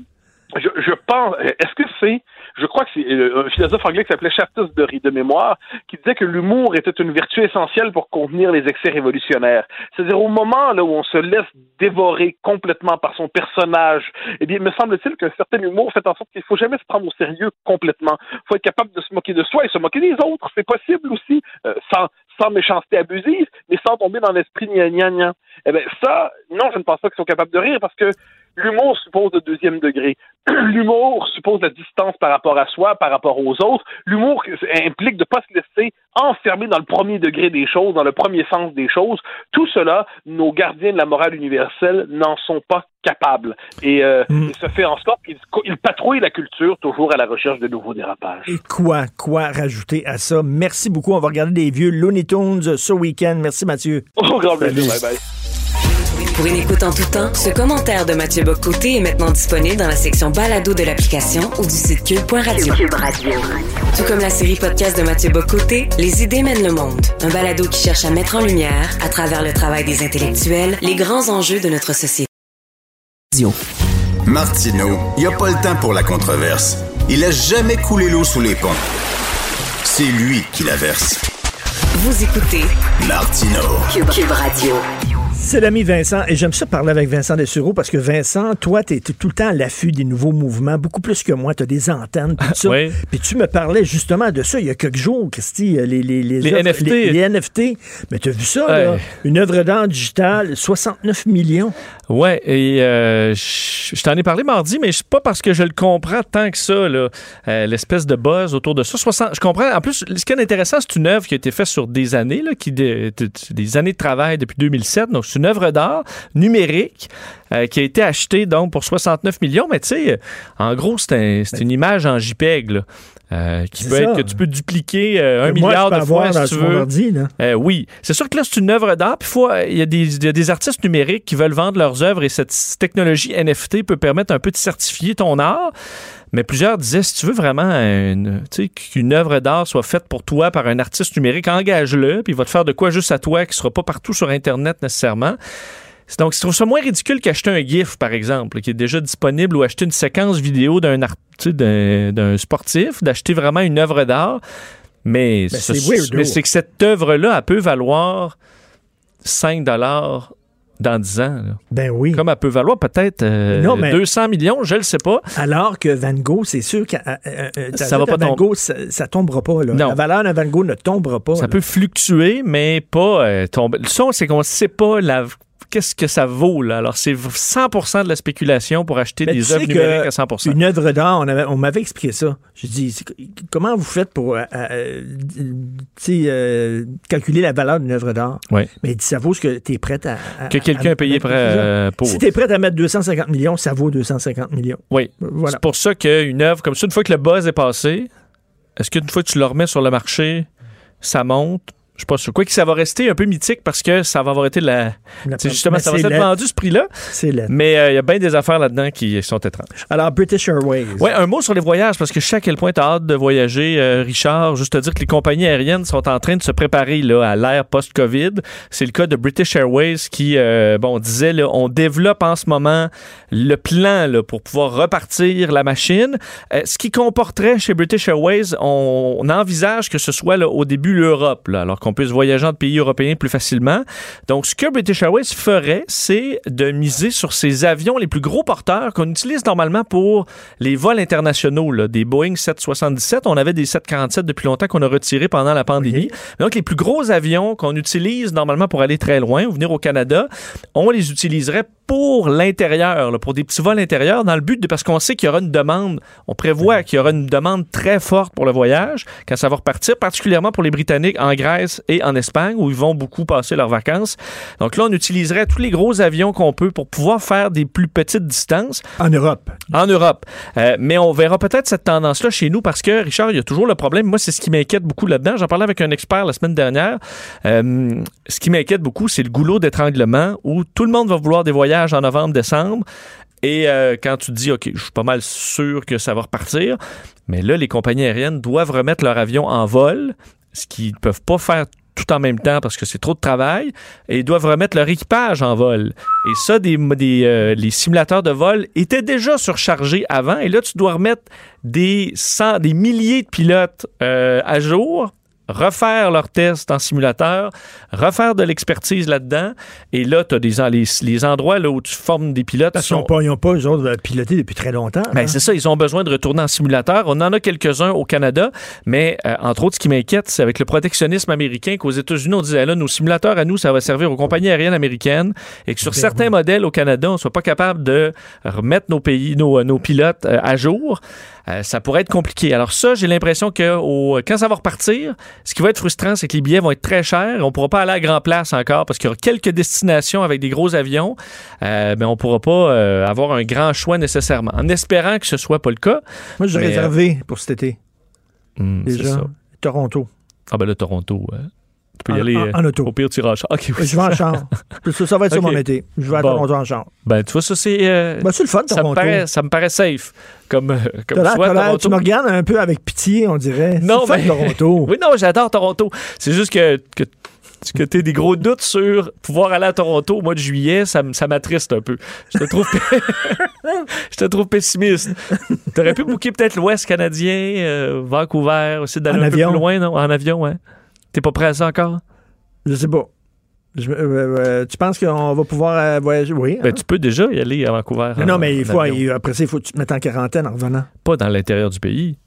Je, je pense, est-ce que c'est, je crois que c'est euh, un philosophe anglais qui s'appelait Shaftus de, de mémoire, qui disait que l'humour était une vertu essentielle pour contenir les excès révolutionnaires. C'est-à-dire au moment là où on se laisse dévorer complètement par son personnage, eh bien, me semble-t-il qu'un certain humour fait en sorte qu'il faut jamais se prendre au sérieux complètement. Faut être capable de se moquer de soi et se moquer des autres. C'est possible aussi, euh, sans, sans méchanceté abusive, mais sans tomber dans l'esprit gna gna gna. Eh bien, ça, non, je ne pense pas qu'ils sont capables de rire parce que l'humour suppose le deuxième degré. L'humour suppose la distance par rapport à soi, par rapport aux autres. L'humour implique de ne pas se laisser enfermer dans le premier degré des choses, dans le premier sens des choses. Tout cela, nos gardiens de la morale universelle n'en sont pas capables. Et, euh, et ça fait en sorte qu'ils ils patrouillent la culture toujours à la recherche de nouveaux dérapages. Et quoi, quoi rajouter à ça? Merci beaucoup. On va regarder des vieux Looney Tunes ce week-end. Merci, Mathieu. Au grand plaisir. Bye bye. Pour une écoute en tout temps, ce commentaire de Mathieu Bocoté est maintenant disponible dans la section balado de l'application ou du site cube.radio. Tout comme la série podcast de Mathieu Bocoté, Les idées mènent le monde. Un balado qui cherche à mettre en lumière, à travers le travail des intellectuels, les grands enjeux de notre société. Martineau, il a pas le temps pour la controverse. Il a jamais coulé l'eau sous les ponts. C'est lui qui la verse. Vous écoutez Martineau. Cube Radio. C'est l'ami Vincent, et j'aime ça parler avec Vincent Dessureau parce que Vincent, toi, tu es tout le temps à l'affût des nouveaux mouvements, beaucoup plus que moi. Tu as des antennes, tout ça. Oui. Puis tu me parlais justement de ça il y a quelques jours, Christy, les, les, Les œuvres- NFT. Les, les NFT. Mais tu as vu ça, là? Une œuvre d'art digitale, 69 millions. Ouais, et euh, je t'en ai parlé mardi, mais c'est pas parce que je le comprends tant que ça, là, euh, l'espèce de buzz autour de ça. 60, je comprends. En plus, ce qui est intéressant, c'est une œuvre qui a été faite sur des années, là, qui de- de- des années de travail depuis 2007. Donc, c'est une œuvre d'art numérique euh, qui a été achetée donc pour 69 millions. Mais tu sais, en gros, c'est un- c'est une image en JPEG. Là. euh, qui peut ça. être que tu peux dupliquer euh, un moi, milliard de fois si tu veux. ordi. Euh, oui, c'est sûr que là, c'est une œuvre d'art. Puis y, il y a des artistes numériques qui veulent vendre leurs œuvres et cette technologie NFT peut permettre un peu de certifier ton art. Mais plusieurs disaient, si tu veux vraiment une- tu sais, qu'une œuvre d'art soit faite pour toi par un artiste numérique, engage-le, puis il va te faire de quoi juste à toi, qui sera pas partout sur Internet nécessairement. Donc, je trouve ça moins ridicule qu'acheter un GIF, par exemple, qui est déjà disponible, ou acheter une séquence vidéo d'un d'un d'un sportif, d'acheter vraiment une œuvre d'art. Mais, Ben, ce- c'est mais c'est que cette œuvre-là, elle peut valoir 5 dollars dans 10 ans. là. Ben oui. Comme elle peut valoir peut-être euh, Non, mais- 200 millions, je le sais pas. Alors que Van Gogh, c'est sûr que euh, euh, euh, Ça va pas Van. Gogh, ça, ça tombera pas. Là. Non. La valeur de Van Gogh ne tombera pas. Ça là. peut fluctuer, mais pas euh, tomber. Le son, c'est qu'on ne sait pas la qu'est-ce que ça vaut. Là? Alors, c'est 100% de la spéculation pour acheter des œuvres que numériques à 100% Une œuvre d'art, on, avait- on m'avait expliqué ça. Dit, c'est- comment vous faites pour euh, euh, euh, calculer la valeur d'une œuvre d'art? Ouais. Mais il dit, ça vaut ce que tu es prêt à, à- Que quelqu'un a payé prêt, pour euh. Si tu es prêt à mettre 250 millions, ça vaut 250 millions. Oui. Voilà. C'est pour ça qu'une œuvre comme ça, une fois que le buzz est passé, est-ce qu'une fois que tu le remets sur le marché, ça monte? Je suis pas sûr. Quoi que ça va rester un peu mythique parce que ça va avoir été la. La- c'est justement, ça va s'être vendu ce prix-là. Mais euh, il y a bien des affaires là-dedans qui sont étranges. Alors, British Airways. Ouais, un mot sur les voyages, parce que je sais à quel point tu as hâte de voyager, euh, Richard. Juste te dire que les compagnies aériennes sont en train de se préparer là, à l'ère post-COVID. C'est le cas de British Airways qui, euh, bon, disait, là, on développe en ce moment le plan là, pour pouvoir repartir la machine. Ce qui comporterait chez British Airways, on, on envisage que ce soit là, au début l'Europe, alors qu'on puisse voyager entre pays européens plus facilement. Donc, ce que British Airways ferait, c'est de miser sur ces avions les plus gros porteurs qu'on utilise normalement pour les vols internationaux, là, des Boeing 777. On avait des 747 depuis longtemps qu'on a retirés pendant la pandémie. Donc, les plus gros avions qu'on utilise normalement pour aller très loin ou venir au Canada, on les utiliserait pour l'intérieur, pour des petits vols intérieurs, dans le but de, parce qu'on sait qu'il y aura une demande, on prévoit qu'il y aura une demande très forte pour le voyage quand ça va repartir, particulièrement pour les Britanniques en Grèce et en Espagne, où ils vont beaucoup passer leurs vacances. Donc là, on utiliserait tous les gros avions qu'on peut pour pouvoir faire des plus petites distances. En Europe. En Europe. Euh, mais on verra peut-être cette tendance-là chez nous parce que, Richard, il y a toujours le problème. Moi, c'est ce qui m'inquiète beaucoup là-dedans. J'en parlais avec un expert la semaine dernière. Euh, ce qui m'inquiète beaucoup, c'est le goulot d'étranglement où tout le monde va vouloir des voyages en novembre, décembre. Et euh, quand tu te dis, OK, je suis pas mal sûr que ça va repartir, mais là, les compagnies aériennes doivent remettre leur avion en vol, ce qu'ils ne peuvent pas faire tout en même temps parce que c'est trop de travail, et ils doivent remettre leur équipage en vol. Et ça, des, des, euh, les simulateurs de vol étaient déjà surchargés avant, et là, tu dois remettre des, cent, des milliers de pilotes euh, à jour refaire leurs tests en simulateur, refaire de l'expertise là-dedans. Et là, tu as des, les, les endroits là, où tu formes des pilotes. Parce qu'ils n'ont pas, ils ont piloté depuis très longtemps. Ben, hein. c'est ça, ils ont besoin de retourner en simulateur. On en a quelques-uns au Canada, mais euh, entre autres, ce qui m'inquiète, c'est avec le protectionnisme américain qu'aux États-Unis, on disait là, nos simulateurs à nous, ça va servir aux compagnies aériennes américaines et que sur Ben certains oui. modèles au Canada, on ne soit pas capable de remettre nos pays, nos, nos pilotes euh, à jour. Euh, ça pourrait être compliqué. Alors ça, j'ai l'impression que au- quand ça va repartir, ce qui va être frustrant, c'est que les billets vont être très chers. On ne pourra pas aller à Grand Place encore parce qu'il y aura quelques destinations avec des gros avions, euh, mais on ne pourra pas euh, avoir un grand choix nécessairement. En espérant que ce soit pas le cas. Moi, j'ai euh, réservé pour cet été. Hmm, Déjà. ça. Toronto. Ah ben là, Toronto, euh, tu peux y En- aller en- euh, en auto. au pire tirage. OK, oui, Je vais en char. Ça, ça va être sur mon été. Je vais à Bon. Toronto en char. Ben, tu vois, ça, c'est... euh, Ben, c'est le fun, ça me, Toronto. paraît, ça me paraît safe comme, euh, comme Toronto. tu me regardes un peu avec pitié, on dirait. Non, mais- Toronto. oui, non, j'adore Toronto. C'est juste que, que, que tu des gros doutes sur pouvoir aller à Toronto au mois de juillet, ça, m'attriste un peu. Je te trouve, je te trouve pessimiste. T'aurais pu booker peut-être l'Ouest canadien, euh, Vancouver, aussi d'aller un peu plus loin, non? En avion, ouais. T'es pas prêt à ça encore? Je sais pas. Je- euh, euh, tu penses qu'on va pouvoir euh, voyager? Oui. hein? Ben, tu peux déjà y aller à Vancouver. Non, mais il faut, après ça, il faut que tu te mettes en quarantaine en revenant. Pas dans l'intérieur du pays.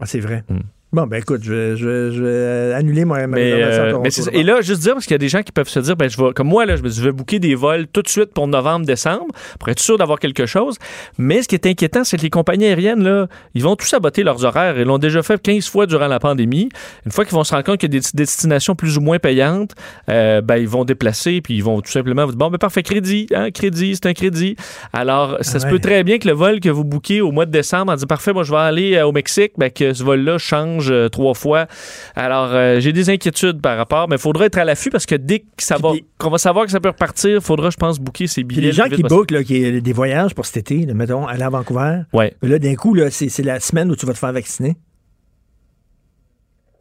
Ah, c'est vrai. Hmm. Bon, ben écoute, je vais, je vais- je vais annuler ma, ma Mais, réservation à euh, Toronto, mais c'est ça. d'abord. Et là, juste dire, parce qu'il y a des gens qui peuvent se dire, ben, je vais, comme moi, là, je me dis, je vais booker des vols tout de suite pour novembre, décembre, pour être sûr d'avoir quelque chose. Mais ce qui est inquiétant, c'est que les compagnies aériennes, là, ils vont tous saboter leurs horaires. Ils l'ont déjà fait 15 fois durant la pandémie. Une fois qu'ils vont se rendre compte qu'il y a des destinations plus ou moins payantes, euh, ben, ils vont déplacer, puis ils vont tout simplement vous dire, bon, ben, parfait, crédit, hein, crédit, c'est un crédit. Alors, ça se ouais. peut très bien que le vol que vous bookiez au mois de décembre, en disant, parfait, moi, je vais aller euh, au Mexique, ben, que ce vol-là change euh, trois fois. Alors, euh, j'ai des inquiétudes par rapport, mais il faudra être à l'affût parce que dès va, qu'on va savoir que ça peut repartir, il faudra, je pense, booker ses billets. les gens qui bookent là, qui, des voyages pour cet été, là, mettons, aller à Vancouver, Ouais. là, d'un coup, c'est la semaine où tu vas te faire vacciner.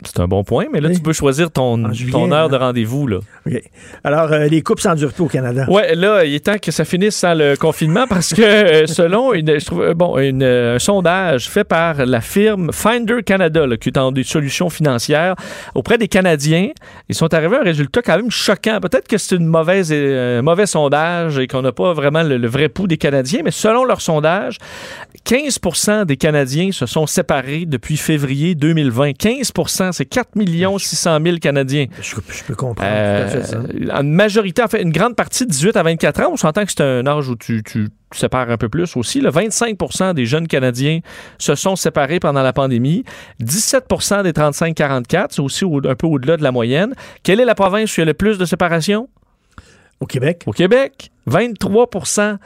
C'est un bon point, mais là, tu peux choisir ton, juillet, ton heure de rendez-vous. Là. Alors, euh, les coupes s'endurent plus au Canada. Ouais, là, il est temps que ça finisse sans le confinement parce que euh, selon une, je trouve, euh, bon, une, un sondage fait par la firme Finder Canada, là, qui est dans des solutions financières, auprès des Canadiens, ils sont arrivés à un résultat quand même choquant. Peut-être que c'est une mauvaise, euh, un mauvais sondage et qu'on n'a pas vraiment le, le vrai pouls des Canadiens, mais selon leur sondage, 15% des Canadiens se sont séparés depuis février 2020. 15 c'est 4 600 000 Canadiens. Je, peux comprendre. tout à fait ça. Euh, majorité, en fait, une grande partie de 18 à 24 ans, on s'entend que c'est un âge où tu, tu sépares un peu plus aussi. Le 25% des jeunes Canadiens se sont séparés pendant la pandémie. 17% des 35-44, c'est aussi au- un peu au-delà de la moyenne. Quelle est la province où il y a le plus de séparation? Au Québec. Au Québec. 23%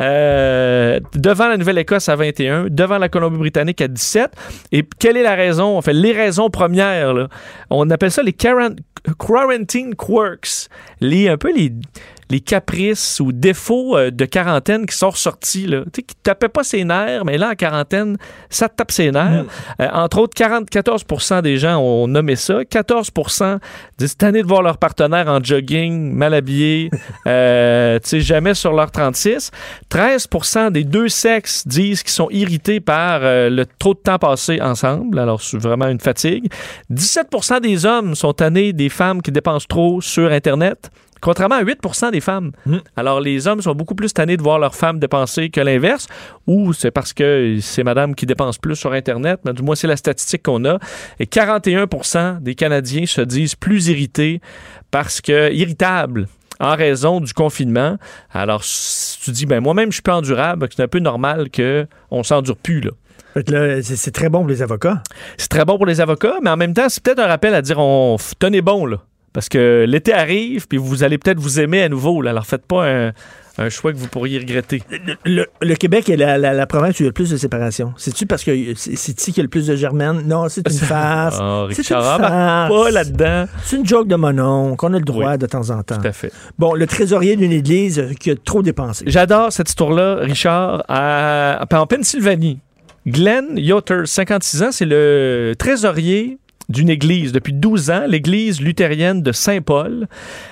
euh, devant la Nouvelle-Écosse à 21, devant la Colombie-Britannique à 17. Et quelle est la raison? En fait, les raisons premières, là, on appelle ça les quarant- quarantine quirks, les, un peu les, les caprices ou défauts euh, de quarantaine qui sont ressortis, là. Tu sais, qui tapaient pas ses nerfs, mais là, en quarantaine, ça te tape ses nerfs. Euh, entre autres, 44% des gens ont nommé ça. 14% disent tanner de voir leur partenaire en jogging, mal habillé, euh, tu sais, jamais sur leur 36. 13% des deux sexes disent qu'ils sont irrités par euh, le trop de temps passé ensemble. Alors, c'est vraiment une fatigue. 17% des hommes sont tannés des femmes qui dépensent trop sur Internet. Contrairement à 8% des femmes. Alors, les hommes sont beaucoup plus tannés de voir leurs femmes dépenser que l'inverse, ou c'est parce que c'est madame qui dépense plus sur Internet, mais du moins, c'est la statistique qu'on a. Et 41% des Canadiens se disent plus irrités parce que, irritables en raison du confinement. Alors, si tu dis, ben moi-même, je suis plus endurable, c'est un peu normal qu'on s'endure plus, là. C'est très bon pour les avocats. C'est très bon pour les avocats, mais en même temps, c'est peut-être un rappel à dire on tenez bon là. Parce que l'été arrive, puis vous allez peut-être vous aimer à nouveau. Là. Alors faites pas un, un choix que vous pourriez regretter. Le, le Québec est la, la- la province où il y a le plus de séparation. C'est-tu parce que c'est ici qu'il y a le plus de germaines? Non, c'est une farce. Ah, c'est une farce. pas là-dedans. C'est une joke de mon oncle. On a le droit de temps en temps. Tout à fait. Bon, le trésorier d'une église qui a trop dépensé. J'adore cette histoire-là, Richard. À- en Pennsylvanie, Glenn Yotter, 56 ans, c'est le trésorier d'une église depuis 12 ans, l'église luthérienne de Saint-Paul.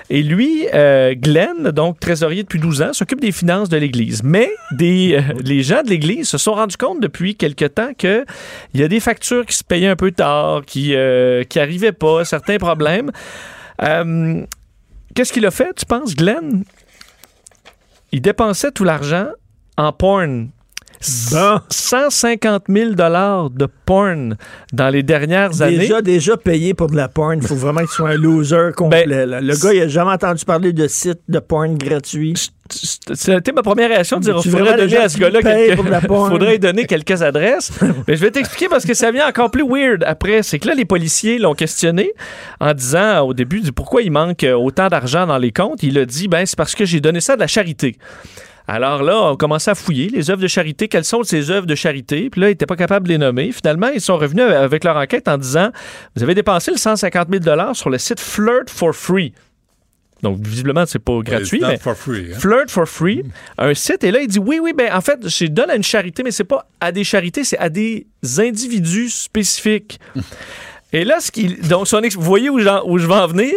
Et lui, euh, Glenn, donc trésorier depuis 12 ans, s'occupe des finances de l'église. Mais des, euh, les gens de l'église se sont rendus compte depuis quelque temps qu'il y a des factures qui se payaient un peu tard, qui euh, qui arrivaient pas, certains problèmes. Euh, Qu'est-ce qu'il a fait, tu penses, Glenn? Il dépensait tout l'argent en porn. 150 000 de porn dans les dernières années. Déjà, déjà payé pour de la porn. Il faut vraiment qu'il soit un loser complet. Ben, le gars, il a jamais entendu parler de sites de porn gratuits. C'était ma première réaction de dire il faudrait donner à ce gars-là quelques... faudrait donner quelques adresses. Mais je vais t'expliquer parce que ça vient encore plus weird après. C'est que là, les policiers l'ont questionné en disant au début du pourquoi il manque autant d'argent dans les comptes. Il a dit ben c'est parce que j'ai donné ça de la charité. Alors là, on commençait à fouiller les œuvres de charité. Quelles sont ces œuvres de charité? Puis là, ils n'étaient pas capables de les nommer. Finalement, ils sont revenus avec leur enquête en disant Vous avez dépensé le 150 000 sur le site Flirt for Free. Donc, visiblement, c'est pas gratuit. mais for free, hein? Flirt for Free, un site. Et là, il dit Oui, oui, ben en fait, je donne à une charité, mais c'est pas à des charités, c'est à des individus spécifiques. Et là, ce qu'il, donc son ex- vous voyez où, où je vais en venir?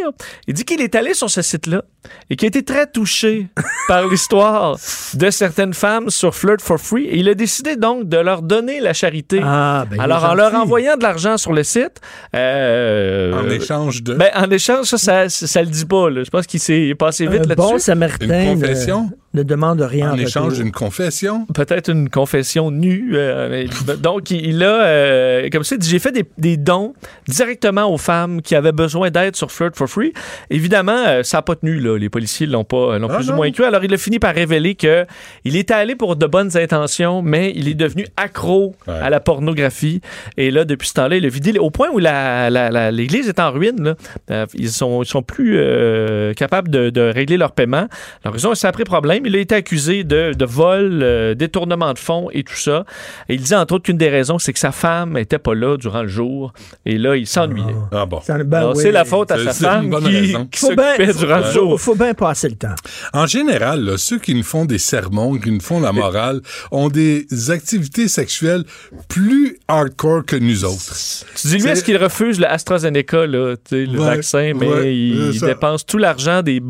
Il dit qu'il est allé sur ce site-là et qu'il a été très touché par l'histoire de certaines femmes sur Flirt for Free. Et il a décidé donc de leur donner la charité. Ah, ben, Alors, en leur envoyant de l'argent sur le site. euh, En échange de? Ben, en échange, ça, ça, ça, le dit pas. là. Je pense qu'il s'est passé vite Un là-dessus. bon samaritain Une confession? Ne, demande rien En en échange d'une confession? Peut-être une confession nue. euh, mais- donc, il a, euh, comme ça, il dit, j'ai fait des, des dons directement aux femmes qui avaient besoin d'aide sur Flirt for Free. Évidemment, euh, ça n'a pas tenu. Là. Les policiers l'ont pas, l'ont Ah, plus ou moins cru. Alors, il a fini par révéler que il était allé pour de bonnes intentions, mais il est devenu accro à la pornographie. Et là, depuis ce temps-là, il a vidé au point où la- la- la- l'église est en ruine. là. Euh, ils sont, ils sont plus euh, capables de, de régler leur paiement. Alors, ils ont un sacré problème. Il a été accusé de, de vol, euh, détournement de fonds et tout ça. Et il disait entre autres qu'une des raisons, c'est que sa femme n'était pas là durant le jour. Et là, il s'ennuyait. Ah bon. Ça- ben oui. c'est la faute à sa femme qui, qui Faut bien s'occupait durant le faut, jour. faut bien passer le temps. En général, là, ceux qui nous font des sermons, qui nous font la morale, ont des activités sexuelles plus hardcore que nous autres. Tu dis lui, est-ce qu'il refuse le AstraZeneca, là, le Ouais, vaccin, mais ouais, il, dépense tout l'argent des,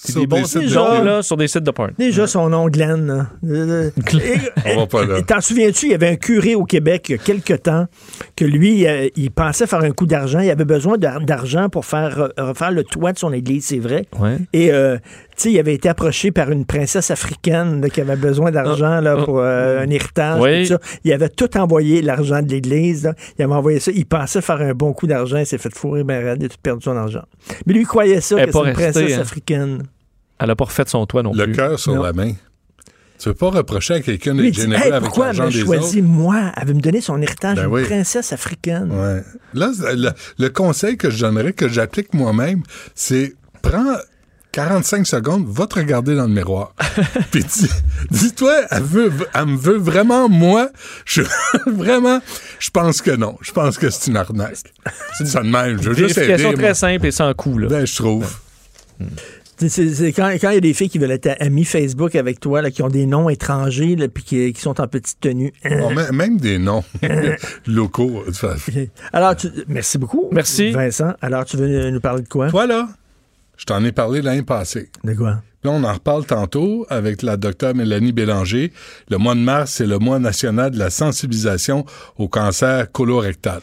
Sur des bons sites de dons, porn. là, sur des sites de porn. Déjà, son nom, Glenn. là. Euh, et- On va pas là. et T'en souviens-tu, il y avait un curé au Québec il y a quelque temps que lui, euh, il pensait faire un coup d'argent. Il avait besoin d'ar- d'argent pour faire euh, refaire le toit de son église, c'est vrai. Ouais. Et euh, sais, il avait été approché par une princesse africaine là, qui avait besoin d'argent là, Ah, pour euh, un héritage. Oui. tout ça. Il avait tout envoyé, l'argent de l'église. là. Il avait envoyé ça. Il pensait faire un bon coup d'argent. Il s'est fait fourrer, ben il a tout perdu son argent. Mais lui, il croyait ça, Elle est que c'est une restée, princesse hein. africaine. Elle a pas refait son toit non Le plus. cœur sur Non. la main. Tu veux pas reprocher à quelqu'un d'être généreux Hey, avec pourquoi elle l'argent m'a des choisi, autres? moi? Elle veut me donner son héritage, Ben une oui. princesse africaine. Ouais. Là, le, le conseil que je donnerais, que j'applique moi-même, c'est prends 45 secondes, va te regarder dans le miroir. Puis dis- dis-toi, elle, veut, elle me veut vraiment moi. Je, vraiment, je pense que non. Je pense que c'est une arnaque. C'est ça de même. Je veux juste très simple et sans coût. Là. Ben, je trouve. C'est- c'est- c'est quand quand il y a des filles qui veulent être amies Facebook avec toi, là, qui ont des noms étrangers, là, puis qui, qui sont en petite tenue. Bon, mê- même des noms locaux. Alors, tu- merci beaucoup. Merci. Vincent. Alors, tu veux nous parler de quoi? Voilà. Je t'en ai parlé l'année passée. De quoi? Là, on en reparle tantôt avec la docteure Mélanie Bélanger. Le mois de mars, c'est le mois national de la sensibilisation au cancer colorectal.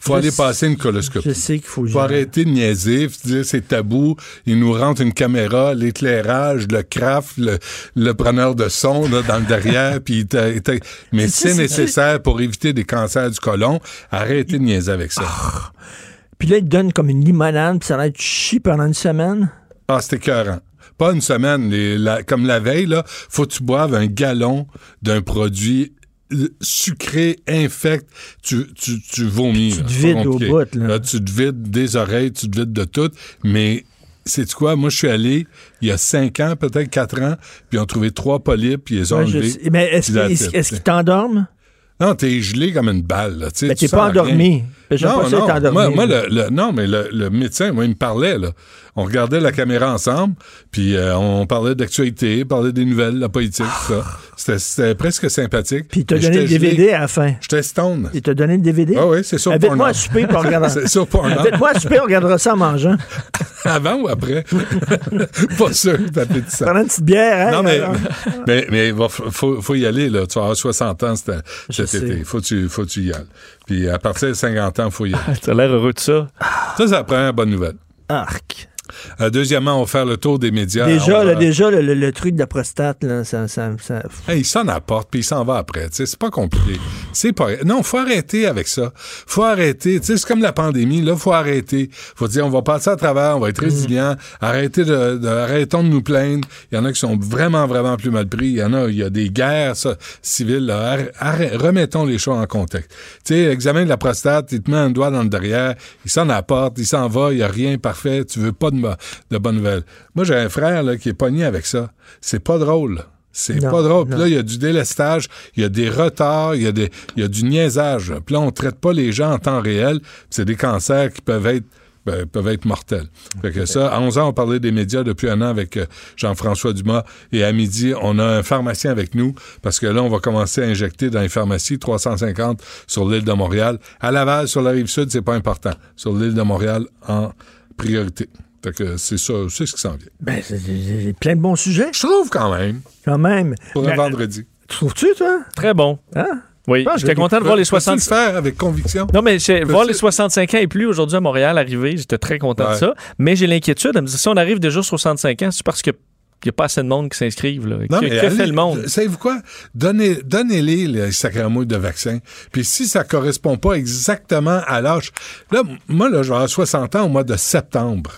Faut Je aller passer une coloscopie. Je sais qu'il faut... Faut arrêter de niaiser, faut dire c'est tabou. Il nous rentre une caméra, l'éclairage, le craft, le, le preneur de son là, dans le derrière, puis mais C'est- nécessaire pour éviter des cancers du côlon. Arrêtez de niaiser avec ça. Puis là, ils te donnent comme une limonade, puis ça va être chi pendant une semaine. Ah, c'était écœurant. Pas une semaine, les- la- comme la veille, là, faut que tu boives un gallon d'un produit sucré, infect, tu, tu, tu vomis. Tu là. te vides au bout, là. tu te vides des oreilles, tu te vides de tout, mais c'est quoi? Moi, je suis allé il y a cinq ans, peut-être quatre ans, puis ils ont trouvé trois polypes, puis ils les ont Ouais, enlevés. Mais est-ce qu'ils t'endorment? non, t'es gelé comme une balle. Là, tu tu t'es pas rien. Non, pas non. Moi, moi, le, le- non, mais le, le médecin, moi, il me parlait. Là. On regardait la caméra ensemble, puis euh, on parlait d'actualité, parlait des nouvelles, la politique, tout ça. C'était, presque sympathique. Puis il t'a donné le. DVD à la fin. J'étais stone. Il t'a donné le DVD? Ah oui, c'est sur Invite-moi Pornhub. à souper, puis on regardera. C'est sur. Invite-moi à souper, on regardera ça en mangeant. Avant ou après? pas sûr, appétissant. Prendre une petite bière, hein? Non, mais, mais, mais faut, faut y aller, là. Tu vas avoir 60 ans cet, été. Faut tu, faut tu y ailles. Puis à partir de 50 ans, faut y aller. T'as l'air heureux de ça. Ça, c'est la première bonne nouvelle. Arc. Euh, deuxièmement, on va faire le tour des médias. Déjà, là, déjà le, le- le truc de la prostate, là, ça, ça, ça- Hey, il s'en apporte, puis il s'en va après. C'est pas compliqué. C'est pas... Non, faut arrêter avec ça. faut arrêter. C'est comme la pandémie. Là, faut arrêter. faut dire, on va passer à travers, on va être Mm. résilient. Arrêtez de, de- arrêtons de nous plaindre. Il y en a qui sont vraiment, vraiment plus mal pris. Il y en a, il y a des guerres ça, civiles. là. Arr- arrête- remettons les choses en contexte. Tu sais, examen de la prostate, il te met un doigt dans le derrière, il s'en apporte, il s'en va, il y a rien parfait. Tu veux pas de, de bonnes nouvelles. Moi, j'ai un frère là, qui est pogné avec ça. C'est pas drôle. C'est pas drôle. Puis là, il y a du délestage, il y a des retards, il y a, des, y a du niaisage. Puis là, on traite pas les gens en temps réel. C'est des cancers qui peuvent être ben, peuvent être mortels. Fait que ça, à 11 ans, on parlait des médias depuis un an avec euh, Jean-François Dumas. Et à midi, on a un pharmacien avec nous parce que là, on va commencer à injecter dans les pharmacies 350 sur l'île de Montréal. À Laval, sur la rive sud, c'est pas important. Sur l'île de Montréal, en priorité. Fait que c'est ça, c'est ce qui s'en vient. ben, c'est- plein de bons sujets. Je trouve quand même. Quand même. Pour un vendredi. Trouves-tu, toi? Très bon. Hein? Oui, Ah, j'étais content de voir les Peux-tu 60... le faire avec conviction? Non, mais voir les 65 ans et plus aujourd'hui à Montréal arriver, j'étais très content de ça. Mais j'ai l'inquiétude de me dire, si on arrive déjà à 65 ans, c'est parce qu'il n'y a pas assez de monde qui s'inscrivent. là. Non, Que, mais que allez- fait le monde? Savez-vous quoi? Donnez, donnez-les les sacramouilles de vaccins. Puis si ça correspond pas exactement à l'âge... Là, moi, là, je vais avoir 60 ans au mois de septembre.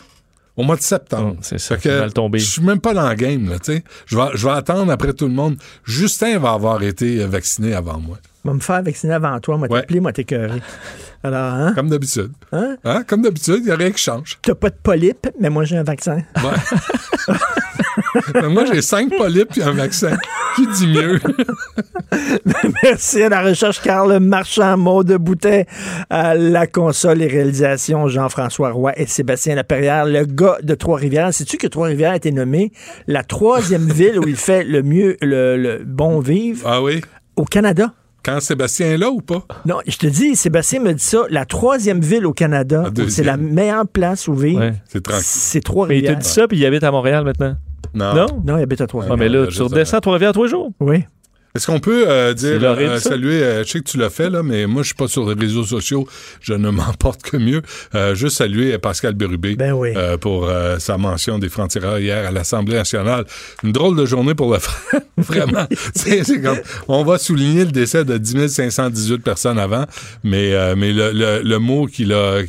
Au mois de septembre. Oh, c'est ça Fait qui que va le tomber. Je suis même pas dans le game, là, tu sais. Je vais, je vais attendre après tout le monde. Justin va avoir été euh, vacciné avant moi. Va me faire vacciner avant toi, moi Ouais. t'appeler, moi t'écœurer. Alors, hein? Comme d'habitude. Hein? Hein? Comme d'habitude, il n'y a rien qui change. T'as pas de polype, mais moi j'ai un vaccin. Ouais. Mais moi, j'ai cinq polypes et un vaccin. Qui dit mieux? Merci à la recherche Carl Marchand, Maud Boutet, à la console et réalisation Jean-François Roy et Sébastien Laperrière, le gars de Trois-Rivières. Sais-tu que Trois-Rivières a été nommé la troisième ville où il fait le mieux, le, le bon vivre? Ah oui? au Canada? Quand Sébastien est là ou pas? Non, je te dis, Sébastien me dit ça, la troisième ville au Canada, c'est la meilleure place où vivre, Ouais. C'est tranquille. c'est Mais il te Trois-Rivières. dit ça, puis il habite à Montréal maintenant. Non. Non? Non, il habite à Trois-Rivières. Ah, mais là, tu redescends à Trois-Rivières tous les jours? Oui. Est-ce qu'on peut euh, C'est dire, euh, saluer, euh, je sais que tu l'as fait, là, mais moi, je suis pas sur les réseaux sociaux, je ne m'en porte que mieux. Euh, juste saluer Pascal Bérubé Ben oui. euh, pour euh, sa mention des francs-tireurs hier à l'Assemblée nationale. Une drôle de journée pour le faire, vraiment. C'est- c'est comme, on va souligner le décès de 10 518 personnes avant, mais, euh, mais le, le- le mot qu'il a...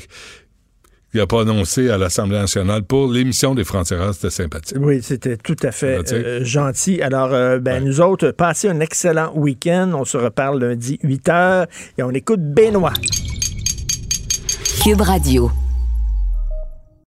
qu'il a prononcé à l'Assemblée nationale pour l'émission des francs-tireurs, c'était sympathique. Oui, c'était tout à fait euh, gentil. Alors, euh, ben, nous autres, passez un excellent week-end. On se reparle lundi 8 h et on écoute Benoît. Cube Radio.